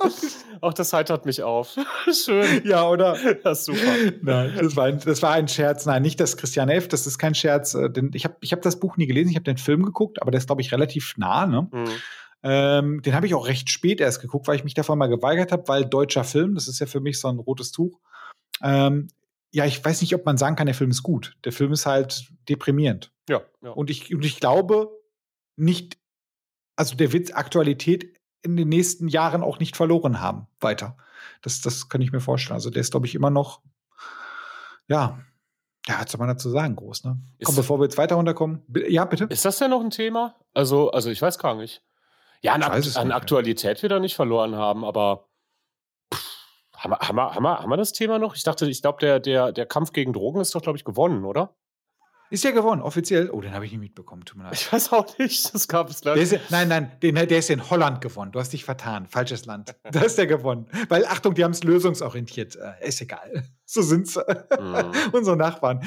Auch das heitert mich auf. [LAUGHS] Schön. Ja, oder? [LAUGHS] Das ist super. Nein, das war, ein, das war ein Scherz. Nein, nicht das Christiane F., das ist kein Scherz. Äh, denn ich habe ich hab das Buch nie gelesen, ich habe den Film geguckt, aber der ist, glaube ich, relativ nah. Ne? Mhm. Ähm, den habe ich auch recht spät erst geguckt, weil ich mich davon mal geweigert habe, weil deutscher Film, das ist ja für mich so ein rotes Tuch. Ähm, ja, ich weiß nicht, ob man sagen kann, der Film ist gut. Der Film ist halt deprimierend. Ja. ja. Und, ich, und ich glaube nicht, also der wird Aktualität in den nächsten Jahren auch nicht verloren haben, weiter. Das, das kann ich mir vorstellen. Also der ist, glaube ich, immer noch, ja, ja, was soll man dazu sagen, groß, ne? Ist Komm, bevor wir jetzt weiter runterkommen. Ja, bitte. Ist das denn noch ein Thema? Also, also ich weiß gar nicht. Ja, an, an Aktualität wird er nicht verloren haben, aber haben wir, haben, wir, haben, wir, haben wir das Thema noch? Ich dachte, ich glaube, der, der, der Kampf gegen Drogen ist doch, glaube ich, gewonnen, oder? Ist ja gewonnen, offiziell. Oh, den habe ich nicht mitbekommen. Tut mir leid. Ich weiß auch nicht. [LAUGHS] Das gab es der ist, Nein, nein, den, der ist in Holland gewonnen. Du hast dich vertan. Falsches Land. [LAUGHS] Da ist der gewonnen. Weil, Achtung, die haben es lösungsorientiert. Äh, ist egal. [LAUGHS] So sind es. Mhm. Unsere Nachbarn.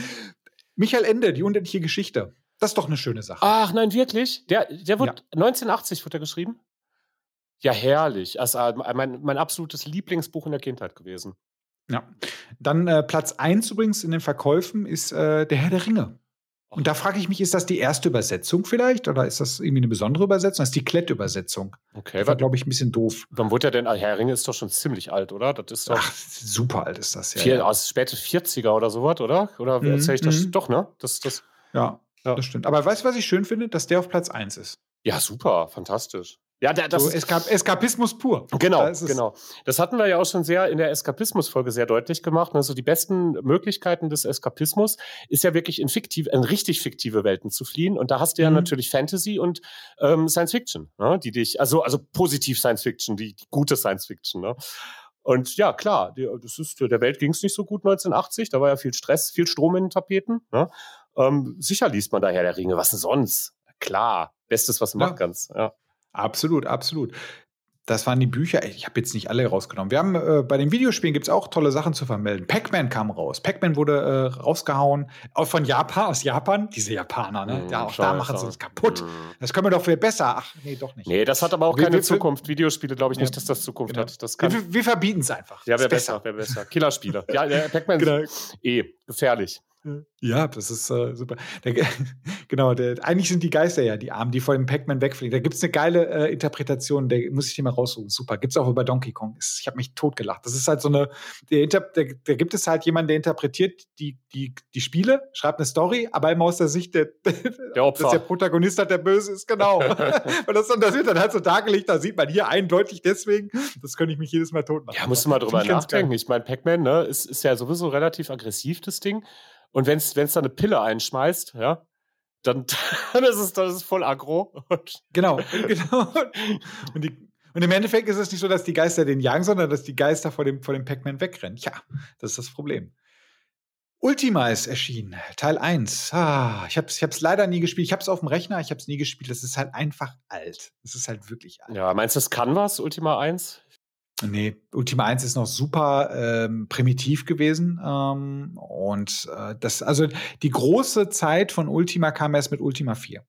Michael Ende, die unendliche Geschichte. Das ist doch eine schöne Sache. Ach nein, wirklich? Der, der wurde ja. 1980 wurde er geschrieben? Ja, herrlich. Also mein, mein absolutes Lieblingsbuch in der Kindheit gewesen. Ja. Dann äh, Platz 1 übrigens in den Verkäufen ist äh, Der Herr der Ringe. Und da frage ich mich, ist das die erste Übersetzung vielleicht? Oder ist das irgendwie eine besondere Übersetzung? Das ist die Klett-Übersetzung. Okay. Das war, glaube ich, ein bisschen doof. Wann wurde er denn? Herr der Ringe ist doch schon ziemlich alt, oder? Das ist doch Ach, super alt ist das, ja. Vier, ja. Aus späte 40er oder sowas, oder? Oder mhm, erzähle ich das? Mhm. Doch, ne? Das, das, ja, ja, das stimmt. Aber weißt du, was ich schön finde? Dass der auf Platz 1 ist. Ja, super, fantastisch. Ja, der, das so Eskap Eskapismus pur. Genau, da genau. Das hatten wir ja auch schon sehr in der Eskapismus-Folge sehr deutlich gemacht. Also die besten Möglichkeiten des Eskapismus ist ja wirklich in fiktive, in richtig fiktive Welten zu fliehen. Und da hast du ja mhm. natürlich Fantasy und ähm, Science Fiction, ne? die dich, also, also positiv Science Fiction, die, die gute Science Fiction, ne? Und ja, klar, die, das ist, der Welt ging es nicht so gut 1980, da war ja viel Stress, viel Strom in den Tapeten. Ne? Ähm, sicher liest man daher der Ringe, was denn sonst? Klar, Bestes, was du ja. machen kannst. Ja. Absolut, absolut. Das waren die Bücher. Ich habe jetzt nicht alle rausgenommen. Wir haben äh, bei den Videospielen gibt es auch tolle Sachen zu vermelden. Pac-Man kam raus. Pac-Man wurde äh, rausgehauen. Auch von Japan, aus Japan. Diese Japaner, ne? Mm, ja, auch da machen sie uns kaputt. Mm. Das können wir doch viel besser. Ach, nee, doch nicht. Nee, das hat aber auch wir, keine wir, Zukunft. Videospiele glaube ich nicht, dass das Zukunft genau. hat. Das kann wir, wir verbieten es einfach. Ja, wäre besser, wäre besser. Killerspiele. ja, Pac-Man [LAUGHS] genau. eh gefährlich. Ja, das ist äh, super. Der, [LAUGHS] genau, der, eigentlich sind die Geister ja die Armen, die vor dem Pac-Man wegfliegen. Da gibt es eine geile äh, Interpretation, der muss ich dir mal raussuchen. Super. Gibt es auch über Donkey Kong. Ich habe mich totgelacht. Das ist halt so eine, der gibt es halt jemanden, der interpretiert die, die, die Spiele, schreibt eine Story, aber immer aus der Sicht der, [LAUGHS] der Opfer. dass der Protagonist halt der Böse ist, genau. [LAUGHS] Und das, das wird dann halt so dargelegt, da sieht man hier eindeutig deswegen, das könnte ich mich jedes Mal tot machen. Ja, musst du mal drüber nachdenken. Ich meine, Pac-Man, ne, ist, ist ja sowieso relativ aggressiv, das Ding. Und wenn es da eine Pille einschmeißt, ja, dann, [LAUGHS] dann ist es das ist voll aggro. genau, [LAUGHS] genau. Und, die, und, im Endeffekt ist es nicht so, dass die Geister den jagen, sondern dass die Geister vor dem, vor dem Pac-Man wegrennen. Ja, das ist das Problem. Ultima ist erschienen, Teil 1. Ah, ich habe es leider nie gespielt. Ich habe es auf dem Rechner, ich habe es nie gespielt. Das ist halt einfach alt. Es ist halt wirklich alt. Ja, meinst du, das kann was, Ultima 1? Nee, Ultima 1 ist noch super ähm, primitiv gewesen. Ähm, und äh, das, also die große Zeit von Ultima kam erst mit Ultima 4.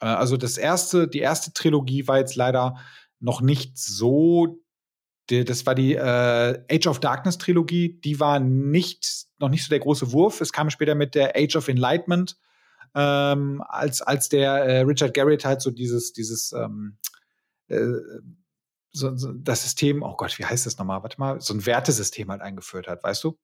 Äh, also das erste, die erste Trilogie war jetzt leider noch nicht so. Die, das war die äh, Age of Darkness Trilogie, die war nicht, noch nicht so der große Wurf. Es kam später mit der Age of Enlightenment, ähm, als, als der äh, Richard Garrett halt so dieses, dieses ähm, äh, so, so das System, oh Gott, wie heißt das nochmal? Warte mal, so ein Wertesystem halt eingeführt hat, weißt du?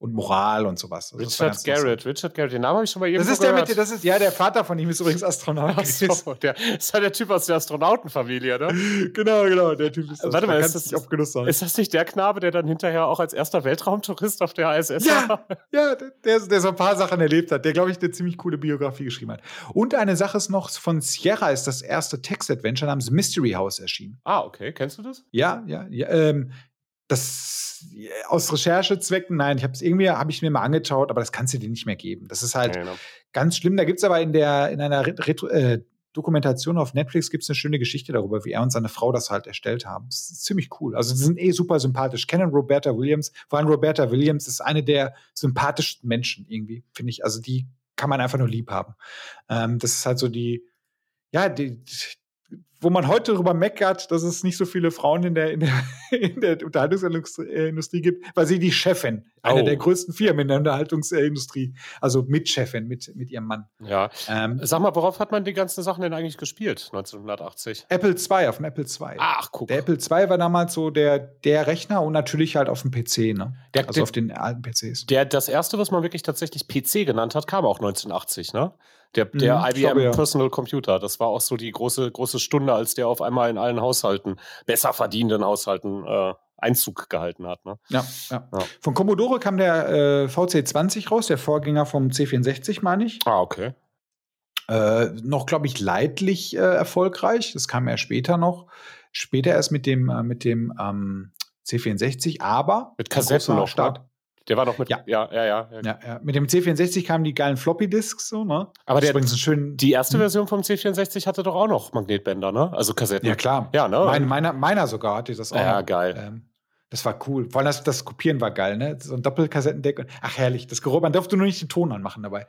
Und Moral und sowas. Also Richard Garrett, Richard Garrett, den Namen habe ich schon mal irgendwo Das ist der mit, das ist, ja, der Vater von ihm ist übrigens Astronaut. [LAUGHS] Ach so, der ist ja der Typ aus der Astronautenfamilie, ne? genau, genau, der Typ ist. Warte mal, ist das, nicht Genuss sein. ist das nicht der Knabe, der dann hinterher auch als erster Weltraumtourist auf der ISS ja, war? [LAUGHS] Ja, der, der so ein paar Sachen erlebt hat, der, glaube ich, eine ziemlich coole Biografie geschrieben hat. Und eine Sache ist noch, von Sierra ist das erste Text-Adventure namens Mystery House erschienen. Ah, okay, kennst du das? Ja, ja, ja, ähm, das aus Recherchezwecken, nein, ich habe es irgendwie, habe ich mir mal angeschaut, aber das kannst du dir nicht mehr geben. Das ist halt genau. ganz schlimm. Da gibt es aber in der in einer Retro, äh, Dokumentation auf Netflix gibt es eine schöne Geschichte darüber, wie er und seine Frau das halt erstellt haben. Das ist ziemlich cool. Also sie sind eh super sympathisch. Kennen Roberta Williams, vor allem Roberta Williams ist eine der sympathischsten Menschen irgendwie, finde ich. Also die kann man einfach nur lieb haben. Ähm, das ist halt so die, ja, die, wo man heute darüber meckert, dass es nicht so viele Frauen in der, in der, [LAUGHS] in der Unterhaltungsindustrie gibt, weil sie die Chefin, oh. einer der größten Firmen in der Unterhaltungsindustrie, also Mitchefin mit, mit ihrem Mann. Ja. Ähm, Sag mal, worauf hat man die ganzen Sachen denn eigentlich gespielt, 1980? Apple II, auf dem Apple II. Ach, guck. Der Apple II war damals so der, der Rechner und natürlich halt auf dem PC, ne? Der, also der, auf den alten PCs. Der, das erste, was man wirklich tatsächlich PC genannt hat, kam auch 1980, ne? Der, der mhm, IBM glaube, ja. Personal Computer, das war auch so die große, große Stunde, als der auf einmal in allen Haushalten, besser verdienenden Haushalten, äh, Einzug gehalten hat. Ne? Ja, ja, ja, Von Commodore kam der äh, VC20 raus, der Vorgänger vom C64, meine ich. Ah, okay. Äh, noch, glaube ich, leidlich äh, erfolgreich. Das kam ja später noch. Später erst mit dem, äh, mit dem ähm, C64, aber mit Kassetten noch. Ne? Start, Der war doch mit. Ja, ja, ja. ja. ja, ja. Mit dem C64 kamen die geilen Floppy-Disks, so, ne? Aber der, übrigens schön, die erste hm. Version vom C64 hatte doch auch noch Magnetbänder, ne? Also Kassetten. Ja, klar. Ja, ne? Mein, meiner, meiner sogar hatte das auch. Ja, geil. Ähm, das war cool. Vor allem das, das Kopieren war geil, ne? So ein Doppelkassettendeck. Ach, herrlich. Das Geruch, man durfte nur nicht den Ton anmachen dabei.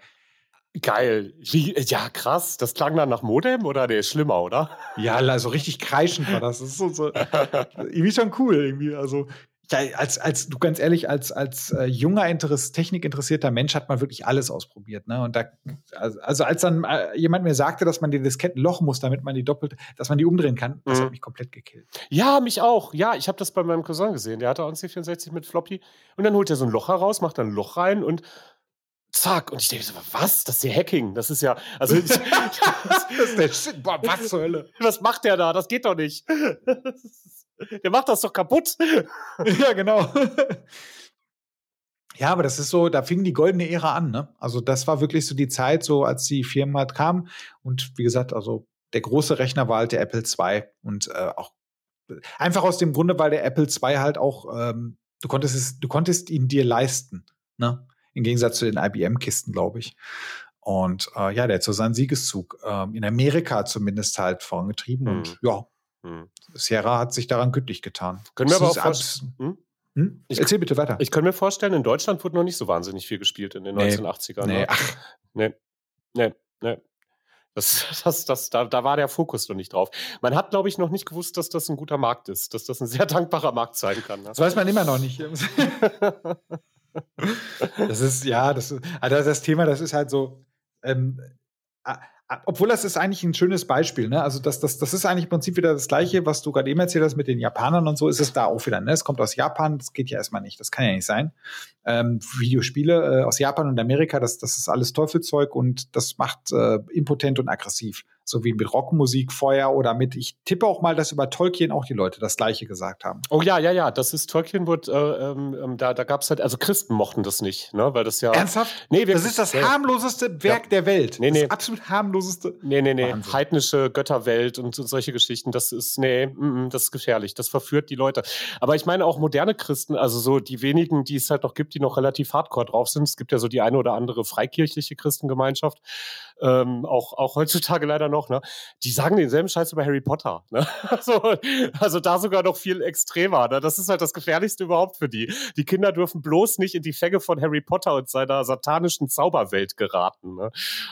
Geil. Ja, krass. Das klang dann nach Modem oder der ist schlimmer, oder? Ja, also richtig kreischend war das. Das ist so, so [LAUGHS] irgendwie schon cool, irgendwie. Also, ja, als, als, du ganz ehrlich, als, als äh, junger, Interess technikinteressierter Mensch hat man wirklich alles ausprobiert. Ne? Und da, also, also als dann äh, jemand mir sagte, dass man die Disketten lochen muss, damit man die doppelt, dass man die umdrehen kann, das mhm. hat mich komplett gekillt. Ja, mich auch. Ja, ich habe das bei meinem Cousin gesehen. Der hatte auch einen C64 mit Floppy. Und dann holt er so ein Loch heraus, macht dann ein Loch rein und zack. Und ich denke so, was? Das ist ja Hacking. Das ist ja, also. [LAUGHS] [LAUGHS] das, ist der Shit. Boah, was zur Hölle? [LAUGHS] Was macht der da? Das geht doch nicht. Der macht das doch kaputt. [LAUGHS] ja, genau. [LAUGHS] Ja, aber das ist so, da fing die goldene Ära an, ne? Also das war wirklich so die Zeit, so als die Firmen halt kamen. Und wie gesagt, also der große Rechner war halt der Apple II und äh, auch einfach aus dem Grunde, weil der Apple II halt auch, ähm, du konntest es, du konntest ihn dir leisten, ne? Im Gegensatz zu den IBM-Kisten, glaube ich. Und äh, ja, der hat so seinen Siegeszug äh, in Amerika zumindest halt vorangetrieben. Hm. Und ja, hm. Sierra hat sich daran gütlich getan. Können wir aber auch hm? Hm? Ich, Erzähl bitte weiter. Ich kann mir vorstellen, in Deutschland wurde noch nicht so wahnsinnig viel gespielt in den nee. 1980ern. Nee, ne? ach. Nee, nee, nee. Das, das, das, da, da war der Fokus noch nicht drauf. Man hat, glaube ich, noch nicht gewusst, dass das ein guter Markt ist, dass das ein sehr [LAUGHS] dankbarer Markt sein kann. Ne? Das weiß man immer noch nicht. [LAUGHS] das ist, ja, das ist, also das Thema, das ist halt so, ähm, obwohl das ist eigentlich ein schönes Beispiel, ne? Also das, das, das ist eigentlich im Prinzip wieder das Gleiche, was du gerade eben erzählt hast mit den Japanern und so, ist es da auch wieder, ne? Es kommt aus Japan, das geht ja erstmal nicht, das kann ja nicht sein. Ähm, Videospiele äh, aus Japan und Amerika, das, das ist alles Teufelzeug und das macht äh, impotent und aggressiv so wie mit Rockmusik vorher oder mit, ich tippe auch mal, dass über Tolkien auch die Leute das Gleiche gesagt haben. Oh ja, ja, ja, das ist Tolkien wurde, äh, ähm, ähm, da, da gab es halt, also Christen mochten das nicht, ne, weil das ja. Ernsthaft? Nee, wir, das ist das harmloseste Werk ja. der Welt. Nee, nee. Das absolut harmloseste. Nee, nee, nee. Wahnsinn. Heidnische Götterwelt und solche Geschichten, das ist, nee, mm, mm, das ist gefährlich. Das verführt die Leute. Aber ich meine auch moderne Christen, also so die wenigen, die es halt noch gibt, die noch relativ hardcore drauf sind. Es gibt ja so die eine oder andere freikirchliche Christengemeinschaft, ähm, auch, auch heutzutage leider noch, ne? Die sagen denselben Scheiß über Harry Potter. Ne? [LAUGHS] Also, also da sogar noch viel extremer. Ne? Das ist halt das Gefährlichste überhaupt für die. Die Kinder dürfen bloß nicht in die Fänge von Harry Potter und seiner satanischen Zauberwelt geraten. Ne?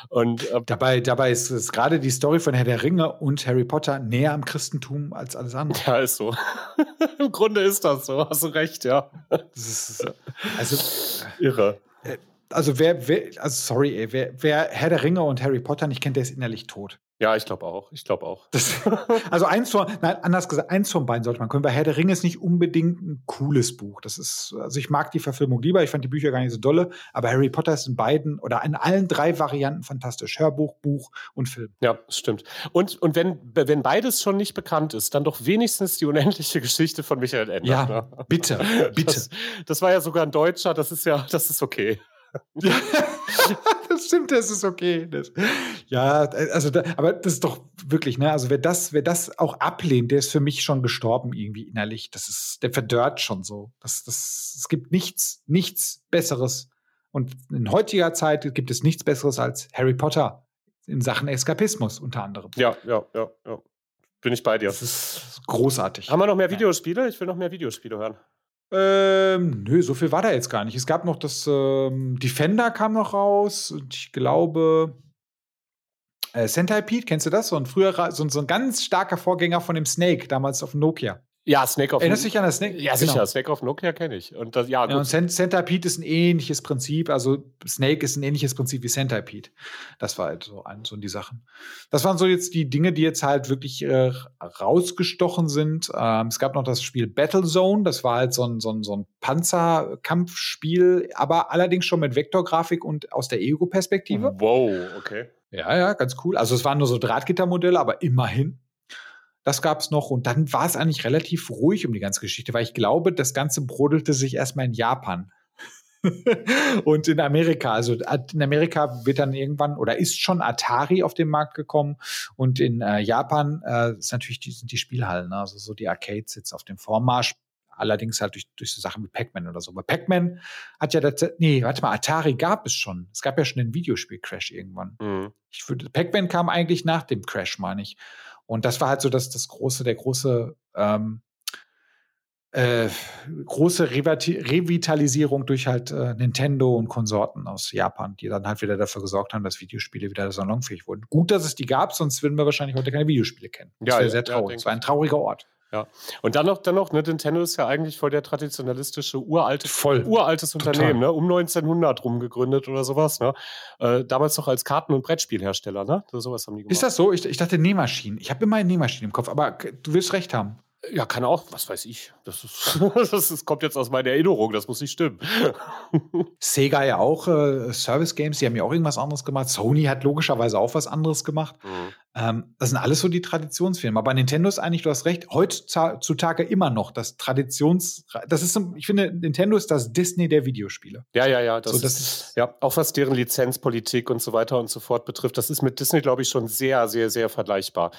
Und ähm, dabei, dabei ist, ist gerade die Story von Herr der Ringe und Harry Potter näher am Christentum als alles andere. Ja, ist so. [LAUGHS] Im Grunde ist das so. Hast du recht, ja. Ist also irre. Äh, also wer, wer also sorry, ey, wer, wer Herr der Ringe und Harry Potter nicht kennt, der ist innerlich tot. Ja, ich glaube auch. Ich glaube auch. Das, [LAUGHS] also eins von, nein, anders gesagt, eins von beiden sollte man können. Bei Herr der Ringe ist nicht unbedingt ein cooles Buch. Das ist, also ich mag die Verfilmung lieber. Ich fand die Bücher gar nicht so dolle. Aber Harry Potter ist in beiden oder in allen drei Varianten fantastisch. Hörbuch, Buch und Film. Ja, stimmt. Und, und wenn, wenn beides schon nicht bekannt ist, dann doch wenigstens die unendliche [LAUGHS] Geschichte von Michael Ende. Ja, ne? bitte, [LAUGHS] bitte. Das, das war ja sogar ein Deutscher. Das ist ja, das ist okay. [LAUGHS] das stimmt, das ist okay. Das, ja, also, da, aber das ist doch wirklich, ne? Also, wer das, wer das auch ablehnt, der ist für mich schon gestorben irgendwie innerlich. Das ist, der verdörrt schon so. Das, das, es gibt nichts, nichts Besseres. Und in heutiger Zeit gibt es nichts Besseres als Harry Potter in Sachen Eskapismus unter anderem. Ja, ja, ja, ja. Bin ich bei dir. Das ist großartig. Haben wir noch mehr Videospiele? Ich will noch mehr Videospiele hören. Ähm, nö, so viel war da jetzt gar nicht. Es gab noch das ähm, Defender kam noch raus und ich glaube äh, Centipede, kennst du das? So ein früherer, so, so ein ganz starker Vorgänger von dem Snake, damals auf Nokia. Ja, Snake auf Erinnerst du dich an das Snake? Ja, sicher. Genau. Snake auf Nokia kenne ich. Und das, ja, gut. Ja, und Centipede ist ein ähnliches Prinzip. Also Snake ist ein ähnliches Prinzip wie Centipede. Das war halt so, ein, so die Sachen. Das waren so jetzt die Dinge, die jetzt halt wirklich äh, rausgestochen sind. Ähm, es gab noch das Spiel Battlezone. Das war halt so ein, so ein, so ein Panzerkampfspiel, aber allerdings schon mit Vektorgrafik und aus der Ego-Perspektive. Wow, okay. Ja, ja, ganz cool. Also es waren nur so Drahtgittermodelle, aber immerhin. Das gab es noch und dann war es eigentlich relativ ruhig um die ganze Geschichte, weil ich glaube, das Ganze brodelte sich erstmal in Japan. [LAUGHS] und in Amerika, also in Amerika wird dann irgendwann oder ist schon Atari auf den Markt gekommen und in äh, Japan äh, ist natürlich die, sind die Spielhallen, ne? also so die Arcades jetzt auf dem Vormarsch. allerdings halt durch, durch so Sachen wie Pac-Man oder so. Aber Pac-Man hat ja, das, nee, warte mal, Atari gab es schon. Es gab ja schon den Videospiel-Crash irgendwann. Mhm. Pac-Man kam eigentlich nach dem Crash, meine ich. Und das war halt so das, das große, der große, ähm, äh, große Revitalisierung durch halt äh, Nintendo und Konsorten aus Japan, die dann halt wieder dafür gesorgt haben, dass Videospiele wieder salonfähig wurden. Gut, dass es die gab, sonst würden wir wahrscheinlich heute keine Videospiele kennen. Das ja, wäre sehr traurig. Es ja, war ein trauriger Ort. Ja. Und dann noch, dann noch, ne, Nintendo ist ja eigentlich voll der traditionalistische, uralte, voll. uraltes Total. Unternehmen, ne? Um 1900 rum gegründet oder sowas, ne? Äh, damals noch als Karten- und Brettspielhersteller, ne? So, sowas haben die gemacht. Ist das so? Ich, ich dachte Nähmaschinen. Ich habe immer eine Nähmaschine im Kopf, aber du wirst recht haben. Ja, kann auch, was weiß ich. Das, ist, [LAUGHS] das ist, kommt jetzt aus meiner Erinnerung, das muss nicht stimmen. [LAUGHS] Sega ja auch äh, Service Games, die haben ja auch irgendwas anderes gemacht. Sony hat logischerweise auch was anderes gemacht. Mhm. Ähm, das sind alles so die Traditionsfilme. Aber Nintendo ist eigentlich, du hast recht, heutzutage immer noch das Traditions. Das ist, ich finde, Nintendo ist das Disney der Videospiele. Ja, ja, ja. Das, so, das ist, ja, auch was deren Lizenzpolitik und so weiter und so fort betrifft, das ist mit Disney, glaube ich, schon sehr, sehr, sehr vergleichbar.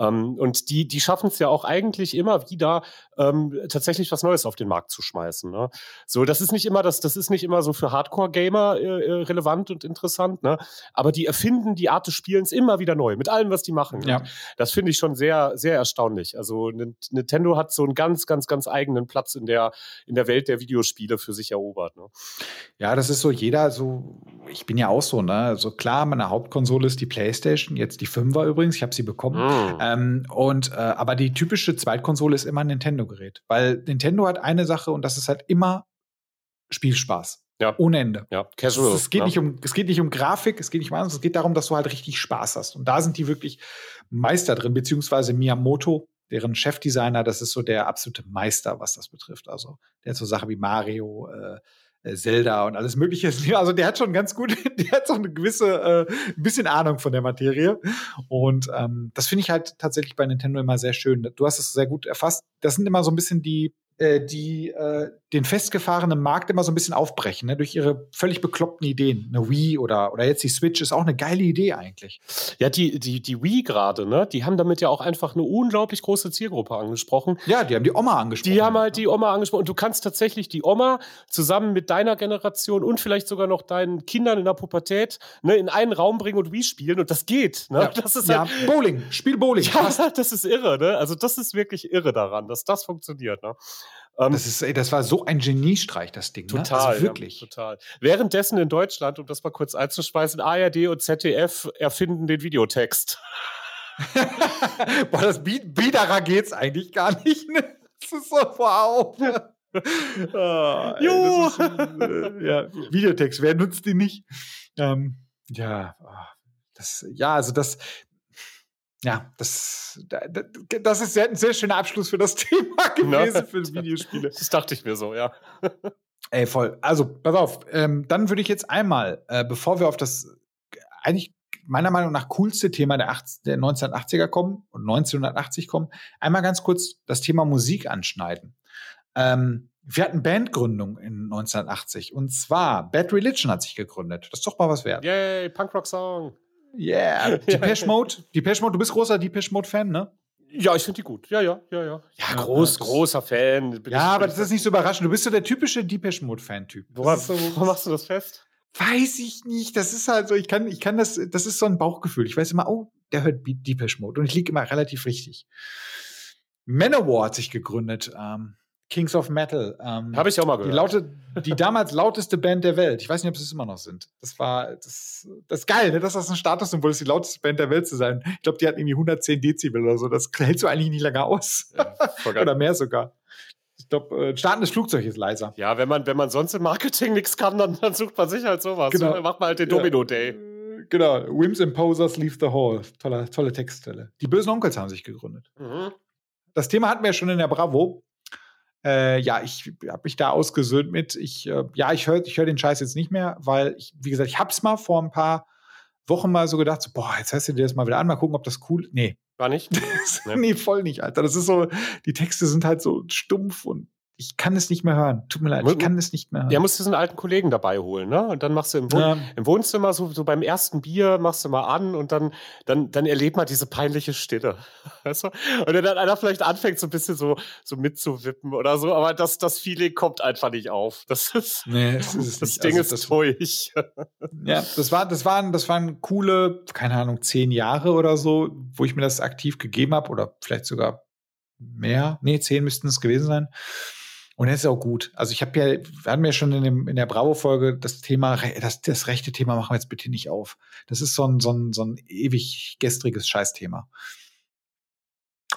Ähm, und die, die schaffen es ja auch eigentlich immer wieder, ähm, tatsächlich was Neues auf den Markt zu schmeißen. Ne? So, das ist nicht immer das, das ist nicht immer so für Hardcore-Gamer äh, äh relevant und interessant, ne? Aber die erfinden die Art des Spielens immer wieder neu, mit allem, was die machen. Ja. Das finde ich schon sehr, sehr erstaunlich. Also Nintendo hat so einen ganz, ganz, ganz eigenen Platz in der, in der Welt der Videospiele für sich erobert. Ne? Ja, das ist so jeder, so, ich bin ja auch so, ne? Also klar, meine Hauptkonsole ist die PlayStation, jetzt die 5er übrigens, ich habe sie bekommen. Mm. Ähm, und äh, aber die typische Zweitkonsole ist immer ein Nintendo-Gerät. Weil Nintendo hat eine Sache und das ist halt immer Spielspaß. Ja. Ohne Ende. Ja, casual. Es, es, geht ja. nicht um, es geht nicht um Grafik, es geht nicht um alles, es geht darum, dass du halt richtig Spaß hast. Und da sind die wirklich Meister drin, beziehungsweise Miyamoto, deren Chefdesigner, das ist so der absolute Meister, was das betrifft. Also der hat so Sachen wie Mario, äh, äh Zelda und alles Mögliche. [LAUGHS] Also der hat schon ganz gut, [LAUGHS] der hat so eine gewisse, äh, bisschen Ahnung von der Materie. Und ähm, das finde ich halt tatsächlich bei Nintendo immer sehr schön. Du hast es sehr gut erfasst. Das sind immer so ein bisschen die äh, die äh, den festgefahrenen Markt immer so ein bisschen aufbrechen, ne? durch ihre völlig bekloppten Ideen. Eine Wii oder, oder jetzt die Switch ist auch eine geile Idee eigentlich. Ja, die, die, die Wii gerade, ne? Die haben damit ja auch einfach eine unglaublich große Zielgruppe angesprochen. Ja, die haben die Oma angesprochen. Die haben halt die Oma angesprochen. Und du kannst tatsächlich die Oma zusammen mit deiner Generation und vielleicht sogar noch deinen Kindern in der Pubertät ne, in einen Raum bringen und Wii spielen. Und das geht. Ne? Ja, das ist halt, ja, Bowling, Spiel Bowling. [LAUGHS] Ja, das ist irre, ne? Also das ist wirklich irre daran, dass das funktioniert. Ne? Ähm, das, ist, ey, das war so ein Geniestreich, das Ding. Total. Ne? Also wirklich. Ja, total. Währenddessen in Deutschland, um das mal kurz einzuspeisen, ARD und ZDF erfinden den Videotext. [LAUGHS] Boah, das biederer geht's eigentlich gar nicht. Ne? Das ist so wow. [LAUGHS] ah, jo. Ist, äh, ja, Videotext, wer nutzt die nicht? Ähm, ja, ah, das, ja, also das, ja, das, das ist ein sehr schöner Abschluss für das [LAUGHS] Thema gewesen, für Videospiele. Das dachte ich mir so, ja. [LAUGHS] Ey, voll. Also, pass auf. Ähm, dann würde ich jetzt einmal, äh, bevor wir auf das eigentlich meiner Meinung nach coolste Thema der, 80, der 1980er kommen und 1980 kommen, einmal ganz kurz das Thema Musik anschneiden. Ähm, wir hatten Bandgründung in 1980 und zwar Bad Religion hat sich gegründet. Das ist doch mal was wert. Yay, Punkrock-Song. Yeah. [LAUGHS] Depeche Mode. Depeche Mode, du bist großer Depeche Mode-Fan, ne? Ja, ich finde die gut. Ja, ja, ja, ja. Ja, groß, ja, großer Fan. ja, aber das ist nicht so überraschend. Du bist so der typische Depeche Mode-Fan-Typ. Woran, so, woran [LAUGHS] machst du das fest? Weiß ich nicht. Das ist halt so, ich kann, ich kann das, das ist so ein Bauchgefühl. Ich weiß immer, oh, der hört Depeche Mode. Und ich liege immer relativ richtig. Manowar hat sich gegründet. Ähm, Kings of Metal. Ähm, Habe ich auch mal gehört. Die, laute, die damals lauteste Band der Welt. Ich weiß nicht, ob sie es immer noch sind. Das war, das, das ist geil, ne? dass das ein Statussymbol ist, die lauteste Band der Welt zu sein. Ich glaube, die hatten irgendwie 110 Dezibel oder so. Das hältst du eigentlich nicht länger aus. Ja, oder mehr sogar. Ich glaube, äh, startendes Flugzeug ist leiser. Ja, wenn man, wenn man sonst im Marketing nichts kann, dann, dann sucht man sich halt sowas. Genau. Dann macht man halt den Domino Day. Äh, genau. Wims Imposers Leave the Hall. Tolle, tolle Textstelle. Die bösen Onkels haben sich gegründet. Mhm. Das Thema hatten wir ja schon in der Bravo. Äh, ja, ich habe mich da ausgesöhnt mit. Ich, äh, ja, ich höre ich hör den Scheiß jetzt nicht mehr, weil ich, wie gesagt, ich habe es mal vor ein paar Wochen mal so gedacht, so, boah, jetzt hörst du dir das mal wieder an, mal gucken, ob das cool Nee. War nicht? [LAUGHS] nee, voll nicht, Alter. Das ist so, die Texte sind halt so stumpf und ich kann es nicht mehr hören. Tut mir leid, ich kann es nicht mehr hören. Ja, musst diesen alten Kollegen dabei holen, ne? Und dann machst du im, Wohn ja. im Wohnzimmer so, so beim ersten Bier machst du mal an und dann, dann, dann erlebt man diese peinliche Stille. [LAUGHS] Weißt du? Und dann einer vielleicht anfängt, so ein bisschen so, so mitzuwippen oder so, aber das, das Feeling kommt einfach nicht auf. Das ist, nee, das, ist das Ding also, ist durch. [LAUGHS] Ja, das war, das waren, das waren coole, keine Ahnung, zehn Jahre oder so, wo ich mir das aktiv gegeben habe oder vielleicht sogar mehr. Nee, zehn müssten es gewesen sein. Und das ist auch gut. Also ich habe ja, wir hatten ja schon in, dem, in der Bravo-Folge das Thema, das, das rechte Thema machen wir jetzt bitte nicht auf. Das ist so ein, so ein, so ein ewig gestriges Scheißthema.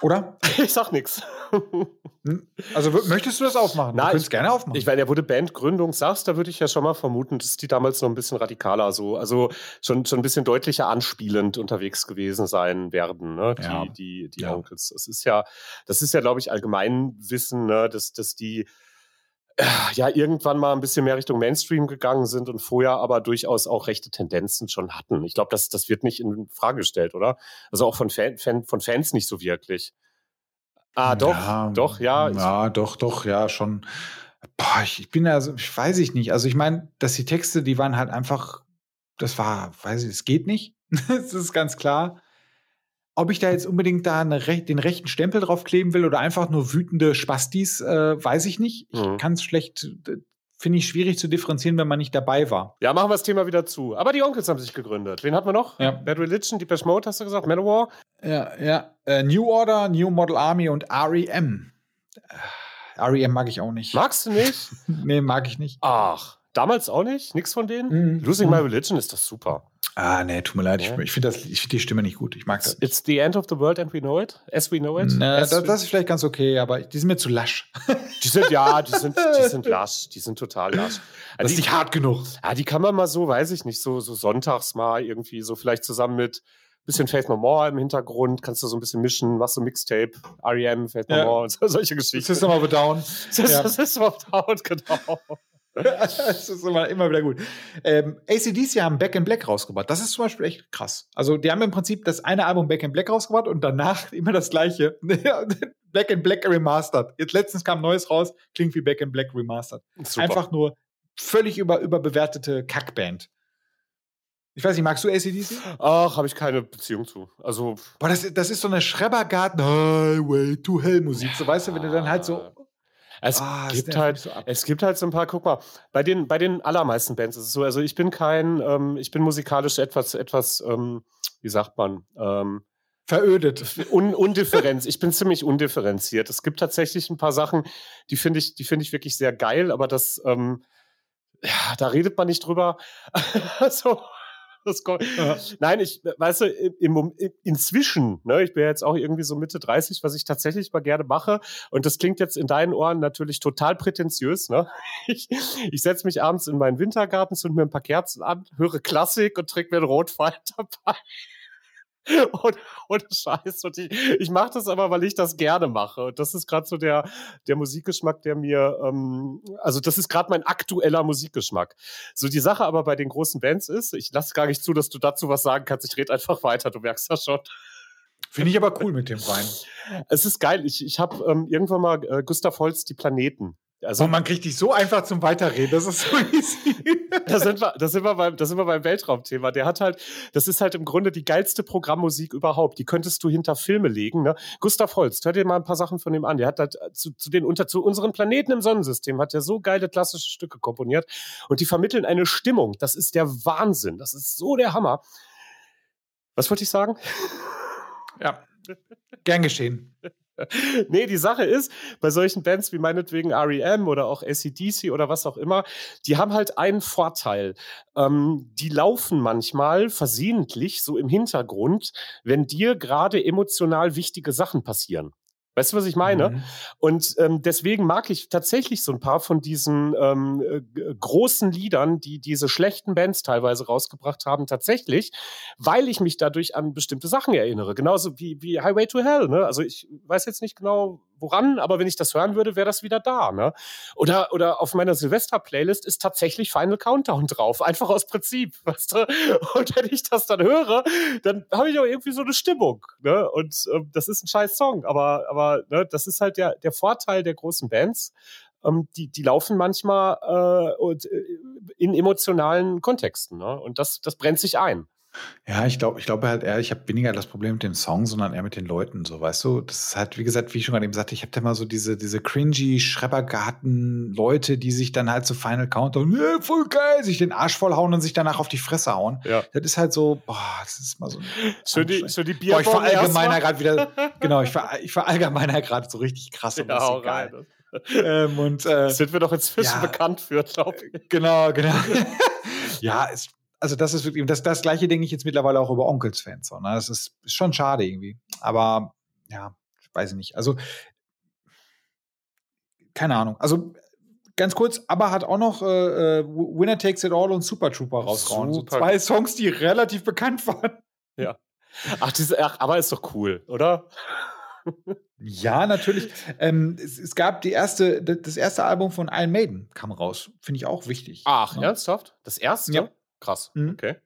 Oder? [LAUGHS] Ich sag nichts. Hm? Also möchtest du das aufmachen? Na, du könntest gerne aufmachen. Ich, weil ja, wo du Bandgründung sagst, da würde ich ja schon mal vermuten, dass die damals noch ein bisschen radikaler so, also schon, schon ein bisschen deutlicher anspielend unterwegs gewesen sein werden, ne? Die, ja. die, die ja. Onkels. Das ist ja, das ist ja, glaube ich, Allgemeinwissen, ne? dass, dass die ja irgendwann mal ein bisschen mehr Richtung Mainstream gegangen sind und vorher aber durchaus auch rechte Tendenzen schon hatten. Ich glaube, das, das wird nicht in Frage gestellt, oder? Also auch von, Fan, Fan, von Fans nicht so wirklich. Ah, doch, ja, doch, ja. Ja, doch, doch, ja, schon. Boah, ich, ich bin also, ich weiß ich nicht. Also ich meine, dass die Texte, die waren halt einfach, das war, weiß ich, es geht nicht. [LAUGHS] das ist ganz klar. Ob ich da jetzt unbedingt da Re den rechten Stempel draufkleben will oder einfach nur wütende Spastis, äh, weiß ich nicht. Ich mhm. kann es schlecht, finde ich schwierig zu differenzieren, wenn man nicht dabei war. Ja, machen wir das Thema wieder zu. Aber die Onkels haben sich gegründet. Wen hatten wir noch? Ja. Bad Religion, Deepesh Mode, hast du gesagt, Manowar? Ja, ja. Äh, New Order, New Model Army und REM. Äh, REM mag ich auch nicht. Magst du nicht? [LAUGHS] nee, mag ich nicht. Ach, damals auch nicht? Nix von denen? Mhm. Losing mhm. My Religion ist das super. Ah, nee, tut mir leid. Ja. Ich, ich finde find die Stimme nicht gut. Ich mag das. It's the end of the world and we know it. As we know it. Na, das, das, ist vielleicht ganz okay, aber die sind mir zu lasch. [LAUGHS] Die sind, ja, die sind, die [LAUGHS] sind lasch. Die sind total lasch. Das ist nicht hart genug. Ja, die kann man mal so, weiß ich nicht, so, so sonntags mal irgendwie, so vielleicht zusammen mit bisschen Faith No More im Hintergrund, kannst du so ein bisschen mischen, machst du Mixtape, R.E.M., Faith No ja. More und [LAUGHS] so, solche Geschichten. System of a Down. System ja. of Down, genau. Das ist immer, immer wieder gut. Ähm, ACDC haben Back in Black rausgebracht. Das ist zum Beispiel echt krass. Also, die haben im Prinzip das eine Album Back in Black rausgebracht und danach [LAUGHS] immer das gleiche. [LAUGHS] Back in Black remastered. Jetzt letztens kam Neues raus, klingt wie Back in Black remastered. Super. Einfach nur völlig über, überbewertete Kackband. Ich weiß nicht, magst du ACDC? Ach, habe ich keine Beziehung zu. Also. Boah, das, das ist so eine Schrebergarten Highway to Hell Musik. So weißt du, wenn du dann halt so es ah, gibt halt, so es gibt halt so ein paar, guck mal, bei den, bei den allermeisten Bands ist es so, also ich bin kein, ähm, ich bin musikalisch etwas, etwas, ähm, wie sagt man, ähm, verödet. Un undifferenziert. ich bin ziemlich undifferenziert. Es gibt tatsächlich ein paar Sachen, die finde ich, die finde ich wirklich sehr geil, aber das, ähm, ja, da redet man nicht drüber. [LAUGHS] so, ja. Nein, ich, weißt du, im, inzwischen, ne, ich bin ja jetzt auch irgendwie so Mitte 30, was ich tatsächlich mal gerne mache. Und das klingt jetzt in deinen Ohren natürlich total prätentiös, ne? [LAUGHS] Ich, ich setze mich abends in meinen Wintergarten, zünd mir ein paar Kerzen an, höre Klassik und trinke mir einen Rotwein dabei. [LAUGHS] Und, ohne Scheiß. Und ich, ich mache das aber, weil ich das gerne mache. Und das ist gerade so der, der Musikgeschmack, der mir, ähm, also das ist gerade mein aktueller Musikgeschmack. So die Sache aber bei den großen Bands ist, ich lasse gar nicht zu, dass du dazu was sagen kannst. Ich rede einfach weiter, du merkst das schon. Finde ich aber cool mit dem Wein. Es ist geil. Ich, ich habe ähm, irgendwann mal äh, Gustav Holz die Planeten also, und man kriegt dich so einfach zum Weiterreden. Das ist so easy. [LAUGHS] da, sind wir, da, sind wir beim, da sind wir beim Weltraumthema. Der hat halt, das ist halt im Grunde die geilste Programmmusik überhaupt. Die könntest du hinter Filme legen. Ne? Gustav Holst, hör dir mal ein paar Sachen von ihm an. Der hat halt zu, zu den unter zu unseren Planeten im Sonnensystem hat er so geile klassische Stücke komponiert und die vermitteln eine Stimmung. Das ist der Wahnsinn. Das ist so der Hammer. Was wollte ich sagen? Ja. Gern geschehen. [LAUGHS] nee, die Sache ist, bei solchen Bands wie meinetwegen REM oder auch ACDC oder was auch immer, die haben halt einen Vorteil. Ähm, die laufen manchmal versehentlich so im Hintergrund, wenn dir gerade emotional wichtige Sachen passieren. Weißt du, was ich meine? Mhm. Und ähm, deswegen mag ich tatsächlich so ein paar von diesen ähm, äh, großen Liedern, die diese schlechten Bands teilweise rausgebracht haben, tatsächlich, weil ich mich dadurch an bestimmte Sachen erinnere. Genauso wie, wie Highway to Hell. Ne? Also ich weiß jetzt nicht genau, woran, aber wenn ich das hören würde, wäre das wieder da. Ne? Oder, oder auf meiner Silvester-Playlist ist tatsächlich Final Countdown drauf, einfach aus Prinzip. [LAUGHS] Weißt du? Und wenn ich das dann höre, dann habe ich auch irgendwie so eine Stimmung. Ne? Und ähm, das ist ein scheiß Song, aber, aber ne, das ist halt der, der Vorteil der großen Bands. ähm, die, die laufen manchmal äh, äh, in emotionalen Kontexten. Ne? Und das, das brennt sich ein. Ja, ich glaube ich glaube halt eher, ich habe weniger das Problem mit dem Song, sondern eher mit den Leuten, so, weißt du? Das ist halt, wie gesagt, wie ich schon gerade eben sagte, ich habe da mal so diese, diese cringy Schrebergarten-Leute, die sich dann halt zu Final Countdown, ja, voll geil, sich den Arsch vollhauen und sich danach auf die Fresse hauen. Ja. Das ist halt so, boah, das ist mal so. Schön die, schön die Boah, ich verallgemeiner gerade wieder, [LAUGHS] genau, ich, ver, ich verallgemeiner gerade so richtig krass und Ja, das ist rein. Ähm, und äh, Sind wir doch inzwischen ja. bekannt für, glaube ich. Genau, genau. [LAUGHS] ja, es, also das ist wirklich, das, das gleiche denke ich jetzt mittlerweile auch über Onkels-Fans. So, ne? Das ist, ist schon schade irgendwie. Aber ja, weiß ich nicht. Also, keine Ahnung. Also, ganz kurz, aber hat auch noch äh, äh, Winner Takes It All und Super Trooper rausgehauen. So zwei Songs, die relativ bekannt waren. Ach, diese, ach, aber ist doch cool, oder? Ja, natürlich. ähm, es, es gab die erste, das erste Album von Iron Maiden kam raus. Finde ich auch wichtig. Ach, Ne? ernsthaft? Das erste? Ja. Krass. Mhm. Okay.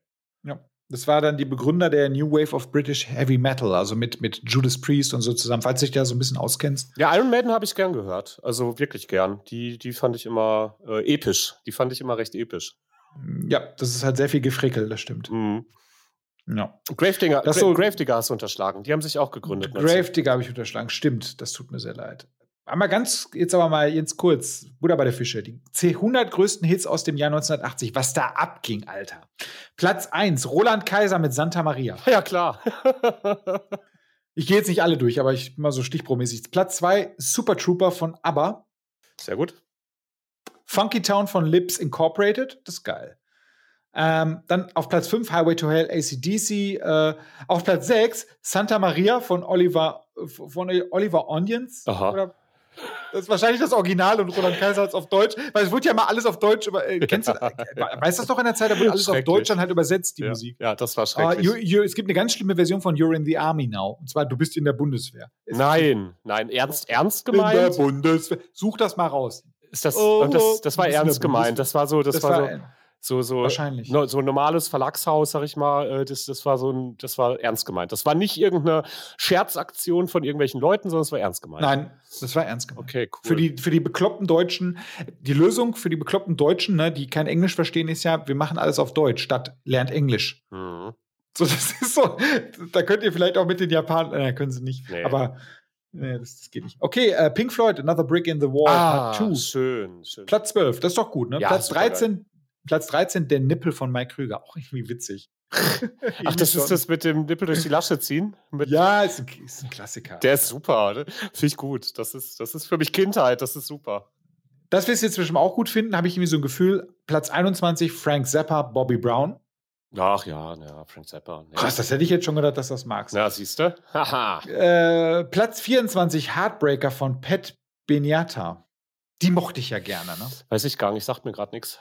Ja. Das war dann die Begründer der New Wave of British Heavy Metal, also mit, mit Judas Priest und so zusammen, falls du dich da so ein bisschen auskennst. Ja, Iron Maiden habe ich gern gehört. Also wirklich gern. Die, die fand ich immer äh, episch. Die fand ich immer recht episch. Ja, das ist halt sehr viel Gefrickel, das stimmt. Mhm. Ja. Gravedigger, Das so- Gravedigger hast du unterschlagen. Die haben sich auch gegründet. Grave Digger habe ich unterschlagen. Stimmt, das tut mir sehr leid. Aber ganz, jetzt aber mal jetzt kurz, Buddha bei der Fische. Die 100 größten Hits aus dem Jahr 1980. Was da abging, Alter. Platz 1, Roland Kaiser mit Santa Maria. [LAUGHS] Ja, klar. Ich gehe jetzt nicht alle durch, aber ich mal so stichpromäßig. Platz 2, Super Trooper von ABBA. Sehr gut. Funky Town von Lips Incorporated, das ist geil. Ähm, dann auf Platz 5 Highway to Hell ACDC. Äh, auf Platz 6 Santa Maria von Oliver, von Oliver Onions. Aha. Oder, das ist wahrscheinlich das Original und Roland Kaiser hat es auf Deutsch, weil es wurde ja mal alles auf Deutsch über. Äh, kennst du, äh, weißt du das doch in der Zeit, da wurde alles auf. Deutsch dann halt übersetzt, die ja. Musik. ja, das war Ah, schrecklich. you, you, es gibt eine ganz schlimme Version von You're in the Army now. Und zwar, du bist in der Bundeswehr. Es nein, nein, ernst, ernst In der gemeint? Bundeswehr. Such das mal raus. Ist das, Oh, das, das war ernst gemeint. Das war so, das, war, so, so, so, wahrscheinlich. no, so ein normales Verlagshaus, sag ich mal. äh, Das, das war so ein, das war ernst gemeint. Das war nicht irgendeine Scherzaktion von irgendwelchen Leuten, sondern es war ernst gemeint. Nein, das war ernst gemeint. Okay, cool. Für die, für die bekloppten Deutschen, die Lösung für die bekloppten Deutschen, ne, die kein Englisch verstehen, ist ja, wir machen alles auf Deutsch, statt lernt Englisch. Mhm. So, das [LAUGHS] ist so, da könnt ihr vielleicht auch mit den Japanern, äh, können sie nicht, Nee. aber nee, das, das geht nicht. Okay, äh, Pink Floyd, Another Brick in the Wall, Ah, Part 2. schön, schön. Platz 12, das ist doch gut, ne? Ja, Platz supergeil. 13, Platz 13, der Nippel von Mike Krüger, auch irgendwie witzig. [LAUGHS] Ach, das ist das mit dem Nippel durch die Lasche ziehen? Mit, Ja, ist ein, ist ein Klassiker. Der ist super, ne? Finde ich gut. Das ist, das ist für mich Kindheit, das ist super. das wir es jetzt zwischen auch gut finden, habe ich irgendwie so ein Gefühl, Platz 21, Frank Zappa, Bobby Brown. Ach ja, ja, Frank Zappa. Nee. Krass, das hätte ich jetzt schon gedacht, dass du das magst. Na, siehst du? Haha. Äh, Platz 24, Heartbreaker von Pat Beniata. Die mochte ich ja gerne, ne? Weiß ich gar nicht, sagt mir gerade nichts.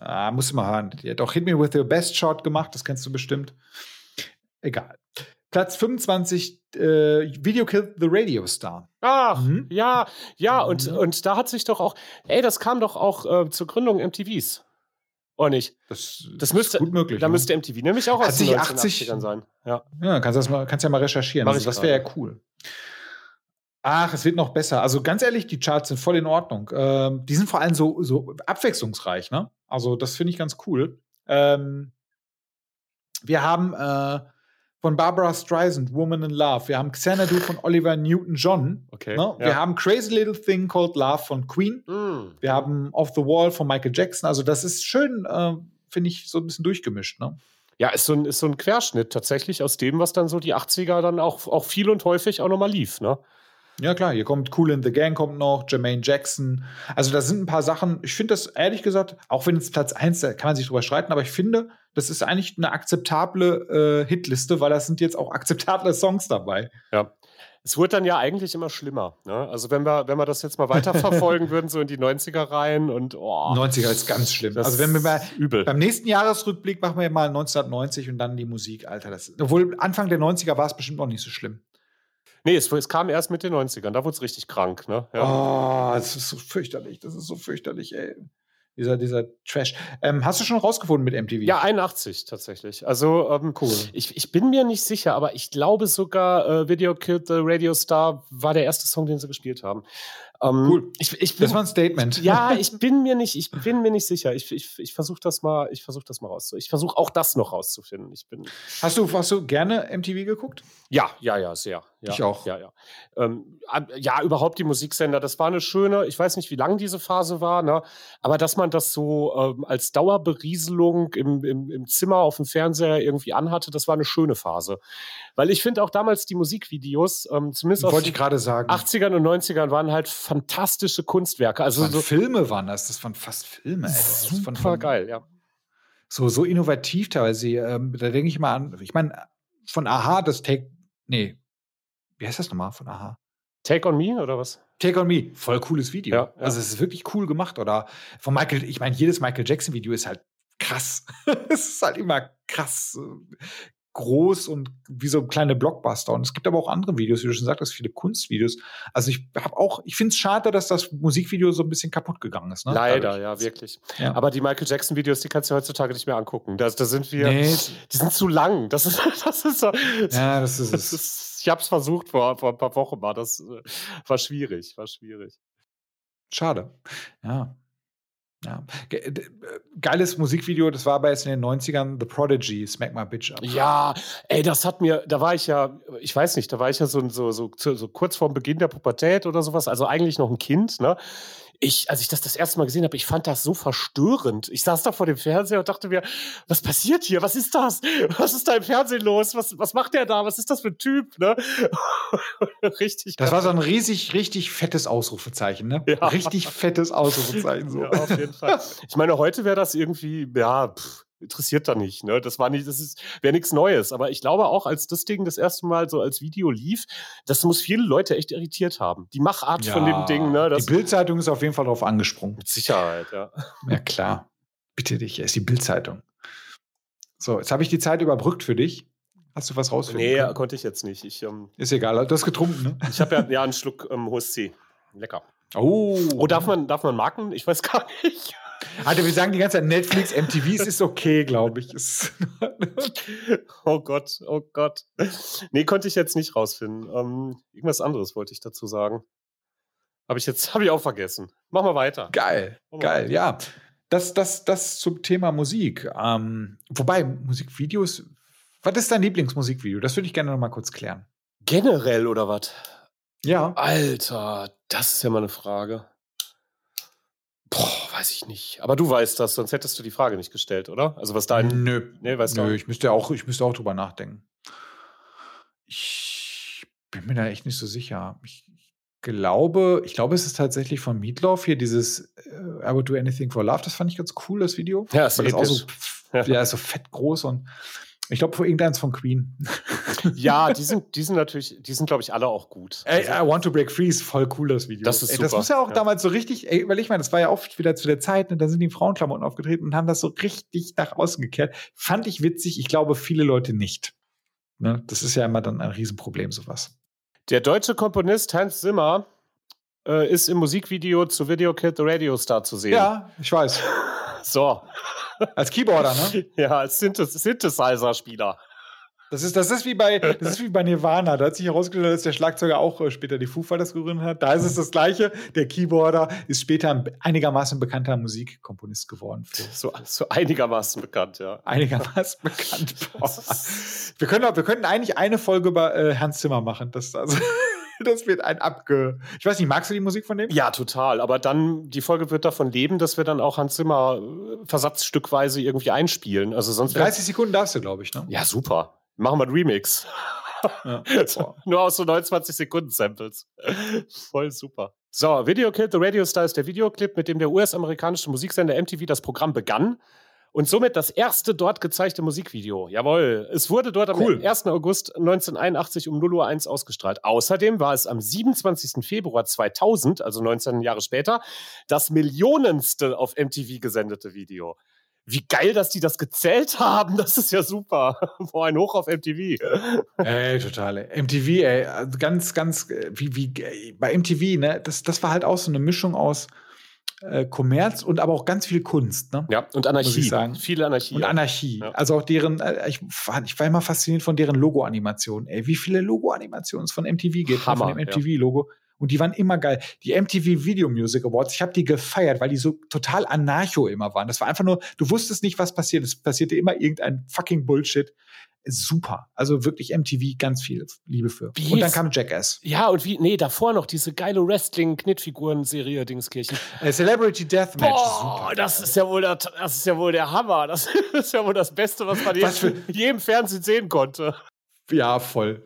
Ah, musst du mal hören. Die hat auch Hit Me With Your Best Shot gemacht, das kennst du bestimmt. Egal. Platz 25, äh, Video Killed the Radio Star. Ach, Mhm. ja, ja, und, Mhm. und da hat sich doch auch, ey, das kam doch auch äh, zur Gründung MTVs. Oder nicht? Das, Das müsste, ist gut möglich. Da ne? müsste MTV nämlich auch Hat aus den sich 1980ern sein. Ja. Ja, kannst, das mal, kannst ja mal recherchieren. Also, das wäre ja cool. Ach, es wird noch besser. Also ganz ehrlich, die Charts sind voll in Ordnung. Ähm, die sind vor allem so, so abwechslungsreich, ne? Also das finde ich ganz cool. Ähm, wir haben äh, von Barbara Streisand, Woman in Love. Wir haben Xanadu von Oliver Newton-John. Okay. Ne? Wir ja. haben Crazy Little Thing Called Love von Queen. Mm. Wir haben Off the Wall von Michael Jackson. Also das ist schön, äh, finde ich, so ein bisschen durchgemischt. Ne? Ja, ist so, ein, ist so ein Querschnitt tatsächlich aus dem, was dann so die 80er dann auch, auch viel und häufig auch nochmal lief, ne? Ja, klar, hier kommt Cool in the Gang kommt noch, Jermaine Jackson. Also, da sind ein paar Sachen. Ich finde das ehrlich gesagt, auch wenn es Platz 1, da kann man sich drüber streiten, aber ich finde, das ist eigentlich eine akzeptable äh, Hitliste, weil das sind jetzt auch akzeptable Songs dabei. Ja. Es wurde dann ja eigentlich immer schlimmer. Ne? Also wenn wir, wenn wir das jetzt mal weiterverfolgen [LAUGHS] würden, so in die 90er rein und oh, 90er ist ganz schlimm. also, wenn wir mal. übel. Beim nächsten Jahresrückblick machen wir mal 1990 und dann die Musik, Alter. Das, obwohl Anfang der 90er war es bestimmt noch nicht so schlimm. Nee, es, es kam erst mit den 90ern, da wurde es richtig krank, ne? Ja. Oh, das ist so fürchterlich. Das ist so fürchterlich, ey. Dieser, dieser Trash. Ähm, hast du schon rausgefunden mit MTV? Ja, 81 tatsächlich. Also ähm, cool. ich, ich bin mir nicht sicher, aber ich glaube sogar, äh, Video Killed the Radio Star war der erste Song, den sie gespielt haben. Ähm, cool. Ich, ich bin, das war ein Statement. Ja, [LAUGHS] ich bin mir nicht, ich bin mir nicht sicher. Ich, ich, ich versuche das mal, ich versuche das mal rauszufinden. Ich versuche auch das noch rauszufinden. Ich bin. Hast du, hast du gerne MTV geguckt? Ja, ja, ja, sehr. Ja, ich auch. Ja, ja. Ähm, ja, überhaupt die Musiksender, das war eine schöne, ich weiß nicht, wie lang diese Phase war, ne? aber dass man das so ähm, als Dauerberieselung im, im, im Zimmer auf dem Fernseher irgendwie anhatte, das war eine schöne Phase. Weil ich finde auch damals die Musikvideos, ähm, zumindest aus den 80ern und 90ern, waren halt fantastische Kunstwerke. Also so Filme waren das, das waren fast Filme. Ey. Super von, geil, ja. So, so innovativ teilweise. Ähm, da denke ich mal an, ich meine, von Aha, das Take, nee, wie heißt das nochmal von Aha? Take on Me oder was? Take on Me, voll cooles Video. Ja, ja. Also es ist wirklich cool gemacht. Oder von Michael, ich meine, jedes Michael Jackson-Video ist halt krass. [LAUGHS] es ist halt immer krass groß und wie so kleine Blockbuster. Und es gibt aber auch andere Videos, wie du schon sagtest, viele Kunstvideos. Also ich habe auch, ich finde es schade, dass das Musikvideo so ein bisschen kaputt gegangen ist. Ne? Leider, Dadurch. ja, wirklich. Ja. Aber die Michael Jackson-Videos, die kannst du heutzutage nicht mehr angucken. Da, da sind wir, nee. die sind zu lang. Das ist, [LAUGHS] das ist so. Ja, das ist es. Ist, ich habe es versucht vor, vor ein paar Wochen mal. Das äh, war schwierig, war schwierig. Schade. Ja. Ja. Geiles Musikvideo, das war bei jetzt in den 90ern, The Prodigy, Smack My Bitch Up. Ja, ey, das hat mir, da war ich ja, ich weiß nicht, da war ich ja so, so, so, so kurz vorm Beginn der Pubertät oder sowas, also eigentlich noch ein Kind, ne? Ich, als ich das das erste Mal gesehen habe, ich fand das so verstörend. Ich saß da vor dem Fernseher und dachte mir, was passiert hier? Was ist das? Was ist da im Fernsehen los? Was, was macht der da? Was ist das für ein Typ? Ne? [LAUGHS] richtig. Das war so ein riesig, richtig fettes Ausrufezeichen, ne? Ja. Richtig fettes Ausrufezeichen. So. Ja, auf jeden Fall. [LAUGHS] Ich meine, heute wäre das irgendwie, ja, pff, interessiert da nicht. Ne? Das war nicht, das ist wäre nichts Neues. Aber ich glaube auch, als das Ding das erste Mal so als Video lief, das muss viele Leute echt irritiert haben. Die Machart ja, von dem Ding. Ne? die Bildzeitung ist auf jeden Fall darauf angesprungen. Mit Sicherheit, ja. Ja klar. Bitte dich, es ist die Bildzeitung. So, jetzt habe ich die Zeit überbrückt für dich. Hast du was rausfinden Nee, können? konnte ich jetzt nicht. Ich, ähm, ist egal, du hast getrunken, ne? Ich habe ja, ja einen Schluck ähm, Hossi. Lecker. Oh. Oh, darf man, darf man Marken? Ich weiß gar nicht. Alter, wir sagen die ganze Zeit Netflix, MTV, es ist okay, glaube ich. oh Gott, oh Gott. Nee, konnte ich jetzt nicht rausfinden. Ähm, irgendwas anderes wollte ich dazu sagen. Habe ich jetzt, habe ich auch vergessen. Machen wir weiter. Geil, geil, weiter. ja. Das, das, das zum Thema Musik. Ähm, wobei, Musikvideos, was ist dein Lieblingsmusikvideo? Das würde ich gerne noch mal kurz klären. Generell oder was? Ja. Alter, das ist ja mal eine Frage. Boah, weiß ich nicht. Aber du weißt das, sonst hättest du die Frage nicht gestellt, oder? Also was dein. Nö. Nee, weißt Nö, ich müsste, auch, ich müsste auch drüber nachdenken. Ich bin mir da echt nicht so sicher. Ich glaube, ich glaube, es ist tatsächlich von Meatloaf hier dieses uh, I would do anything for love. Das fand ich ganz cool, das Video. Ja, ist, das auch so, ja, ist so fett groß und ich glaube, irgendeins von Queen. [LAUGHS] ja, die sind, die sind natürlich, die sind, glaube ich, alle auch gut. Ey, I Want to Break Free ist voll cool, das Video. Das ist ey, super. Das muss ja auch ja. damals so richtig, ey, weil ich meine, das war ja oft wieder zu der Zeit, und ne, da sind die Frauenklamotten aufgetreten und haben das so richtig nach außen gekehrt. Fand ich witzig, ich glaube, viele Leute nicht. Ne? Das ist ja immer dann ein Riesenproblem, sowas. Der deutsche Komponist Hans Zimmer äh, ist im Musikvideo zu Video Kid the Radio Star zu sehen. Ja, ich weiß. [LAUGHS] so. Als Keyboarder, ne? [LAUGHS] Ja, als Synthesizer-Spieler. Das ist, das, ist wie bei, das ist wie bei Nirvana. Da hat sich herausgestellt, dass der Schlagzeuger auch äh, später die Foo Fighters gegründet hat. Da ist es das Gleiche. Der Keyboarder ist später ein einigermaßen bekannter Musikkomponist geworden. So, so einigermaßen bekannt, ja. Einigermaßen bekannt. [LAUGHS] wir, können, wir könnten eigentlich eine Folge über äh, Herrn Zimmer machen. Das, also [LAUGHS] das wird ein abge. Ich weiß nicht, magst du die Musik von dem? Ja, total. Aber dann, die Folge wird davon leben, dass wir dann auch Hans Zimmer äh, versatzstückweise irgendwie einspielen. Also sonst 30 Sekunden darfst du, glaube ich, ne? Ja, super. Machen wir ein Remix. Ja. [LAUGHS] Nur aus so 29 Sekunden Samples. [LAUGHS] Voll super. So, Video Killed the Radio Star ist der Videoclip, mit dem der US-amerikanische Musiksender MTV das Programm begann und somit das erste dort gezeigte Musikvideo. Jawohl. Es wurde dort am cool. 1. August 1981 um 0 Uhr 1 ausgestrahlt. Außerdem war es am 27. Februar 2000, also 19 Jahre später, das millionenste auf MTV gesendete Video. Wie geil, dass die das gezählt haben. Das ist ja super. [LAUGHS] Boah, ein Hoch auf MTV. Ey, total. MTV, ey, also ganz, ganz, äh, wie, wie, bei MTV, ne, das, das war halt auch so eine Mischung aus, äh, Kommerz und aber auch ganz viel Kunst. Ne? Ja, und Anarchie. Muss ich sagen. Viele Anarchie. Und Anarchie. Ja. Also auch deren, äh, ich, ich, war immer fasziniert von deren Logo-Animationen. Ey, wie viele Logo-Animationen es von MTV gibt, ne, Hammer, von dem MTV-Logo. Ja. Und die waren immer geil. Die MTV Video Music Awards, ich habe die gefeiert, weil die so total anarcho immer waren. Das war einfach nur, du wusstest nicht, was passiert. Es passierte immer irgendein fucking Bullshit. Super. Also wirklich MTV ganz viel Liebe für. Wie und dann kam Jackass. Ja, und wie, nee, davor noch diese geile Wrestling-Knitfiguren-Serie Dingskirchen. Äh, Celebrity Deathmatch. Boah, super. das ist ja wohl der, das ist ja wohl der Hammer. Das [LAUGHS] ist ja wohl das Beste, was man Was je, für- je im Fernsehen sehen konnte. Ja, voll.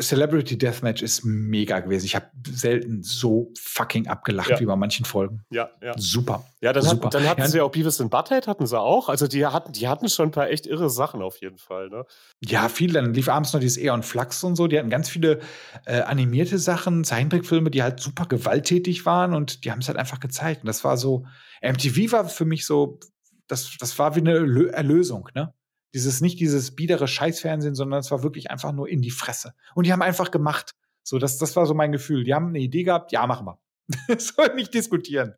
Celebrity Deathmatch ist mega gewesen. Ich habe selten so fucking abgelacht Ja. wie bei manchen Folgen. Ja, ja. Super. Ja, dann, Super. hat, dann hatten Ja. sie ja auch Beavis und Butthead, hatten sie auch. Also die hatten, die hatten schon ein paar echt irre Sachen auf jeden Fall. Ne? Ja, viel. Dann lief abends noch dieses Eon Flux und so. Die hatten ganz viele äh, animierte Sachen, Zeichentrickfilme, die halt super gewalttätig waren und die haben es halt einfach gezeigt. Und das war so, MTV war für mich so, das, das war wie eine Erlö- Erlösung, ne? Dieses, nicht dieses biedere Scheißfernsehen, sondern es war wirklich einfach nur in die Fresse. Und die haben einfach gemacht. So, das, das war so mein Gefühl. Die haben eine Idee gehabt, ja, machen wir. [LAUGHS] Soll nicht diskutieren.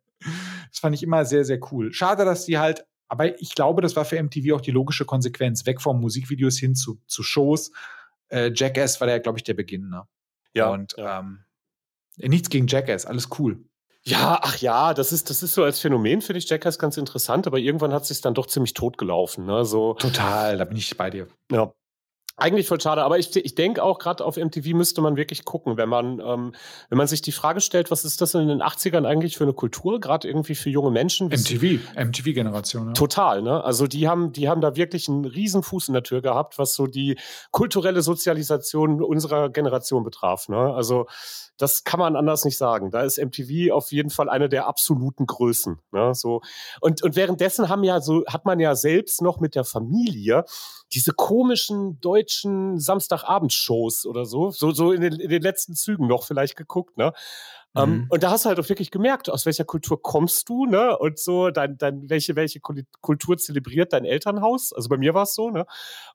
Das fand ich immer sehr, sehr cool. Schade, dass die halt, aber ich glaube, das war für MTV auch die logische Konsequenz. Weg vom Musikvideos hin zu, zu Shows. Äh, Jackass war da, glaube ich, der Beginn. Ne? Ja, Und ja. Ähm, nichts gegen Jackass, alles cool. Ja, ach ja, das ist, das ist so als Phänomen, finde ich Jackass ganz interessant, aber irgendwann hat es sich dann doch ziemlich totgelaufen. Ne? So, Total, da bin ich bei dir. ja. Eigentlich voll schade, aber ich, ich denke auch, gerade auf MTV müsste man wirklich gucken, wenn man, ähm, wenn man sich die Frage stellt, was ist das in den 80ern eigentlich für eine Kultur, gerade irgendwie für junge Menschen? MTV, MTV-Generation. Ja. Total, ne? Also die haben, die haben da wirklich einen riesen Fuß in der Tür gehabt, was so die kulturelle Sozialisation unserer Generation betraf. Ne? Also das kann man anders nicht sagen. Da ist MTV auf jeden Fall eine der absoluten Größen. Ne? So und und währenddessen haben ja so hat man ja selbst noch mit der Familie diese komischen deutschen Samstagabendshows oder so, so so in den, in den letzten Zügen noch vielleicht geguckt, ne? Ähm, Mhm. und da hast du halt auch wirklich gemerkt, aus welcher Kultur kommst du, ne? Und so, dein, dein, welche, welche Kul- Kultur zelebriert dein Elternhaus? Also bei mir war es so, ne?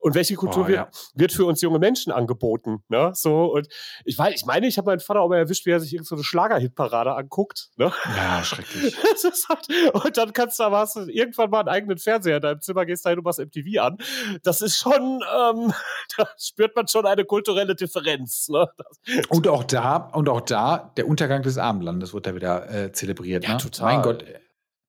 Und welche Kultur Oh, wird, ja. wird für uns junge Menschen angeboten, ne? So, und ich weiß, ich meine, ich habe meinen Vater auch mal erwischt, wie er sich irgendeine so Schlagerhitparade anguckt, ne? ja, schrecklich. [LAUGHS] Das ist halt, und dann kannst du aber hast du irgendwann mal einen eigenen Fernseher in deinem Zimmer, gehst da hin und machst MTV an. Das ist schon, ähm, [LAUGHS] da spürt man schon eine kulturelle Differenz, ne? Das, Und auch da, und auch da, der Untergang des Abendlandes wird da wieder äh, zelebriert. Ja, ne? total. Mein Gott,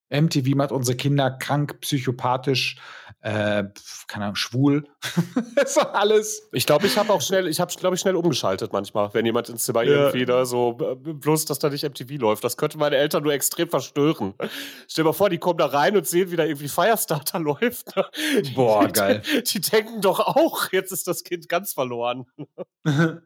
MTV macht unsere Kinder krank, psychopathisch, äh, keine Ahnung, schwul. [LAUGHS] das war alles. Ich glaube, ich habe auch schnell, ich habe, glaube ich, schnell umgeschaltet manchmal, wenn jemand ins Zimmer Ja. irgendwie da so, äh, bloß, dass da nicht MTV läuft. Das könnte meine Eltern nur extrem verstören. Stell dir mal vor, die kommen da rein und sehen, wie da irgendwie Firestarter [LAUGHS] läuft. Boah, die, geil. Die denken doch auch, jetzt ist das Kind ganz verloren. [LAUGHS]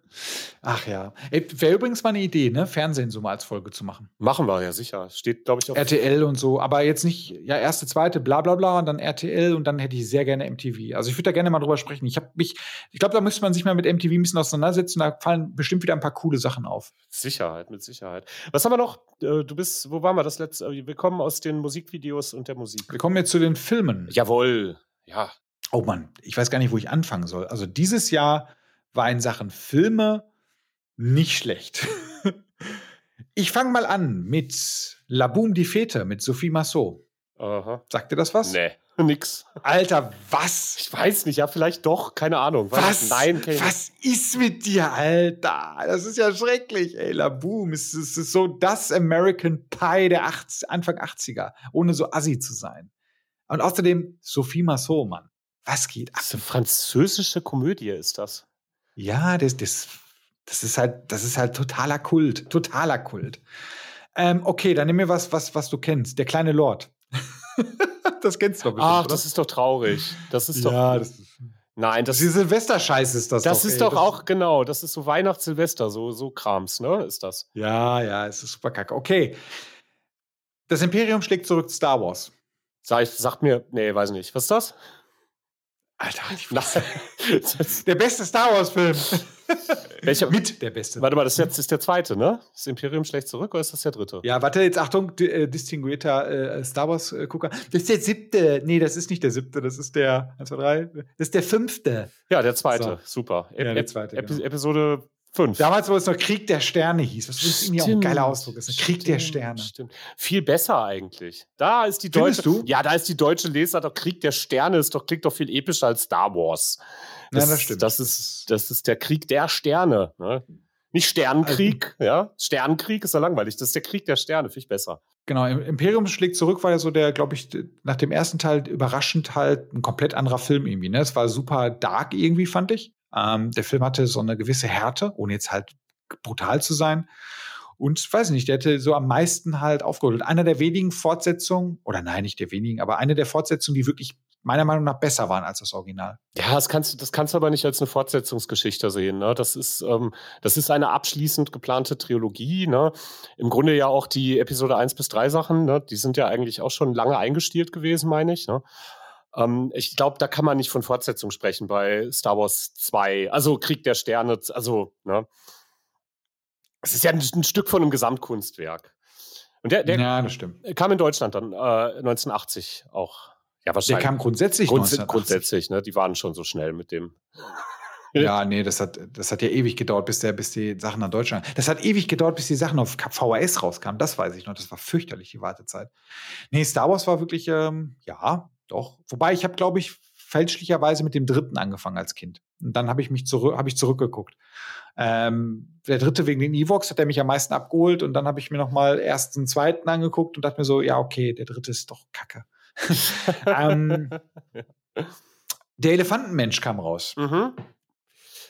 Ach ja. Wäre übrigens mal eine Idee, ne? Fernsehen so mal als Folge zu machen. Machen wir ja sicher. Steht, glaube ich, auf. RTL und so, aber jetzt nicht, ja, erste, zweite, bla bla bla und dann RTL und dann hätte ich sehr gerne MTV. Also ich würde da gerne mal drüber sprechen. Ich habe mich, ich glaube, da müsste man sich mal mit MTV ein bisschen auseinandersetzen, da fallen bestimmt wieder ein paar coole Sachen auf. Sicherheit, mit Sicherheit. Was haben wir noch? Äh, Du bist, wo waren wir das letzte? Wir kommen aus den Musikvideos und der Musik. Wir kommen jetzt zu den Filmen. Jawohl. Ja. Oh Mann, ich weiß gar nicht, wo ich anfangen soll. Also dieses Jahr war in Sachen Filme nicht schlecht. [LAUGHS] ich fange mal an mit La Boom die Fete mit Sophie Massot. Aha. Sagt dir das was? Nee, [LAUGHS] nix. Alter, was? Ich weiß nicht, ja, vielleicht doch, keine Ahnung. Was? ich- Nein, nicht. Was ist mit dir, Alter? Das ist ja schrecklich, ey. La Boom. Es ist, es ist so das American Pie der 80, Anfang 80er, ohne so assi zu sein. Und außerdem Sophie Massot, Mann. Was geht ab? Das ist eine französische Komödie, ist das. Ja, das, das, das ist halt, das ist halt totaler Kult. Totaler Kult. Ähm, okay, dann nimm mir was, was, was du kennst. Der kleine Lord. [LAUGHS] das kennst du doch bestimmt, Ach, oder? das ist doch traurig. Das ist doch. ja, das ist, nein, das, ist Silvesterscheiß ist das das doch. ist ey. doch Das- auch, genau, das ist so Weihnachts, Silvester, so, so Krams, ne? Ist das. Ja, ja, es ist super kacke. Okay. Das Imperium schlägt zurück Star Wars. Sag, ich- sagt mir, nee, weiß nicht. Was ist das? Alter, ich [LAUGHS] Der beste Star Wars-Film. [LAUGHS] Welcher? Mit der beste. Warte mal, das ist jetzt ist der zweite, ne? Das Imperium schlägt zurück oder ist das der dritte? Ja, warte, jetzt Achtung, äh, distinguierter äh, Star Wars-Gucker. Das ist der siebte. Nee, das ist nicht der siebte, das ist der, eins, zwei, drei. Das ist der fünfte. Ja, der zweite. So. Super. Ja, der zweite, Epi genau. Episode 5. Damals, wo es noch Krieg der Sterne hieß. Was ist irgendwie auch ein geiler Ausdruck ist. ne? Krieg der Sterne. Stimmt. Viel besser eigentlich. Da ist die deutsche. du? Ja, da ist die deutsche Leser doch Krieg der Sterne ist doch klingt doch viel epischer als Star Wars. Ja, das stimmt. Das ist das ist der Krieg der Sterne. Ne? Nicht Sternenkrieg, also, ja. Sternenkrieg ist ja langweilig. Das ist der Krieg der Sterne, viel besser. Genau, Imperium schlägt zurück, war ja so der, glaube ich, nach dem ersten Teil überraschend halt ein komplett anderer Film irgendwie. Ne? Es war super dark irgendwie, fand ich. Ähm, der Film hatte so eine gewisse Härte, ohne jetzt halt brutal zu sein. Und weiß nicht, der hätte so am meisten halt aufgeholt. Einer der wenigen Fortsetzungen, oder nein, nicht der wenigen, aber eine der Fortsetzungen, die wirklich meiner Meinung nach besser waren als das Original. Ja, das kannst, du, das kannst du aber nicht als eine Fortsetzungsgeschichte sehen. Ne? Das, ist, ähm, das ist eine abschließend geplante Trilogie. Ne? Im Grunde ja auch die Episode 1 bis 3 Sachen, ne? die sind ja eigentlich auch schon lange eingestielt gewesen, meine ich. Ne? Ähm, ich glaube, da kann man nicht von Fortsetzung sprechen bei Star Wars 2. Also Krieg der Sterne, also, ne? Es ist ja ein, ein Stück von einem Gesamtkunstwerk. Und der, der ja, das stimmt. kam in Deutschland dann äh, 1980 auch ja, wahrscheinlich. Der kam grundsätzlich Grunds 1980. Grundsätzlich, ne? Die waren schon so schnell mit dem. [LAUGHS] Ja, nee, das hat, das hat ja ewig gedauert, bis, der, bis die Sachen nach Deutschland. Das hat ewig gedauert, bis die Sachen auf VHS rauskamen. Das weiß ich noch. Das war fürchterlich, die Wartezeit. Nee, Star Wars war wirklich, ähm, ja, doch. Wobei ich habe, glaube ich, fälschlicherweise mit dem dritten angefangen als Kind. Und dann habe ich mich zurück, habe ich zurückgeguckt. Ähm, der dritte wegen den Evox hat er mich am meisten abgeholt und dann habe ich mir noch mal erst den zweiten angeguckt und dachte mir so, ja okay, der dritte ist doch Kacke. [LAUGHS] ähm, der Elefantenmensch kam raus. Mhm.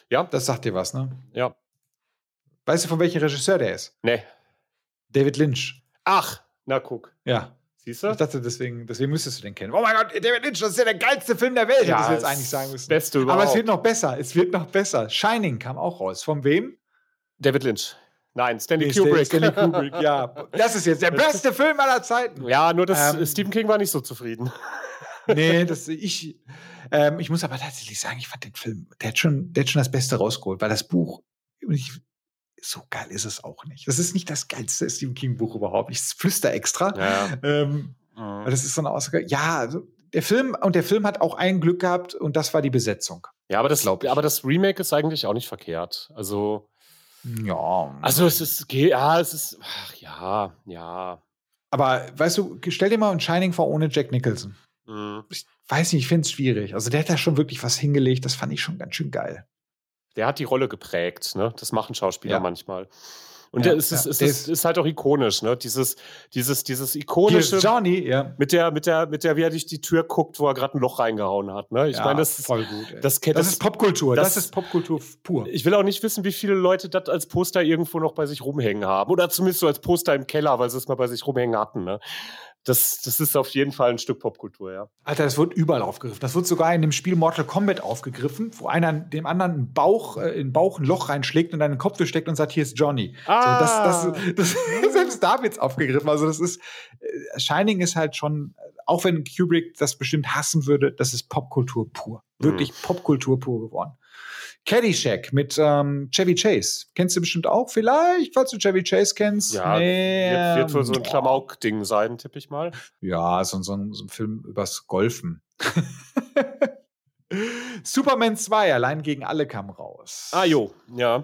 Ja. Das sagt dir was, ne? Ja. Weißt du, von welchem Regisseur der ist? Nee. David Lynch. Ach, na guck. Ja. Siehst du? Ich dachte, deswegen, deswegen müsstest du den kennen. Oh mein Gott, David Lynch, das ist ja der geilste Film der Welt, ja, hättest du jetzt eigentlich sagen müssen. Beste überhaupt. Aber es wird noch besser. Es wird noch besser. Shining kam auch raus. Von wem? David Lynch. Nein, Stanley nee, Kubrick. Stanley Kubrick, ja. [LAUGHS] Das ist jetzt der beste Film aller Zeiten. Ja, nur dass ähm, Stephen King war nicht so zufrieden. [LAUGHS] Nee, [LAUGHS] das ich. Ähm, ich muss aber tatsächlich sagen, ich fand den Film, der hat schon, der hat schon das Beste rausgeholt, weil das Buch, ich, so geil ist es auch nicht. Das ist nicht das geilste Stephen King Buch überhaupt. Ich flüster extra. Ja. Ähm, mhm. Das ist so eine Aussage. Ja, also der Film und der Film hat auch ein Glück gehabt und das war die Besetzung. Ja, aber das, aber das Remake ist eigentlich auch nicht verkehrt. Also ja. Also es ist, ja, es ist, ach ja, ja. Aber weißt du, stell dir mal ein Shining vor ohne Jack Nicholson. Mhm. Ich weiß nicht, ich finde es schwierig. Also der hat da schon wirklich was hingelegt, das fand ich schon ganz schön geil. Der hat die Rolle geprägt, ne? Das machen Schauspieler ja. manchmal. Und ja, es, ist, ja, es ist, ist, halt auch ikonisch, ne? Dieses, dieses, dieses ikonische. Johnny, ja. Mit der, mit der, mit der, wie er durch die Tür guckt, wo er gerade ein Loch reingehauen hat, ne? Ich ja, meine, das ist voll gut. Ey. Das, das, das, ist Popkultur. Das, das, ist Popkultur pur. Ich will auch nicht wissen, wie viele Leute das als Poster irgendwo noch bei sich rumhängen haben. Oder zumindest so als Poster im Keller, weil sie es mal bei sich rumhängen hatten, ne? Das, das ist auf jeden Fall ein Stück Popkultur, ja. Alter, das wird überall aufgegriffen. Das wird sogar in dem Spiel Mortal Kombat aufgegriffen, wo einer dem anderen einen Bauch, äh, in den Bauch ein Loch reinschlägt und einen Kopf durchsteckt und sagt, hier ist Johnny. Ah. So, das, das, das, [LAUGHS] selbst da wird's aufgegriffen. Also das ist, äh, Shining ist halt schon, auch wenn Kubrick das bestimmt hassen würde, das ist Popkultur pur. Wirklich mhm. Popkultur pur geworden. Caddyshack mit ähm, Chevy Chase. Kennst du bestimmt auch vielleicht, falls du Chevy Chase kennst? Ja, nee, wird, wird wohl so ein Klamauk-Ding sein, tippe ich mal. Ja, so, so, so ein Film übers Golfen. [LAUGHS] Superman 2, allein gegen alle kam raus. Ah, jo, ja.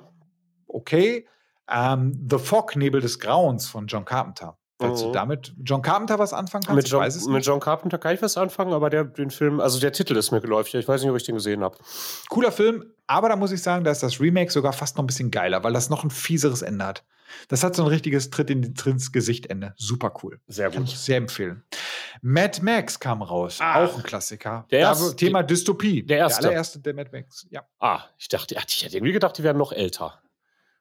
Okay. Ähm, The Fog, Nebel des Grauens von John Carpenter. Falls mhm. du damit John Carpenter was anfangen kannst, mit John, weiß es Mit John Carpenter kann ich was anfangen, aber der, den Film, also der Titel ist mir geläufig. Ich weiß nicht, ob ich den gesehen habe. Cooler Film, aber da muss ich sagen, da ist das Remake sogar fast noch ein bisschen geiler, weil das noch ein fieseres Ende hat. Das hat so ein richtiges Tritt in ins Gesicht Ende. Super cool. Sehr gut. Kann ich sehr empfehlen. Mad Max kam raus. Ah, auch ein Klassiker. Der erste, Thema Dystopie. Der erste. Der allererste, der Mad Max. Ja. Ah, ich dachte, ich hätte irgendwie gedacht, die wären noch älter.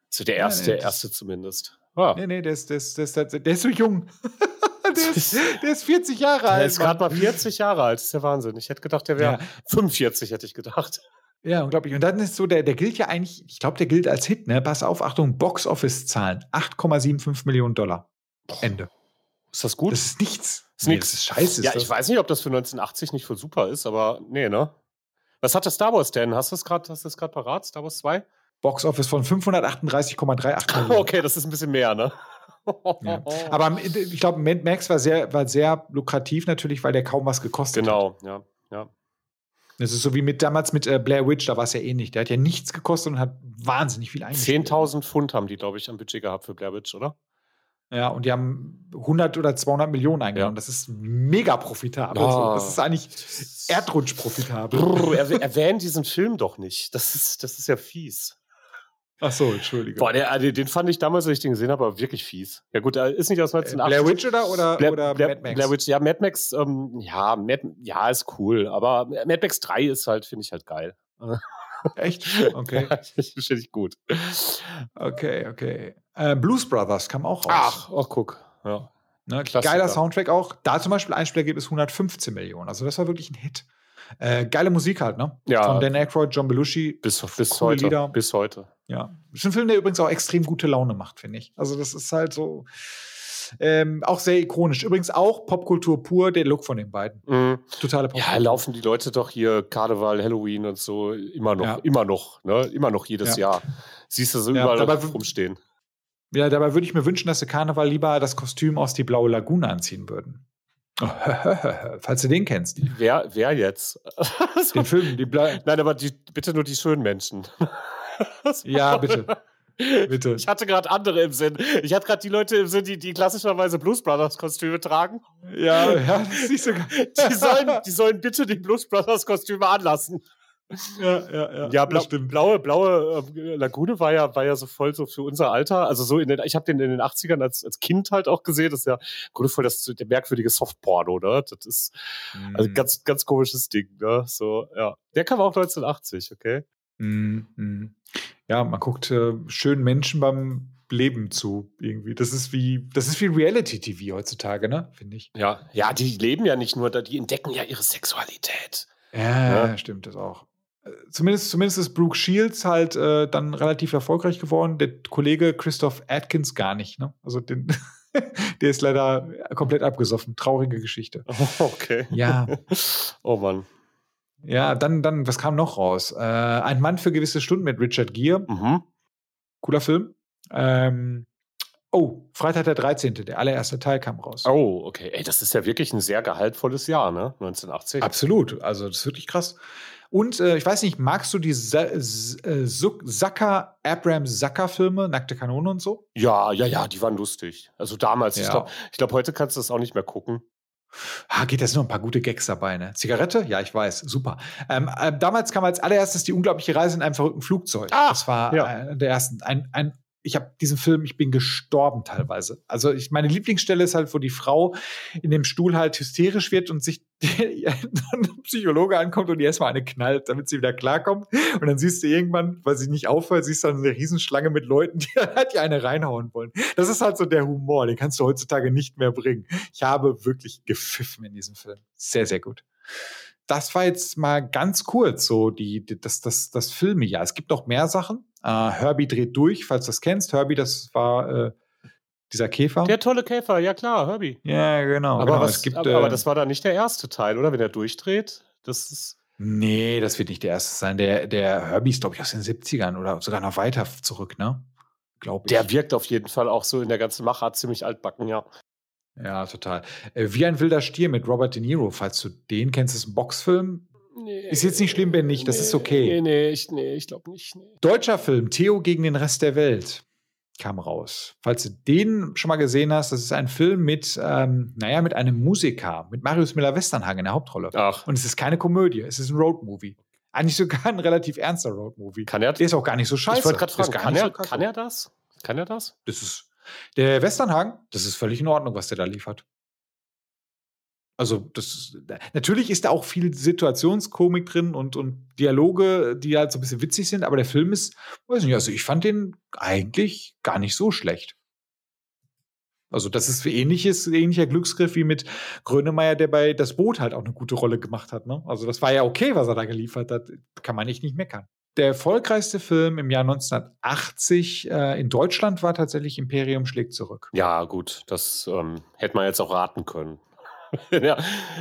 So der erste, nee, der erste zumindest. Ah. Nee, nee, der ist, der ist, der ist, der ist so jung. [LAUGHS] der, ist, der ist 40 Jahre alt. Der ist gerade mal 40 Jahre alt. Das ist der Wahnsinn. Ich hätte gedacht, der wäre ja. 45, hätte ich gedacht. Ja, unglaublich. Und dann ist so, der, der gilt ja eigentlich, ich glaube, der gilt als Hit, ne? Pass auf, Achtung, Box-Office-Zahlen. 8,75 Millionen Dollar. Ende. Ist das gut? Das ist nichts. Das ist nee, nichts. Das ist scheiße. Ja, ich weiß nicht, ob das für 1980 nicht voll super ist, aber nee, ne? Was hat das Star Wars denn? Hast du es gerade parat? Star Wars 2? Box-Office von 538,38 [LAUGHS] Millionen. Okay, das ist ein bisschen mehr, ne? Ja. Aber ich glaube, Mad Max war sehr, war sehr lukrativ natürlich, weil der kaum was gekostet genau, hat. Genau, ja, ja. Das ist so wie mit damals mit äh, Blair Witch, da war es ja ähnlich. Der hat ja nichts gekostet und hat wahnsinnig viel eingespielt. 10.000 Pfund haben die, glaube ich, am Budget gehabt für Blair Witch, oder? Ja, und die haben 100 oder 200 Millionen eingenommen. Ja. Das ist mega profitabel. Oh. Das ist eigentlich Erdrutsch profitabel. Brr, erwähnen diesen Film doch nicht. Das ist, das ist ja fies. Ach so, entschuldige. Boah, der, den, den fand ich damals, als ich den gesehen habe, aber wirklich fies. Ja gut, er ist nicht aus 1980. Blair Witch oder, oder, Blair, oder Blair, Mad Max? Blair Witch, ja, Mad Max, ähm, ja, Mad, ja, ist cool, aber Mad Max 3 ist halt, finde ich halt geil. [LAUGHS] Echt? Okay. [LAUGHS] Finde ich gut. Okay, okay. Äh, Blues Brothers kam auch raus. Ach, oh, guck. Ja. Ne, geiler Soundtrack auch. Da zum Beispiel Einspielergebnis 115 Millionen. Also das war wirklich ein Hit. Äh, geile Musik halt, ne? Ja. Von Dan Aykroyd, John Belushi. Bis, bis heute. Lieder. Bis heute. Ja. Ist ein Film, der übrigens auch extrem gute Laune macht, finde ich. Also das ist halt so ähm, auch sehr ikonisch. Übrigens auch Popkultur pur, der Look von den beiden. Mhm. Totale Ja, laufen die Leute doch hier Karneval, Halloween und so immer noch, Ja. immer noch, ne? Immer noch jedes Ja. Jahr. Siehst du so Ja, überall dabei- rumstehen. Ja, dabei würde ich mir wünschen, dass sie Karneval lieber das Kostüm aus die Blaue Lagune anziehen würden. [LAUGHS] Falls du den kennst. Wer, wer jetzt? [LAUGHS] Den Film, die Bla Nein, aber die, bitte nur die schönen Menschen. [LAUGHS] Ja, bitte. Bitte. Ich hatte gerade andere im Sinn. Ich hatte gerade die Leute im Sinn, die, die klassischerweise Blues Brothers Kostüme tragen. Ja, ja, das ist nicht so. Die sollen, die sollen bitte die Blues Brothers Kostüme anlassen. Ja, ja, ja. Ja, blau, blaue, blaue äh, Lagune war ja, war ja so voll so für unser Alter. Also so in den, ich habe den in den 80ern als, als Kind halt auch gesehen. Das ist ja Grunde voll das der merkwürdige Softporno, ne? Das ist also Mhm. ganz, ganz komisches Ding, ne? So, ja. Der kam auch 1980, okay? Mhm. Ja, man guckt äh, schönen Menschen beim Leben zu, irgendwie. Das ist wie, das ist wie Reality-TV heutzutage, ne? Finde ich. Ja, ja, die leben ja nicht nur da, die entdecken ja ihre Sexualität. Ja, Ja. stimmt das auch. Zumindest, zumindest ist Brooke Shields halt äh, dann relativ erfolgreich geworden. Der Kollege Christoph Atkins gar nicht. Ne? Also den, [LAUGHS] der ist leider komplett abgesoffen. Traurige Geschichte. [LAUGHS] Okay. Ja, [LAUGHS] Oh Mann. ja. Dann, dann, was kam noch raus? Äh, Ein Mann für gewisse Stunden mit Richard Gere. Mhm. Cooler Film. Ähm, oh, Freitag der 13. Der allererste Teil kam raus. Oh, okay. Ey, das ist ja wirklich ein sehr gehaltvolle Jahr, ne? 1980. Absolut. Also, das ist wirklich krass. Und äh, ich weiß nicht, magst du die Sa S- äh, Zucker, Abrams Zucker-Filme, Nackte Kanone und so? Ja, ja, ja, die waren lustig. Also damals. Ich Ja. glaube, ich glaub, heute kannst du das auch nicht mehr gucken. Ah, geht, da sind noch ein paar gute Gags dabei, ne? Zigarette? Ja, ich weiß. Super. Ähm, äh, damals kam als allererstes die unglaubliche Reise in einem verrückten Flugzeug. Ah, das war ja. einer der ersten. Ein, ein, ich habe diesen Film, ich bin gestorben teilweise. Also ich, meine Lieblingsstelle ist halt, wo die Frau in dem Stuhl halt hysterisch wird und sich [LAUGHS] ein Psychologe ankommt und die erstmal eine knallt, damit sie wieder klarkommt. Und dann siehst du irgendwann, weil sie nicht aufhört, siehst du dann eine Riesenschlange mit Leuten, die [LAUGHS] halt die eine reinhauen wollen. Das ist halt so der Humor, den kannst du heutzutage nicht mehr bringen. Ich habe wirklich gepfiffen in diesem Film. Sehr, sehr gut. Das war jetzt mal ganz kurz so die, das, das, das Filmejahr. Es gibt noch mehr Sachen. Äh, Herbie dreht durch, falls du das kennst. Herbie, das war äh, dieser Käfer. Der tolle Käfer, ja klar, Herbie. ja, genau. aber, genau. was, gibt, aber, aber äh, das war dann nicht der erste Teil, oder? Wenn er durchdreht. Das ist. Nee, das wird nicht der erste sein. Der, der Herbie ist, glaube ich, aus den 70ern oder sogar noch weiter zurück, ne? Glaube ich. Der wirkt auf jeden Fall auch so in der ganzen Machart ziemlich altbacken, ja. ja, total. Äh, Wie ein wilder Stier mit Robert De Niro, falls du den kennst, ist ein Boxfilm. Ist jetzt nicht schlimm, Ben nicht, das ist okay. Nee, nee, ich, nee, ich glaube nicht. Nee. Deutscher Film, Theo gegen den Rest der Welt, kam raus. Falls du den schon mal gesehen hast, das ist ein Film mit, ähm, naja, mit einem Musiker, mit Marius Müller-Westernhagen in der Hauptrolle. Ach, Und es ist keine Komödie, es ist ein Roadmovie. Eigentlich sogar ein relativ ernster Roadmovie. kann er? Der ist auch gar nicht so scheiße. ich wollte gerade Der ist fragen, gar kann nicht er, so kann er das? Kann er das? Das ist der Westernhagen, das ist völlig in Ordnung, was der da liefert. Also, das natürlich ist da auch viel Situationskomik drin und, und Dialoge, die halt so ein bisschen witzig sind, aber der Film ist, weiß nicht, also ich fand den eigentlich gar nicht so schlecht. Also, das ist ähnliches, ähnlicher Glücksgriff wie mit Grönemeyer, der bei Das Boot halt auch eine gute Rolle gemacht hat. Ne? Also, das war ja okay, was er da geliefert hat. Kann man echt nicht meckern. Der erfolgreichste Film im Jahr 1980 äh, in Deutschland war tatsächlich Imperium schlägt zurück. Ja, gut, das ähm, hätte man jetzt auch raten können. Wenn, er,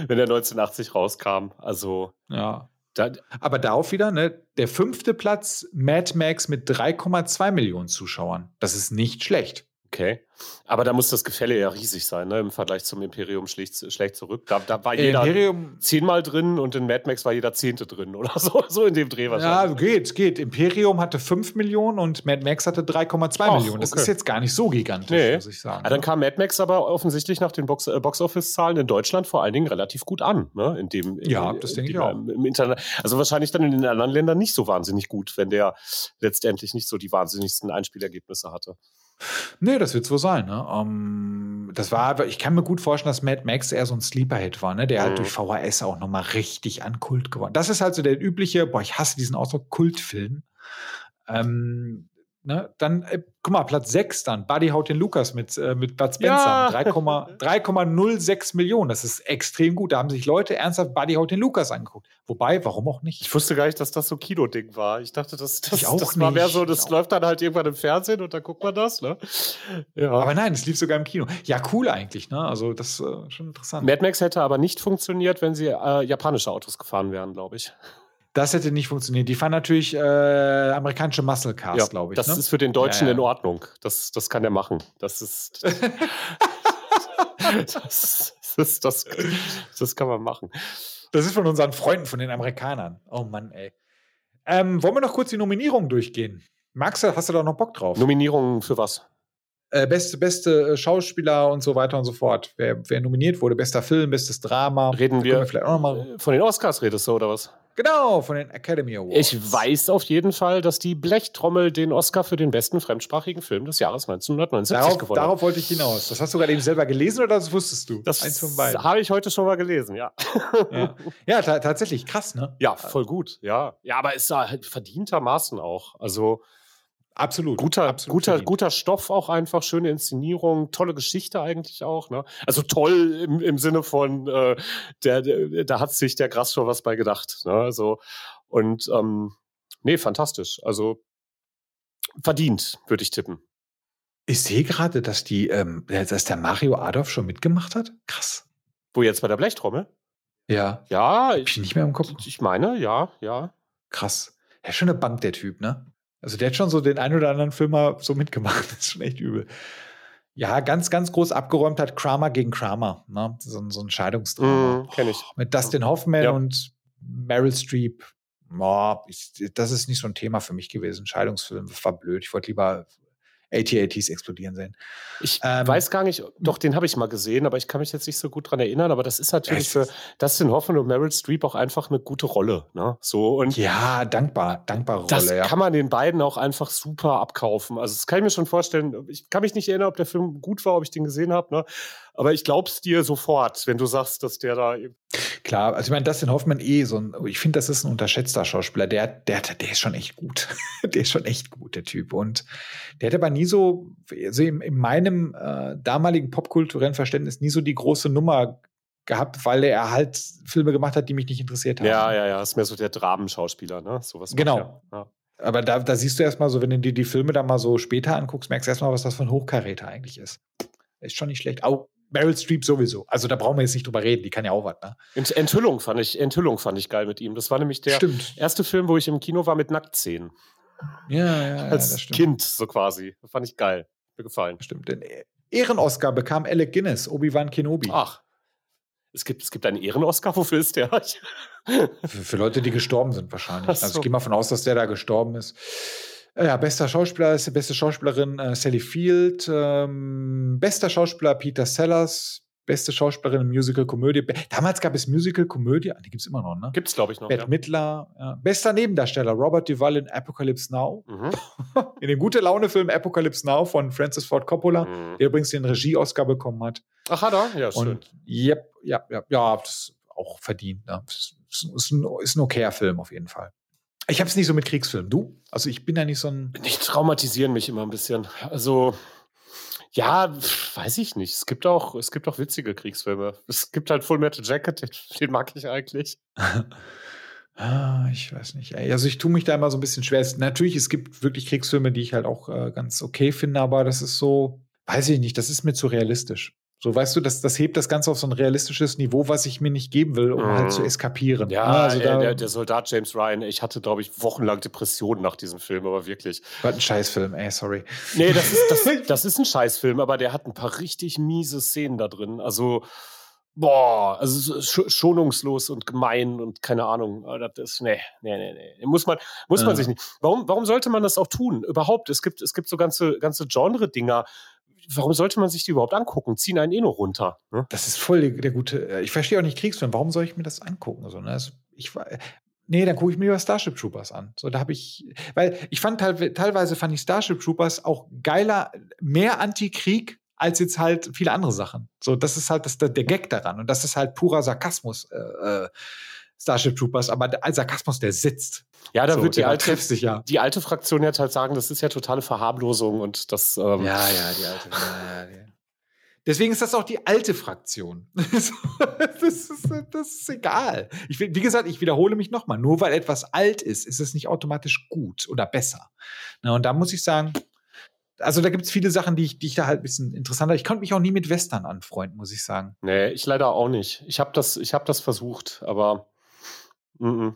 wenn er 1980 rauskam. Also, Ja. da, Aber darauf wieder, ne, der fünfte Platz Mad Max mit 3,2 Millionen Zuschauern. Das ist nicht schlecht. Okay. Aber da muss das Gefälle ja riesig sein, ne? Im Vergleich zum Imperium schlägt, schlägt zurück. Da, da war jeder Imperium, zehnmal drin und in Mad Max war jeder Zehnte drin [LAUGHS] oder so, so in dem Dreh wahrscheinlich. Ja, geht, geht. Imperium hatte 5 Millionen und Mad Max hatte 3,2 Millionen. Das okay. ist jetzt gar nicht so gigantisch, nee. muss ich sagen. Ja, dann ne? kam Mad Max aber offensichtlich nach den Box, äh, Box-Office-Zahlen in Deutschland vor allen Dingen relativ gut an. Ne? In dem, in ja, das denke ich auch. Im Internet, also wahrscheinlich dann in den anderen Ländern nicht so wahnsinnig gut, wenn der letztendlich nicht so die wahnsinnigsten Einspielergebnisse hatte. Nee, das wird so sein. Ne? Um, ähm, das war, ich kann mir gut vorstellen, dass Mad Max eher so ein Sleeper-Hit war, ne? der halt mhm. durch VHS auch nochmal richtig an Kult geworden. Das ist halt so der übliche, boah, ich hasse diesen Ausdruck, Kultfilm. Ähm, Ne? Dann, äh, guck mal, Platz 6 dann. Buddy haut den Lukas mit, äh, mit Bud Spencer. Ja. 3,06 Millionen. Das ist extrem gut. Da haben sich Leute ernsthaft Buddy haut den Lukas angeguckt. Wobei, warum auch nicht? Ich wusste gar nicht, dass das so Kino-Ding war. Ich dachte, das, das, ich das war mehr so, das läuft dann halt irgendwann im Fernsehen und dann guckt man das. Ne? Ja. Aber nein, es lief sogar im Kino. Ja, cool eigentlich. Ne? Also, das ist äh, schon interessant. Mad Max hätte aber nicht funktioniert, wenn sie äh, japanische Autos gefahren wären, glaube ich. Das hätte nicht funktioniert. Die fahren natürlich äh, amerikanische Muscle Cars, ja, glaube ich. Das ne? ist für den Deutschen ja, ja. in Ordnung. Das, das kann er machen. Das ist. [LAUGHS] das, das, das, das, kann man machen. Das ist von unseren Freunden, von den Amerikanern. Oh Mann, ey. Ähm, wollen wir noch kurz die Nominierungen durchgehen? Du, hast du da noch Bock drauf? Nominierungen für was? Äh, beste, beste äh, Schauspieler und so weiter und so fort. Wer, wer nominiert wurde, bester Film, bestes Drama. Reden wir, wir vielleicht auch noch mal von den Oscars redest du, oder was? Genau, von den Academy Awards. Ich weiß auf jeden Fall, dass die Blechtrommel den Oscar für den besten fremdsprachigen Film des Jahres 1979 darauf, gewonnen hat. Darauf wollte ich hinaus. Das hast du gerade eben selber gelesen oder das wusstest du? Das Eins von beiden. habe ich heute schon mal gelesen, ja. Ja, ja tatsächlich krass, ne? Ja, voll gut, ja. Ja, aber ist da halt verdientermaßen auch. Also Absolut. Guter, absolut guter, guter Stoff auch einfach, schöne Inszenierung, tolle Geschichte eigentlich auch. Ne? Also toll im, im Sinne von, äh, der, der, da hat sich der Gras schon was bei gedacht. Ne? Also, und ähm, nee, fantastisch. Also verdient, würde ich tippen. Ich sehe gerade, dass die, ähm, dass der Mario Adolf schon mitgemacht hat. Krass. Wo jetzt bei der Blechtrommel? Ja. Ja. Ich, ich nicht mehr im Kopf. Ich meine, ja, ja. Krass. Er ist schon eine Bank, der Typ, ne? Also der hat schon so den einen oder anderen Film mal so mitgemacht. [LAUGHS] Das ist schon echt übel. Ja, ganz, ganz groß abgeräumt hat Kramer gegen Kramer. Ne? So, so ein Scheidungsdrama. Mm, Kenn ich. Oh, mit Dustin Hoffman ja. und Meryl Streep. Oh, das ist nicht so ein Thema für mich gewesen. Scheidungsfilm war blöd. Ich wollte lieber AT-ATs explodieren sehen. Ich ähm, weiß gar nicht, doch, den habe ich mal gesehen, aber ich kann mich jetzt nicht so gut dran erinnern. Aber das ist natürlich für Dustin Hoffman und Meryl Streep auch einfach eine gute Rolle. Ne? So, und ja, dankbar, dankbare Rolle. Das ja. kann man den beiden auch einfach super abkaufen. Also, das kann ich mir schon vorstellen. Ich kann mich nicht erinnern, ob der Film gut war, ob ich den gesehen habe. Ne? Aber ich glaub's dir sofort, wenn du sagst, dass der da. Klar, also ich meine, Dustin Hoffman eh so ein, ich finde, das ist ein unterschätzter Schauspieler. Der, der, der ist schon echt gut. [LAUGHS] der ist schon echt gut, der Typ. Und der hat aber nie so, also in, in meinem äh, damaligen popkulturellen Verständnis nie so die große Nummer gehabt, weil er halt Filme gemacht hat, die mich nicht interessiert haben. Ja, ja, ja, ist mehr so der Drabenschauspieler, ne? Sowas genau. Ja. Aber da, da siehst du erstmal so, wenn du dir die Filme dann mal so später anguckst, merkst du erstmal, was das für ein Hochkaräter eigentlich ist. Ist schon nicht schlecht. Auch Meryl Streep sowieso. Also da brauchen wir jetzt nicht drüber reden, die kann ja auch was, ne? Enthüllung fand ich, Enthüllung fand ich geil mit ihm. Das war nämlich der stimmt. erste Film, wo ich im Kino war mit Nacktszenen. Ja, ja, ja. Als Kind, so quasi. Das fand ich geil. Mir gefallen. Stimmt. Den Ehren-Oscar bekam Alec Guinness, Obi-Wan Kenobi. Ach. Es gibt, es gibt einen Ehren-Oscar, wofür ist der? [LAUGHS] für, für, Leute, die gestorben sind, wahrscheinlich. So. Also ich gehe mal von aus, dass der da gestorben ist. Ja, bester Schauspieler ist die beste Schauspielerin äh, Sally Field. Ähm, bester Schauspieler Peter Sellers. Beste Schauspielerin im Musical-Komödie. Damals gab es Musical-Komödie, die gibt es immer noch, ne? Gibt es, glaube ich, noch. Bette ja. Midler. Ja. Bester Nebendarsteller Robert Duvall in Apocalypse Now. Mhm. [LAUGHS] in dem gute-Laune-Film Apocalypse Now von Francis Ford Coppola, mhm. der übrigens den Regie-Oscar bekommen hat. Ach, hat er? Ja, schön. Und, yep, ja, ja, ja, das ist auch verdient. Ne? Das ist, ist, ein, ist ein okayer Film auf jeden Fall. Ich habe es nicht so mit Kriegsfilmen. Du? Also ich bin ja nicht so ein. Die traumatisieren mich immer ein bisschen. Also ja, weiß ich nicht. Es gibt auch, es gibt auch witzige Kriegsfilme. Es gibt halt Full Metal Jacket, den, den mag ich eigentlich. [LAUGHS] ah, ich weiß nicht. Also ich tue mich da immer so ein bisschen schwer. Natürlich, es gibt wirklich Kriegsfilme, die ich halt auch äh, ganz okay finde, aber das ist so, weiß ich nicht, das ist mir zu realistisch. So, weißt du, das, das hebt das Ganze auf so ein realistisches Niveau, was ich mir nicht geben will, um mm. halt zu mhm. eskapieren. Ja, ne, also ey, der, der, Soldat James Ryan, ich hatte, glaube ich, wochenlang Depressionen nach diesem Film, aber wirklich. War ein Scheißfilm, ey, sorry. Nee, das ist, das, [LAUGHS] das ist ein Scheißfilm, aber der hat ein paar richtig miese Szenen da drin. Also, boah, also schonungslos und gemein und keine Ahnung. Das ist, nee, nee, nee, nee. Muss man, muss ja. man sich nicht. Warum, warum sollte man das auch tun? Überhaupt, es gibt, es gibt so ganze, ganze Genre-Dinger. Warum sollte man sich die überhaupt angucken? Ziehen einen eh nur runter. Ne? Das ist voll der, der, gute. Äh, ich verstehe auch nicht Kriegsfilm. Warum soll ich mir das angucken? So, ne? also ich, Nee, dann gucke ich mir über Starship Troopers an. So, da habe ich, weil ich fand teilweise fand ich Starship Troopers auch geiler, mehr Antikrieg als jetzt halt viele andere Sachen. So, das ist halt das, der Gag daran. Und das ist halt purer Sarkasmus, äh, äh, Starship Troopers, aber der Sarkasmus, der sitzt. Ja, da so, wird die alte, sich, ja. die alte Fraktion jetzt halt sagen, das ist ja totale Verharmlosung und das. Ähm ja, ja, die alte. ja, ja, Deswegen ist das auch die alte Fraktion. [LAUGHS] das, ist, das ist egal. Ich, wie gesagt, ich wiederhole mich nochmal. Nur weil etwas alt ist, ist es nicht automatisch gut oder besser. Na, und da muss ich sagen, also da gibt es viele Sachen, die ich, die ich da halt ein bisschen interessanter. Ich konnte mich auch nie mit Western anfreunden, muss ich sagen. Nee, ich leider auch nicht. Ich habe das, hab das versucht, aber. Mm -mm.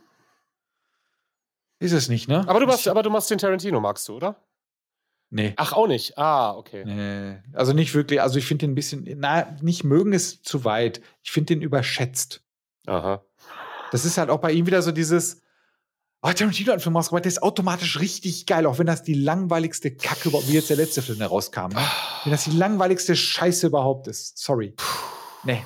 Ist es nicht, ne? Aber du machst, aber du machst den Tarantino, magst du, oder? Nee. Ach, auch nicht. Ah, okay. Nee. Also nicht wirklich. Also ich finde den ein bisschen, na, nicht mögen ist zu weit. Ich finde den überschätzt. Aha. Das ist halt auch bei ihm wieder so dieses, Oh, Tarantino hat einen Film rausgebracht, der ist automatisch richtig geil, auch wenn das die langweiligste Kacke überhaupt, wie jetzt der letzte Film, der rauskam. Ne? Wenn das die langweiligste Scheiße überhaupt ist. Sorry. Nee.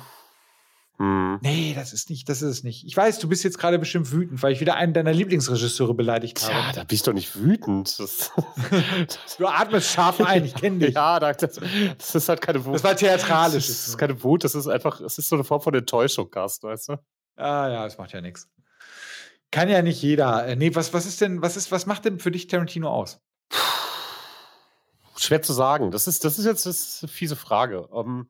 Hm. Nee, das ist nicht, das ist es nicht. Ich weiß, du bist jetzt gerade bestimmt wütend, weil ich wieder einen deiner Lieblingsregisseure beleidigt habe. Ja, da bist du nicht wütend. [LAUGHS] du atmest scharf ein, ich kenne dich. Ja, das, das, ist halt keine Wut. Das war theatralisch. Das ist keine Wut, das ist einfach, es ist so eine Form von Enttäuschung, Gast, weißt du? Ah ja, das macht ja nichts. Kann ja nicht jeder. Äh, nee, was, was ist denn, was ist, was macht denn für dich Tarantino aus? Schwer zu sagen. Das ist, das ist jetzt das ist eine fiese Frage. Ähm,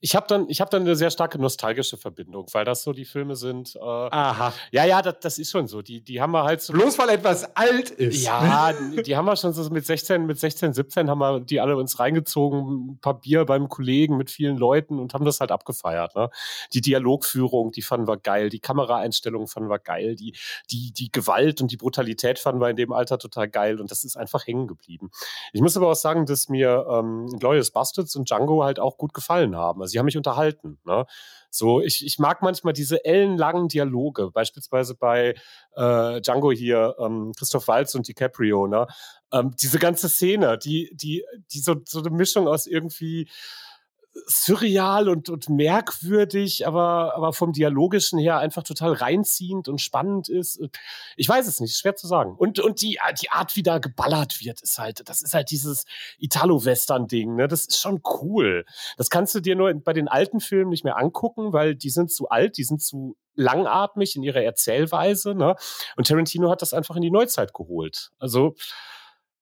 ich habe dann, hab dann eine sehr starke nostalgische Verbindung, weil das so die Filme sind. Äh, Aha. Ja, ja, das, das ist schon so. Die, die haben wir halt so. Bloß weil etwas alt ist. Ja, die haben wir schon so mit 16, mit 16, 17 haben wir die alle uns reingezogen, ein paar Bier beim Kollegen mit vielen Leuten und haben das halt abgefeiert. Ne? Die Dialogführung, die fanden wir geil, die Kameraeinstellungen fanden wir geil, die, die, die Gewalt und die Brutalität fanden wir in dem Alter total geil und das ist einfach hängen geblieben. Ich muss aber auch sagen, dass mir ähm, Glorious Bastards und Django halt auch gut gefallen haben. Also sie haben mich unterhalten. Ne? So, ich, ich mag manchmal diese ellenlangen Dialoge, beispielsweise bei äh, Django hier, ähm, Christoph Waltz und DiCaprio, ne? Ähm, diese ganze Szene, die, die, die so, so eine Mischung aus irgendwie surreal und, und merkwürdig, aber, aber vom Dialogischen her einfach total reinziehend und spannend ist. Ich weiß es nicht, schwer zu sagen. Und, und die, die Art, wie da geballert wird, ist halt, das ist halt dieses Italo-Western-Ding, ne? Das ist schon cool. Das kannst du dir nur bei den alten Filmen nicht mehr angucken, weil die sind zu alt, die sind zu langatmig in ihrer Erzählweise, ne? Und Tarantino hat das einfach in die Neuzeit geholt. Also,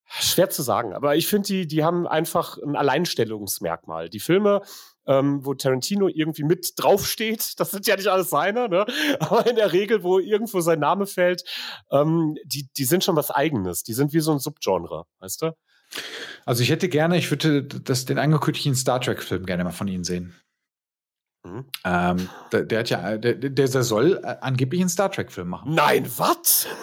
Schwer zu sagen, aber ich finde, die, die haben einfach ein Alleinstellungsmerkmal. Die Filme, ähm, wo Tarantino irgendwie mit draufsteht, [LAUGHS] das sind ja nicht alles seine, ne? aber in der Regel, wo irgendwo sein Name fällt, ähm, die, die sind schon was Eigenes. Die sind wie so ein Subgenre, weißt du? Also ich hätte gerne, ich würde das, den angekündigten Star Trek-Film gerne mal von Ihnen sehen. Mhm. Ähm, der, der, hat ja, der, der soll äh, angeblich einen Star Trek-Film machen. Nein, was? [LAUGHS]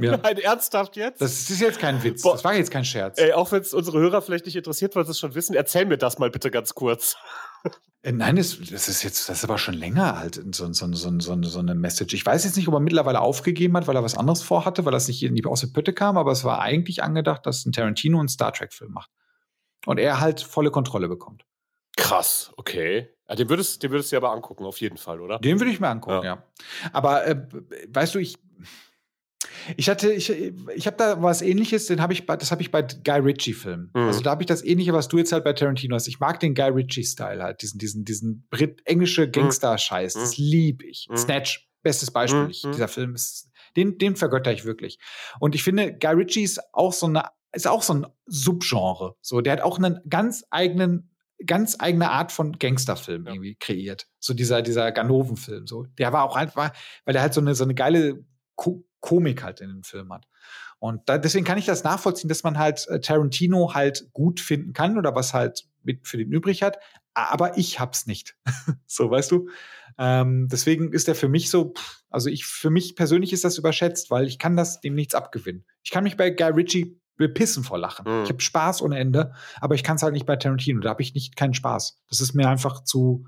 Ja. Nein, ernsthaft jetzt? Das ist jetzt kein Witz. Boah. Das war jetzt kein Scherz. Ey, auch wenn es unsere Hörer vielleicht nicht interessiert, weil sie es schon wissen, erzähl mir das mal bitte ganz kurz. [LAUGHS] Äh, nein, das, das, ist jetzt, das ist aber schon länger halt so, so, so, so, eine Message. Ich weiß jetzt nicht, ob er mittlerweile aufgegeben hat, weil er was anderes vorhatte, weil das nicht irgendwie aus der Pütte kam, aber es war eigentlich angedacht, dass ein Tarantino einen Star Trek-Film macht. Und er halt volle Kontrolle bekommt. Krass, okay. Ja, den würdest, den würdest du dir aber angucken, auf jeden Fall, oder? Den würde ich mir angucken, ja. ja. Aber äh, weißt du, ich, ich hatte, ich, ich habe da was ähnliches, den habe ich bei, das habe ich bei Guy Ritchie-Filmen. Mhm. Also da habe ich das ähnliche, was du jetzt halt bei Tarantino hast. Ich mag den Guy Ritchie-Style halt, diesen, diesen, diesen Brit englische mhm. Gangster-Scheiß. Mhm. Das liebe ich. Mhm. Snatch, bestes Beispiel. Mhm. Ich, dieser Film ist, den, den vergötter ich wirklich. Und ich finde, Guy Ritchie ist auch so eine, ist auch so ein Subgenre. So, der hat auch einen ganz eigenen ganz eigene Art von Gangsterfilm ja. irgendwie kreiert. So dieser, dieser Ganoven-Film. So. Der war auch einfach, weil der halt so eine, so eine geile Ko Komik halt in dem Film hat. Und da, deswegen kann ich das nachvollziehen, dass man halt äh, Tarantino halt gut finden kann oder was halt mit für den übrig hat, aber ich hab's nicht. [LAUGHS] so, weißt du? Ähm, deswegen ist er für mich so, also ich, für mich persönlich ist das überschätzt, weil ich kann das dem nichts abgewinnen. Ich kann mich bei Guy Ritchie bepissen vor Lachen. Mhm. Ich habe Spaß ohne Ende, aber ich kann es halt nicht bei Tarantino. Da habe ich nicht keinen Spaß. Das ist mir einfach zu,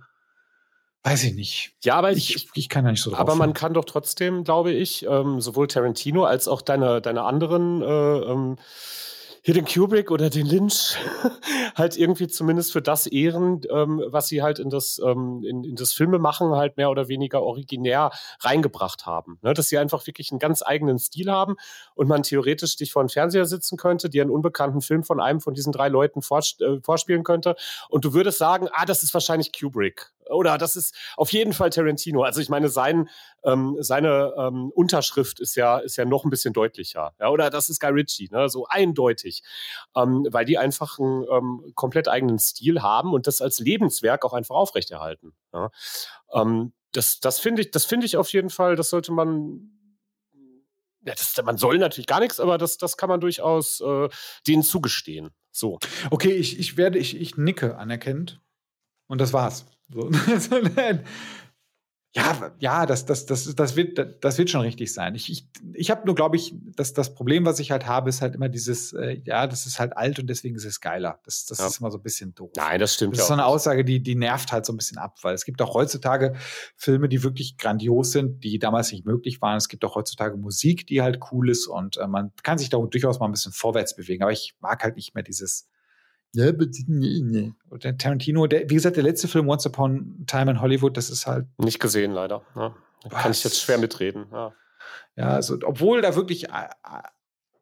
weiß ich nicht. Ja, aber ich, ich, ich kann da nicht so drauf. Aber man kann doch trotzdem, glaube ich, ähm, sowohl Tarantino als auch deine, deine anderen äh, ähm, hier den Kubrick oder den Lynch [LAUGHS] halt irgendwie zumindest für das ehren, ähm, was sie halt in das, ähm, in, in das Filmemachen halt mehr oder weniger originär reingebracht haben. Ne? Dass sie einfach wirklich einen ganz eigenen Stil haben und man theoretisch dich vor den Fernseher sitzen könnte, dir einen unbekannten Film von einem von diesen drei Leuten vors äh, vorspielen könnte und du würdest sagen, ah, das ist wahrscheinlich Kubrick oder das ist auf jeden Fall Tarantino. Also ich meine, sein, ähm, seine ähm, Unterschrift ist ja, ist ja noch ein bisschen deutlicher. Ja? Oder das ist Guy Ritchie, ne? so eindeutig. Ähm, weil die einfach einen ähm, komplett eigenen Stil haben und das als Lebenswerk auch einfach aufrechterhalten. Ja? Ähm, das das finde ich, das ich auf jeden Fall, das sollte man ja, das, man soll natürlich gar nichts, aber das, das kann man durchaus äh, denen zugestehen. So. Okay, ich, ich werde, ich, ich nicke anerkennt. Und das war's. So. [LAUGHS] ja, ja, das, das, das, das, wird, das wird schon richtig sein. Ich, ich, ich habe nur, glaube ich, dass das Problem, was ich halt habe, ist halt immer dieses, äh, ja, das ist halt alt und deswegen ist es geiler. Das, das ja. ist immer so ein bisschen doof. Nein, das stimmt. Das ist so eine Aussage, die, die nervt halt so ein bisschen ab, weil es gibt auch heutzutage Filme, die wirklich grandios sind, die damals nicht möglich waren. Es gibt auch heutzutage Musik, die halt cool ist und äh, man kann sich da durchaus mal ein bisschen vorwärts bewegen. Aber ich mag halt nicht mehr dieses ja, Und der Tarantino, der, wie gesagt, der letzte Film Once Upon a Time in Hollywood, das ist halt. Nicht gesehen, leider. Ja. Da kann ich jetzt schwer mitreden. Ja. ja, also, obwohl da wirklich äh,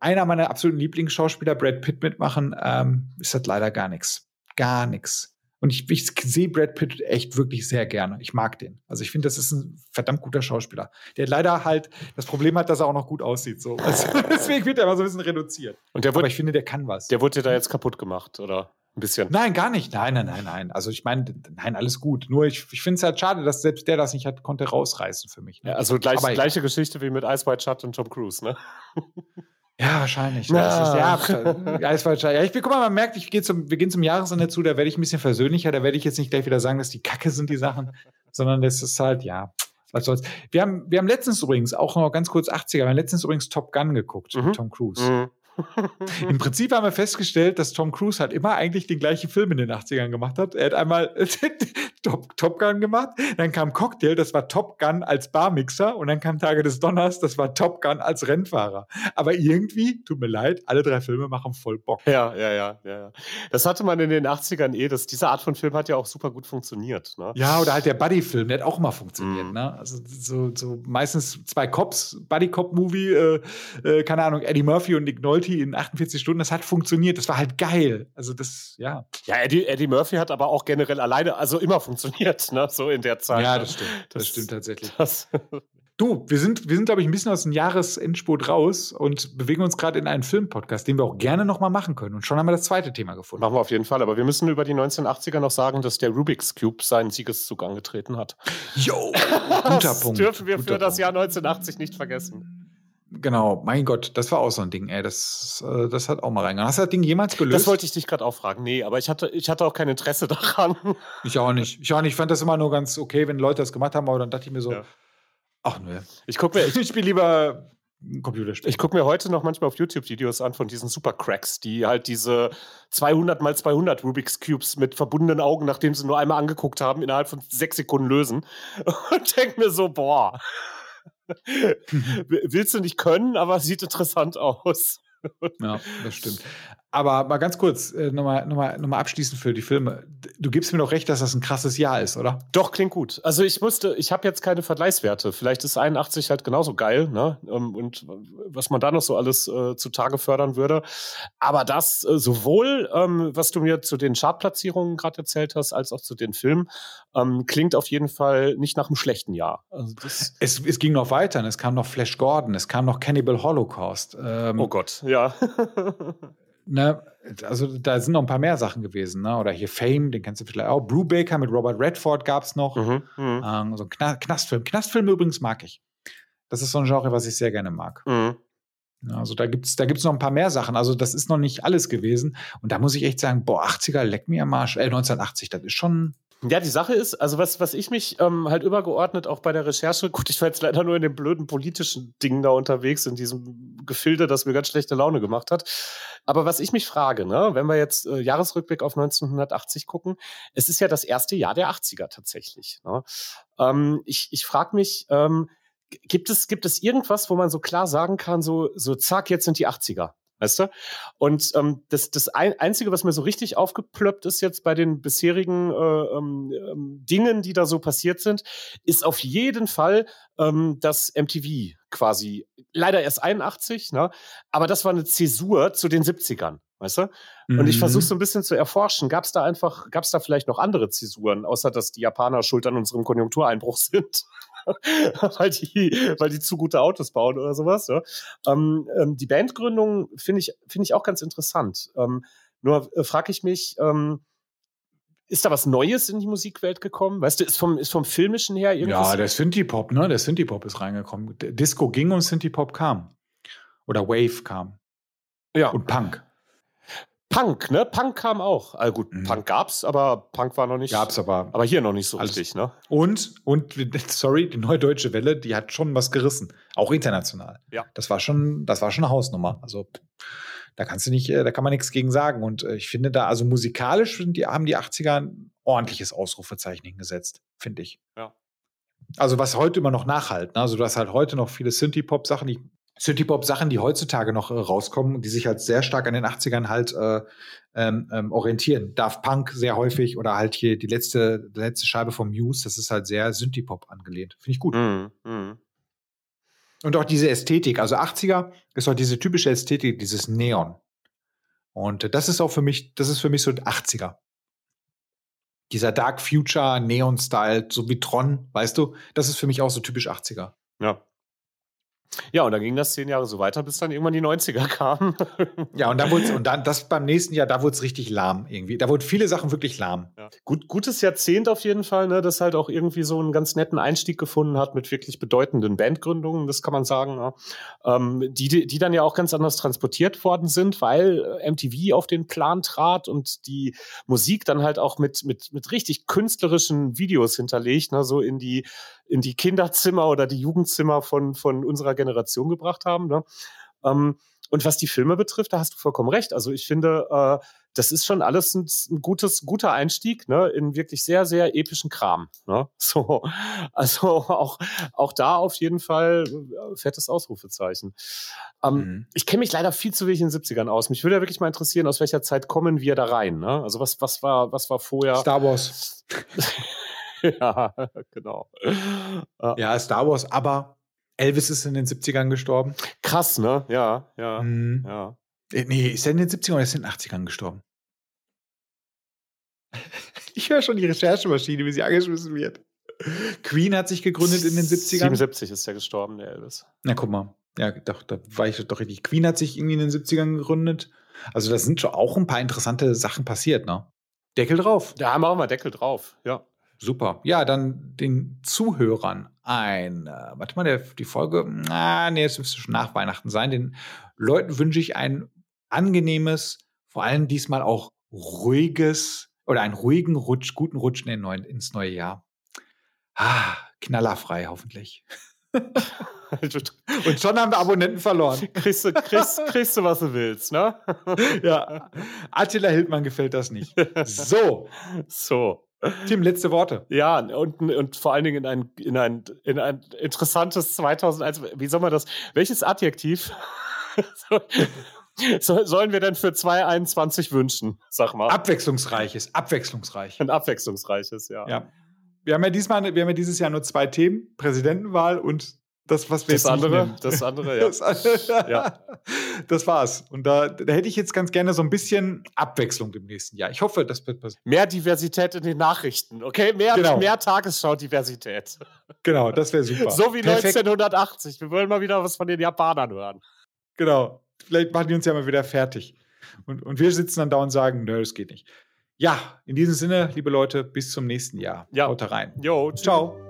einer meiner absoluten Lieblingsschauspieler, Brad Pitt, mitmachen, ähm, ist das leider gar nichts. Gar nichts. Und ich, ich sehe Brad Pitt echt wirklich sehr gerne. Ich mag den. Also ich finde, das ist ein verdammt guter Schauspieler. Der leider halt das Problem hat, dass er auch noch gut aussieht. So. Also [LAUGHS] deswegen wird er immer so ein bisschen reduziert. Und der wurde, Aber ich finde, der kann was. Der wurde da jetzt kaputt gemacht, oder? Ein bisschen. Nein, gar nicht. Nein, nein, nein, nein. Also ich meine, nein, alles gut. Nur ich, ich finde es halt schade, dass selbst der das nicht hat, konnte rausreißen für mich. Ne? Ja, also gleich, gleiche Geschichte wie mit Ice White Shut und Tom Cruise, ne? [LAUGHS] Ja, wahrscheinlich. Ja, ja, ja, ist ja ich, guck mal, man merkt, ich geh zum, wir gehen zum Jahresende zu, da werde ich ein bisschen versöhnlicher, da werde ich jetzt nicht gleich wieder sagen, dass die Kacke sind, die Sachen, sondern das ist halt, ja, was soll's. Wir haben, wir haben letztens übrigens, auch noch ganz kurz 80er, wir haben letztens übrigens Top Gun geguckt mhm. mit Tom Cruise. Mhm. Im Prinzip haben wir festgestellt, dass Tom Cruise halt immer eigentlich den gleichen Film in den 80ern gemacht hat. Er hat einmal [LAUGHS] Top, Top Gun gemacht, dann kam Cocktail, das war Top Gun als Barmixer und dann kam Tage des Donners, das war Top Gun als Rennfahrer. Aber irgendwie, tut mir leid, alle drei Filme machen voll Bock. Ja, ja, ja, ja. Das hatte man in den 80ern eh, das, diese Art von Film hat ja auch super gut funktioniert. Ne? Ja, oder halt der Buddy-Film, der hat auch immer funktioniert. Mm. Ne? Also so, so meistens zwei Cops, Buddy-Cop-Movie, äh, äh, keine Ahnung, Eddie Murphy und Nick Nolte in 48 Stunden, das hat funktioniert, das war halt geil. Also das, ja. Ja, Eddie, Eddie Murphy hat aber auch generell alleine, also immer funktioniert, ne? so in der Zeit. Ja, ne? das stimmt. Das, das stimmt tatsächlich. Das du, wir sind, wir sind, glaube ich, ein bisschen aus dem Jahresendspurt raus und bewegen uns gerade in einen Filmpodcast, den wir auch gerne nochmal machen können. Und schon haben wir das zweite Thema gefunden. Machen wir auf jeden Fall. Aber wir müssen über die 1980er noch sagen, dass der Rubik's Cube seinen Siegeszug angetreten hat. Jo, guter [LAUGHS] das Punkt. dürfen wir guter für das Jahr 1980 nicht vergessen. Genau, mein Gott, das war auch so ein Ding, ey. Das, äh, das hat auch mal reingegangen. Hast du das Ding jemals gelöst? Das wollte ich dich gerade auch fragen. Nee, aber ich hatte, ich hatte auch kein Interesse [LAUGHS] daran. Ich auch nicht. Ich auch nicht. Ich fand das immer nur ganz okay, wenn Leute das gemacht haben, aber dann dachte ich mir so, ja. ach nö. Ich gucke mir, [LAUGHS] ich, ich spiele lieber Computerspiele. Ich gucke mir heute noch manchmal auf YouTube Videos an von diesen Supercracks, die halt diese 200 mal 200 Rubik's Cubes mit verbundenen Augen, nachdem sie nur einmal angeguckt haben, innerhalb von sechs Sekunden lösen. [LAUGHS] Und denke mir so, boah. Willst du nicht können, aber sieht interessant aus. ja, das stimmt. Aber mal ganz kurz, äh, nochmal noch mal, noch mal abschließend für die Filme. Du gibst mir doch recht, dass das ein krasses Jahr ist, oder? Doch, klingt gut. Also ich musste, ich habe jetzt keine Vergleichswerte. Vielleicht ist 81 halt genauso geil, ne? Ähm, und was man da noch so alles äh, zutage fördern würde. Aber das äh, sowohl, ähm, was du mir zu den Chartplatzierungen gerade erzählt hast, als auch zu den Filmen, ähm, klingt auf jeden Fall nicht nach einem schlechten Jahr. Also es, es ging noch weiter. Es kam noch Flash Gordon, es kam noch Cannibal Holocaust. Ähm, oh Gott, ja. [LAUGHS] ne, also da sind noch ein paar mehr Sachen gewesen, ne? Oder hier Fame, den kennst du vielleicht auch. Brubaker mit Robert Redford gab es noch. Mhm, mhm, ähm, so ein Knastfilm. Knastfilme übrigens mag ich. Das ist so ein Genre, was ich sehr gerne mag. Mhm. Also da gibt's da gibt's noch ein paar mehr Sachen. Also das ist noch nicht alles gewesen. Und da muss ich echt sagen, boah, 80er, leck mir am Arsch. Äh, 1980, das ist schon, Ja, die Sache ist, also was, was ich mich ähm, halt übergeordnet auch bei der Recherche, [LAUGHS] gut, ich war jetzt leider nur in dem blöden politischen Ding da unterwegs, in diesem Gefilde, das mir ganz schlechte Laune gemacht hat. Aber was ich mich frage, ne, wenn wir jetzt äh, Jahresrückblick auf 1980 gucken, es ist ja das erste Jahr der 80er tatsächlich. Ne? Ähm, ich ich frage mich, ähm, gibt es, gibt es irgendwas, wo man so klar sagen kann, so, so zack, jetzt sind die 80er? Weißt du? Und ähm, das, das ein, Einzige, was mir so richtig aufgeplöppt ist jetzt bei den bisherigen äh, ähm, ähm, Dingen, die da so passiert sind, ist auf jeden Fall ähm, das MTV quasi. Leider erst 81, ne? aber das war eine Zäsur zu den 70ern. Weißt du? Und ich Mhm. versuche so ein bisschen zu erforschen, gab es da einfach, gab es da vielleicht noch andere Zäsuren, außer dass die Japaner schuld an unserem Konjunktureinbruch [LAUGHS] sind, [LAUGHS] weil, die, weil die zu gute Autos bauen oder sowas. Ja? Ähm, ähm, die Bandgründung finde ich, finde ich auch ganz interessant. Ähm, nur äh, frage ich mich, ähm, ist da was Neues in die Musikwelt gekommen? Weißt du, ist vom, ist vom Filmischen her irgendwas? Ja, der Synthie-Pop, ne? Der Synthie-Pop ist reingekommen. Disco ging und Synthie-Pop kam. Oder Wave kam. ja. Und Punk. Punk, ne? Punk kam auch. Also gut, Mhm. Punk gab's, aber Punk war noch nicht. Gab's aber. Aber hier noch nicht so Alles- richtig, ne? Und, und, sorry, die neue deutsche Welle, die hat schon was gerissen. Auch international. Ja. Das war schon, das war schon eine Hausnummer. Also, da kannst du nicht, äh, da kann man nichts gegen sagen. Und äh, ich finde da, also musikalisch die, haben die 80er ein ordentliches Ausrufezeichen hingesetzt, finde ich. Ja. Also, was heute immer noch nachhalten. Ne? Also, du hast halt heute noch viele Synthie-Pop-Sachen, die Synthie-Pop-Sachen, die heutzutage noch äh, rauskommen die sich halt sehr stark an den 80ern halt äh, ähm, ähm, orientieren. Daft Punk sehr häufig oder halt hier die letzte, letzte Scheibe vom Muse, das ist halt sehr Synthie-Pop angelehnt. Finde ich gut. Mhm. Mhm. Und auch diese Ästhetik, also 80er ist auch diese typische Ästhetik, dieses Neon. Und das ist auch für mich, das ist für mich so 80er. Dieser Dark Future Neon-Style, so wie Tron, weißt du, das ist für mich auch so typisch 80er. Ja. Ja, und dann ging das zehn Jahre so weiter, bis dann irgendwann die 90er kamen. Ja, und dann wurde und dann das beim nächsten Jahr, da wurde es richtig lahm irgendwie. Da wurden viele Sachen wirklich lahm. Ja. Gut, gutes Jahrzehnt auf jeden Fall, ne, das halt auch irgendwie so einen ganz netten Einstieg gefunden hat mit wirklich bedeutenden Bandgründungen, das kann man sagen, ja. ähm, die, die die dann ja auch ganz anders transportiert worden sind, weil äh, MTV auf den Plan trat und die Musik dann halt auch mit, mit, mit richtig künstlerischen Videos hinterlegt, ne, so in die, in die Kinderzimmer oder die Jugendzimmer von, von unserer Generation gebracht haben. Ne. Ähm, und was die Filme betrifft, da hast du vollkommen recht. Also ich finde, äh, das ist schon alles ein, ein gutes, guter Einstieg ne, in wirklich sehr, sehr epischen Kram. Ne? [LAUGHS] So, also auch, auch da auf jeden Fall äh, fettes Ausrufezeichen. Ähm, Mhm. Ich kenne mich leider viel zu wenig in den 70ern aus. Mich würde ja wirklich mal interessieren, aus welcher Zeit kommen wir da rein. Ne? Also was, was, war, was war vorher? Star Wars. [LAUGHS] ja, genau. Ja. Ja, Star Wars, aber Elvis ist in den 70ern gestorben. Krass, ne? Ja, ja, Mhm. ja. Äh, Nee, ist er in den 70ern oder ist er in den 80ern gestorben? [LAUGHS] Ich höre schon die Recherchemaschine, wie sie angeschmissen wird. Queen hat sich gegründet in den 70ern. 77 ist er gestorben, der Elvis. Na, guck mal. Ja, doch, da war ich doch richtig. Queen hat sich irgendwie in den 70ern gegründet. Also, da sind schon auch ein paar interessante Sachen passiert, ne? Deckel drauf. Da haben wir auch mal Deckel drauf, ja. Super. Ja, dann den Zuhörern ein, äh, warte mal, der, die Folge, na, nee, es müsste schon nach Weihnachten sein. Den Leuten wünsche ich ein angenehmes, vor allem diesmal auch ruhiges oder einen ruhigen Rutsch, guten Rutsch in neuen, ins neue Jahr. Ah, knallerfrei hoffentlich. [LAUGHS] Und schon haben wir Abonnenten verloren. kriegst, du, kriegst, kriegst du, was du willst, ne? [LAUGHS] Ja, Attila Hildmann gefällt das nicht. [LAUGHS] So, So. Tim, letzte Worte. Ja, und, und vor allen Dingen in ein, in ein, in ein interessantes 2001. Wie soll man das? Welches Adjektiv [LAUGHS] so, so, sollen wir denn für 2021 wünschen? Sag mal. Abwechslungsreiches, abwechslungsreich. Ein abwechslungsreiches, ja. Ja. Wir haben ja diesmal, wir haben ja dieses Jahr nur zwei Themen: Präsidentenwahl und das, was wir Das jetzt andere, nennen. [LAUGHS] das andere, ja. Das, [LAUGHS] Ja. das war's. Und da, da hätte ich jetzt ganz gerne so ein bisschen Abwechslung im nächsten Jahr. Ich hoffe, das wird passieren. Mehr Diversität in den Nachrichten, okay? Mehr, Genau. mehr Tagesschau-Diversität. Genau, das wäre super. [LAUGHS] So wie Perfekt. 1980. Wir wollen mal wieder was von den Japanern hören. Genau. Vielleicht machen die uns ja mal wieder fertig. Und, und wir sitzen dann da und sagen, nö, das geht nicht. Ja, in diesem Sinne, liebe Leute, bis zum nächsten Jahr. Ja. Haut rein. Jo, tschüss. Ciao.